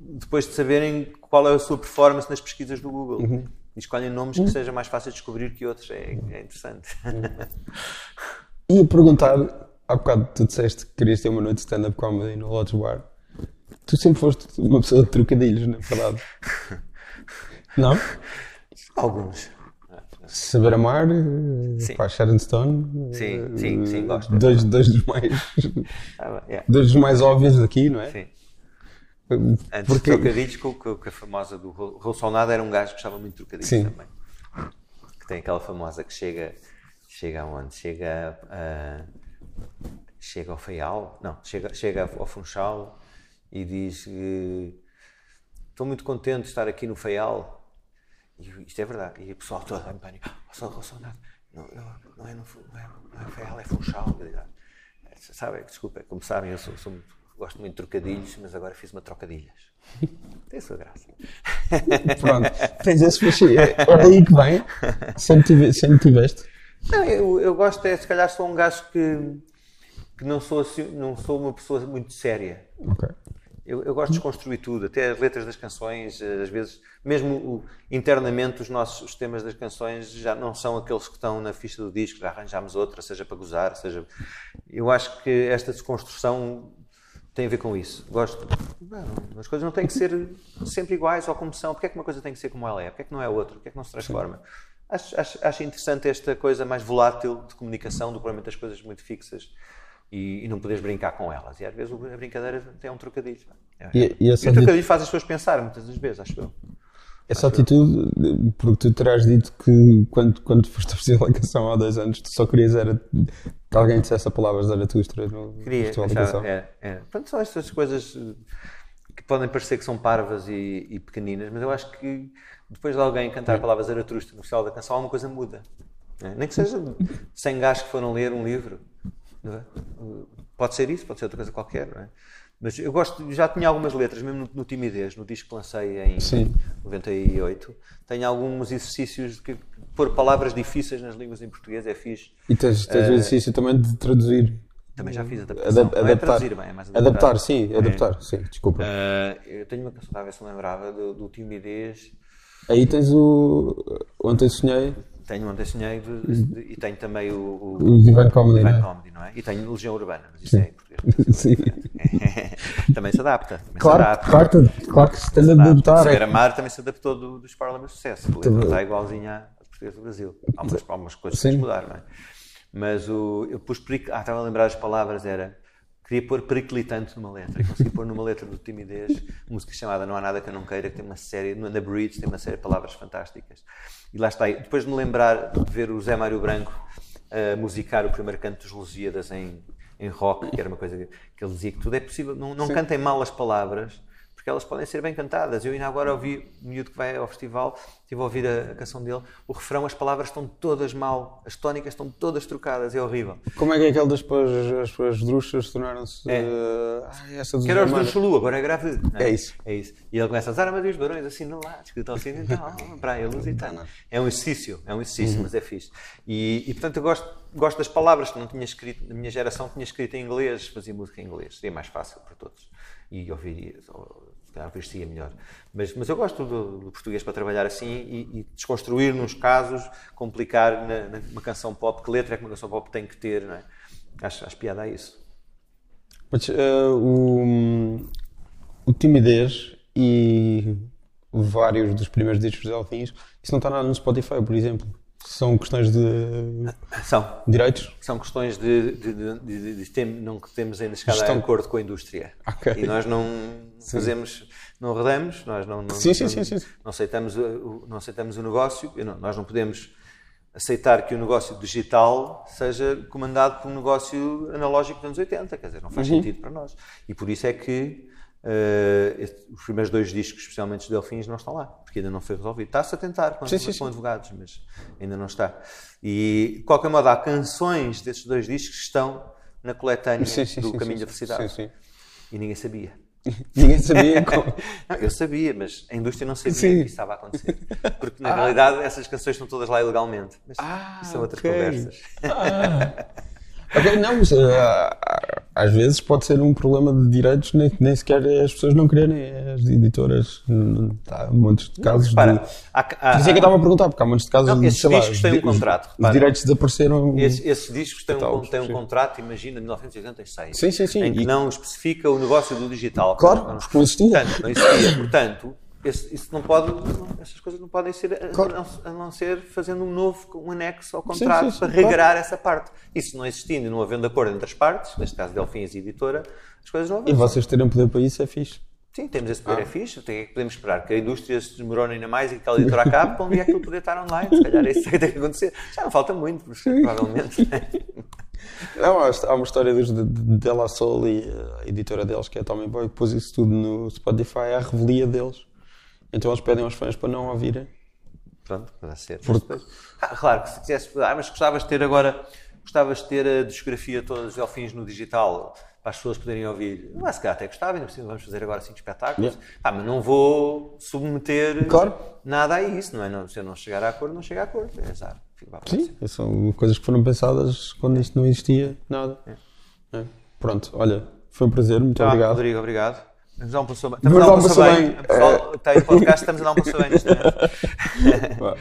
depois de saberem qual é a sua performance nas pesquisas do Google. Uhum. E escolhem nomes que seja mais fácil de descobrir que outros. É, é interessante. Ia perguntar, há bocado tu disseste que querias ter uma noite de stand-up comedy no Lodge Bar. Tu sempre foste uma pessoa de trocadilhos, na verdade. Não? Alguns. Saber Amar, eh, Sim. pá, Sharon Stone. Sim, eh, sim, sim, gosto. Dois, dois, dos mais, Ah, yeah. dois dos mais óbvios aqui, não é? Sim. Antes Porque, de trocadilhos, com, com, com a famosa do Ro- Raul Solnado era um gajo que gostava muito de trocadilhos Sim. também. Que tem aquela famosa que chega, chega aonde? Chega, a- chega ao Feial? Não, chega, chega ao Funchal e diz que estou muito contente de estar aqui no Feial. E isto é verdade. E o pessoal todo em pânico. Sol- oh, Solnado, não, não, não, é não, é, não é Feial, é Funchal. "Ah, Sabe, desculpa, como sabem, eu sou, sou muito- gosto muito de trocadilhos, mas agora fiz uma trocadilhas. Tem a sua graça. pronto, tens esse fascínio. É é daí que vem. Sempre tiveste. Não, eu, eu gosto, é, se calhar sou um gajo que, que não, sou assim, não sou uma pessoa muito séria. Ok. Eu, eu gosto de desconstruir tudo, até as letras das canções, eh, às vezes, mesmo o- internamente, os nossos os temas das canções já não são aqueles que estão na ficha do disco, já arranjámos outra, seja para gozar, seja. Eu acho que esta desconstrução tem a ver com isso. Gosto. Não, as coisas não têm que ser sempre iguais ou como são. Porquê é que uma coisa tem que ser como ela é? Porquê é que não é outra? Porquê é que não se transforma? Acho, acho, acho interessante esta coisa mais volátil de comunicação do que provavelmente as coisas muito fixas e, e não poderes brincar com elas. E às vezes a brincadeira tem um trocadilho. É. E- e essa o di- trocadilho faz as pessoas pensar muitas das vezes, acho eu. Essa atitude, porque tu terás dito que quando, quando foste fazer a canção há dois anos, tu só querias era que alguém dissesse a palavra Zaratustra no Queria, Canção. é, é. Portanto, são estas coisas eh, que podem parecer que são parvas e, e pequeninas, mas eu acho que depois de alguém cantar a palavra Zaratustra no Festival da Canção, alguma coisa muda. né? Nem que seja 100 gajos que foram ler um livro. É? Pode ser isso, pode ser outra coisa qualquer. não é? Mas eu gosto, já tinha algumas letras, mesmo no, no Timidez, no disco que lancei em Sim. 98. Tenho alguns exercícios de que pôr palavras difíceis nas línguas em português é fixe. E tens, tens o exercício também de traduzir. Também já fiz adaptação. Adap- é adaptar. traduzir bem, é mais adaptar. adaptar, sim, adaptar, sim, desculpa. Ah, eu tenho uma canção, a ver se me lembrava, do, do Timidez. Aí tens o. Ontem sonhei, Tenho Ontem Sonhei de- de- e tenho também o, o, o Divine Comedy, é? Comedy, não é? E tenho Legião Urbana, mas isso é em português. Sim. também se adapta. Também Claro, se adapta. claro, que- claro que se tem de Adapta. adaptar. É, Amar também se adaptou do, dos Paralamas de Sucesso. A está igualzinha à português do Brasil. Há umas, há umas coisas que Sim. tens de mudar, não é? Mas o, eu pus. peric- Ah, estava a lembrar as palavras, era. Queria pôr periclitante numa letra. E consegui pôr numa letra do Timidez, uma música chamada Não Há Nada Que Eu Não Queira, que tem uma série, no The Bridge, tem uma série de palavras fantásticas. E lá está. E Depois de me lembrar de ver o Zé Mário Branco a musicar o primeiro canto dos Lusíadas em, em rock, que era uma coisa que, que ele dizia que tudo é possível. Não, não cantem mal as palavras, porque elas podem ser bem cantadas. Eu ainda agora ouvi, o miúdo que vai ao festival, estive a ouvir a, a canção dele, o refrão, as palavras estão todas mal, as tónicas estão todas trocadas, é horrível. Como é que é aquele das depois as, as druxas tornaram-se. É. essa dos Que era os do. Chulu, agora é grave. não É isso. É isso. E ele começa a usar Armadilhos Barões assim no lado, escrito assim, então, praia, luz tal. É um exercício, é um exercício, Uhum. mas é fixe. E, e, portanto eu gosto, gosto das palavras que não tinha escrito, na minha geração tinha escrito em inglês, fazia música em inglês, seria mais fácil para todos. E ouviria, calhar ouvir-se-ia melhor. Mas, mas eu gosto do, do português para trabalhar assim e, e desconstruir nos casos, complicar na, numa canção pop, que letra é que uma canção pop tem que ter, não é? Acho, acho piada a isso. Mas eh, o, o Timidez e vários dos primeiros discos de Elfins, isso não está nada no Spotify, por exemplo. São questões de São, direitos? São questões de, de, de, de, de não que temos ainda chegado Gestão. a acordo com a indústria. Ok. E nós não fazemos, não rodamos, nós não, não, Sim, sim, não, sim, sim. não aceitamos, o, não aceitamos o negócio, não- nós não podemos aceitar que o negócio digital seja comandado por um negócio analógico dos anos 80, quer dizer, não Uhum. faz sentido para nós. E por isso é que este- os primeiros dois discos, especialmente os Delfins, não estão lá, porque ainda não foi resolvido. Está-se a tentar com, Sim, sim, sim. advogados, mas ainda não está. E, de qualquer modo, há canções desses dois discos que estão na coletânea do Caminho da Felicidade. Sim, sim. E ninguém sabia. Ninguém sabia como. Não, eu sabia, mas a indústria não sabia Sim. que isso estava a acontecer. Porque, na realidade, essas canções estão todas lá ilegalmente. Mas Ah, isso são outras ok. conversas. Ok, não, mas eh, às vezes pode ser um problema de direitos, nem, nem sequer as pessoas não quererem, as editoras. hum, Há montes de casos. Repara, de... há, há, Por isso é que eu estava a perguntar, porque há montes de casos Não, de, esses sei lá, discos têm um os- contrato, Os, repara. direitos desapareceram. Esses, esses discos têm um, Catálogos, têm um contrato, imagina, de 1986. Sim, sim, sim. Em que E- não especifica o negócio do digital. Claro, Não- porque não existia. Portanto, não existia. Portanto, esse- isso não pode, essas coisas não podem ser a- Claro. a, não, a não ser fazendo um novo, um anexo ao contrato sim, sim, para claro. regrar essa parte. Isso não existindo e não havendo acordo entre as partes, neste caso Delfins e editora, as coisas não E avançam. vocês terem poder para isso é fixe. Sim, temos esse poder, Ah. é fixe. Tem, podemos esperar que a indústria se desmorone ainda mais e que aquela editora acabe para um dia aquilo poder estar online. Se calhar é isso que tem que acontecer. Já não falta muito, mas provavelmente. Não, há, há uma história dos de, de Della Soul e a editora deles, que é a Tommy Boy, que pôs isso tudo no Spotify, à revelia deles. Então eles pedem aos fãs para não ouvirem. Pronto, pode ser. Porque- Mas Ah, claro que se quisesse. Ah, mas gostavas de ter agora. Gostavas de ter a discografia toda dos Delfins no digital para as pessoas poderem ouvir. Não é se calhar até gostava, ainda por cima vamos fazer agora cinco espetáculos. Yeah. Ah, mas não vou submeter Claro. nada a isso, não é? Não, se eu não chegar a acordo, não chega a acordo. É azar. Para. Sim, são coisas que foram pensadas quando isto não existia nada. É. Pronto, olha, foi um prazer, muito Tá, obrigado. Rodrigo, obrado. Estamos a dar um passo bem. Vamos Estamos a dar um passo bem. bem. O pessoal está aí no podcast, estamos a dar um passo bem neste momento.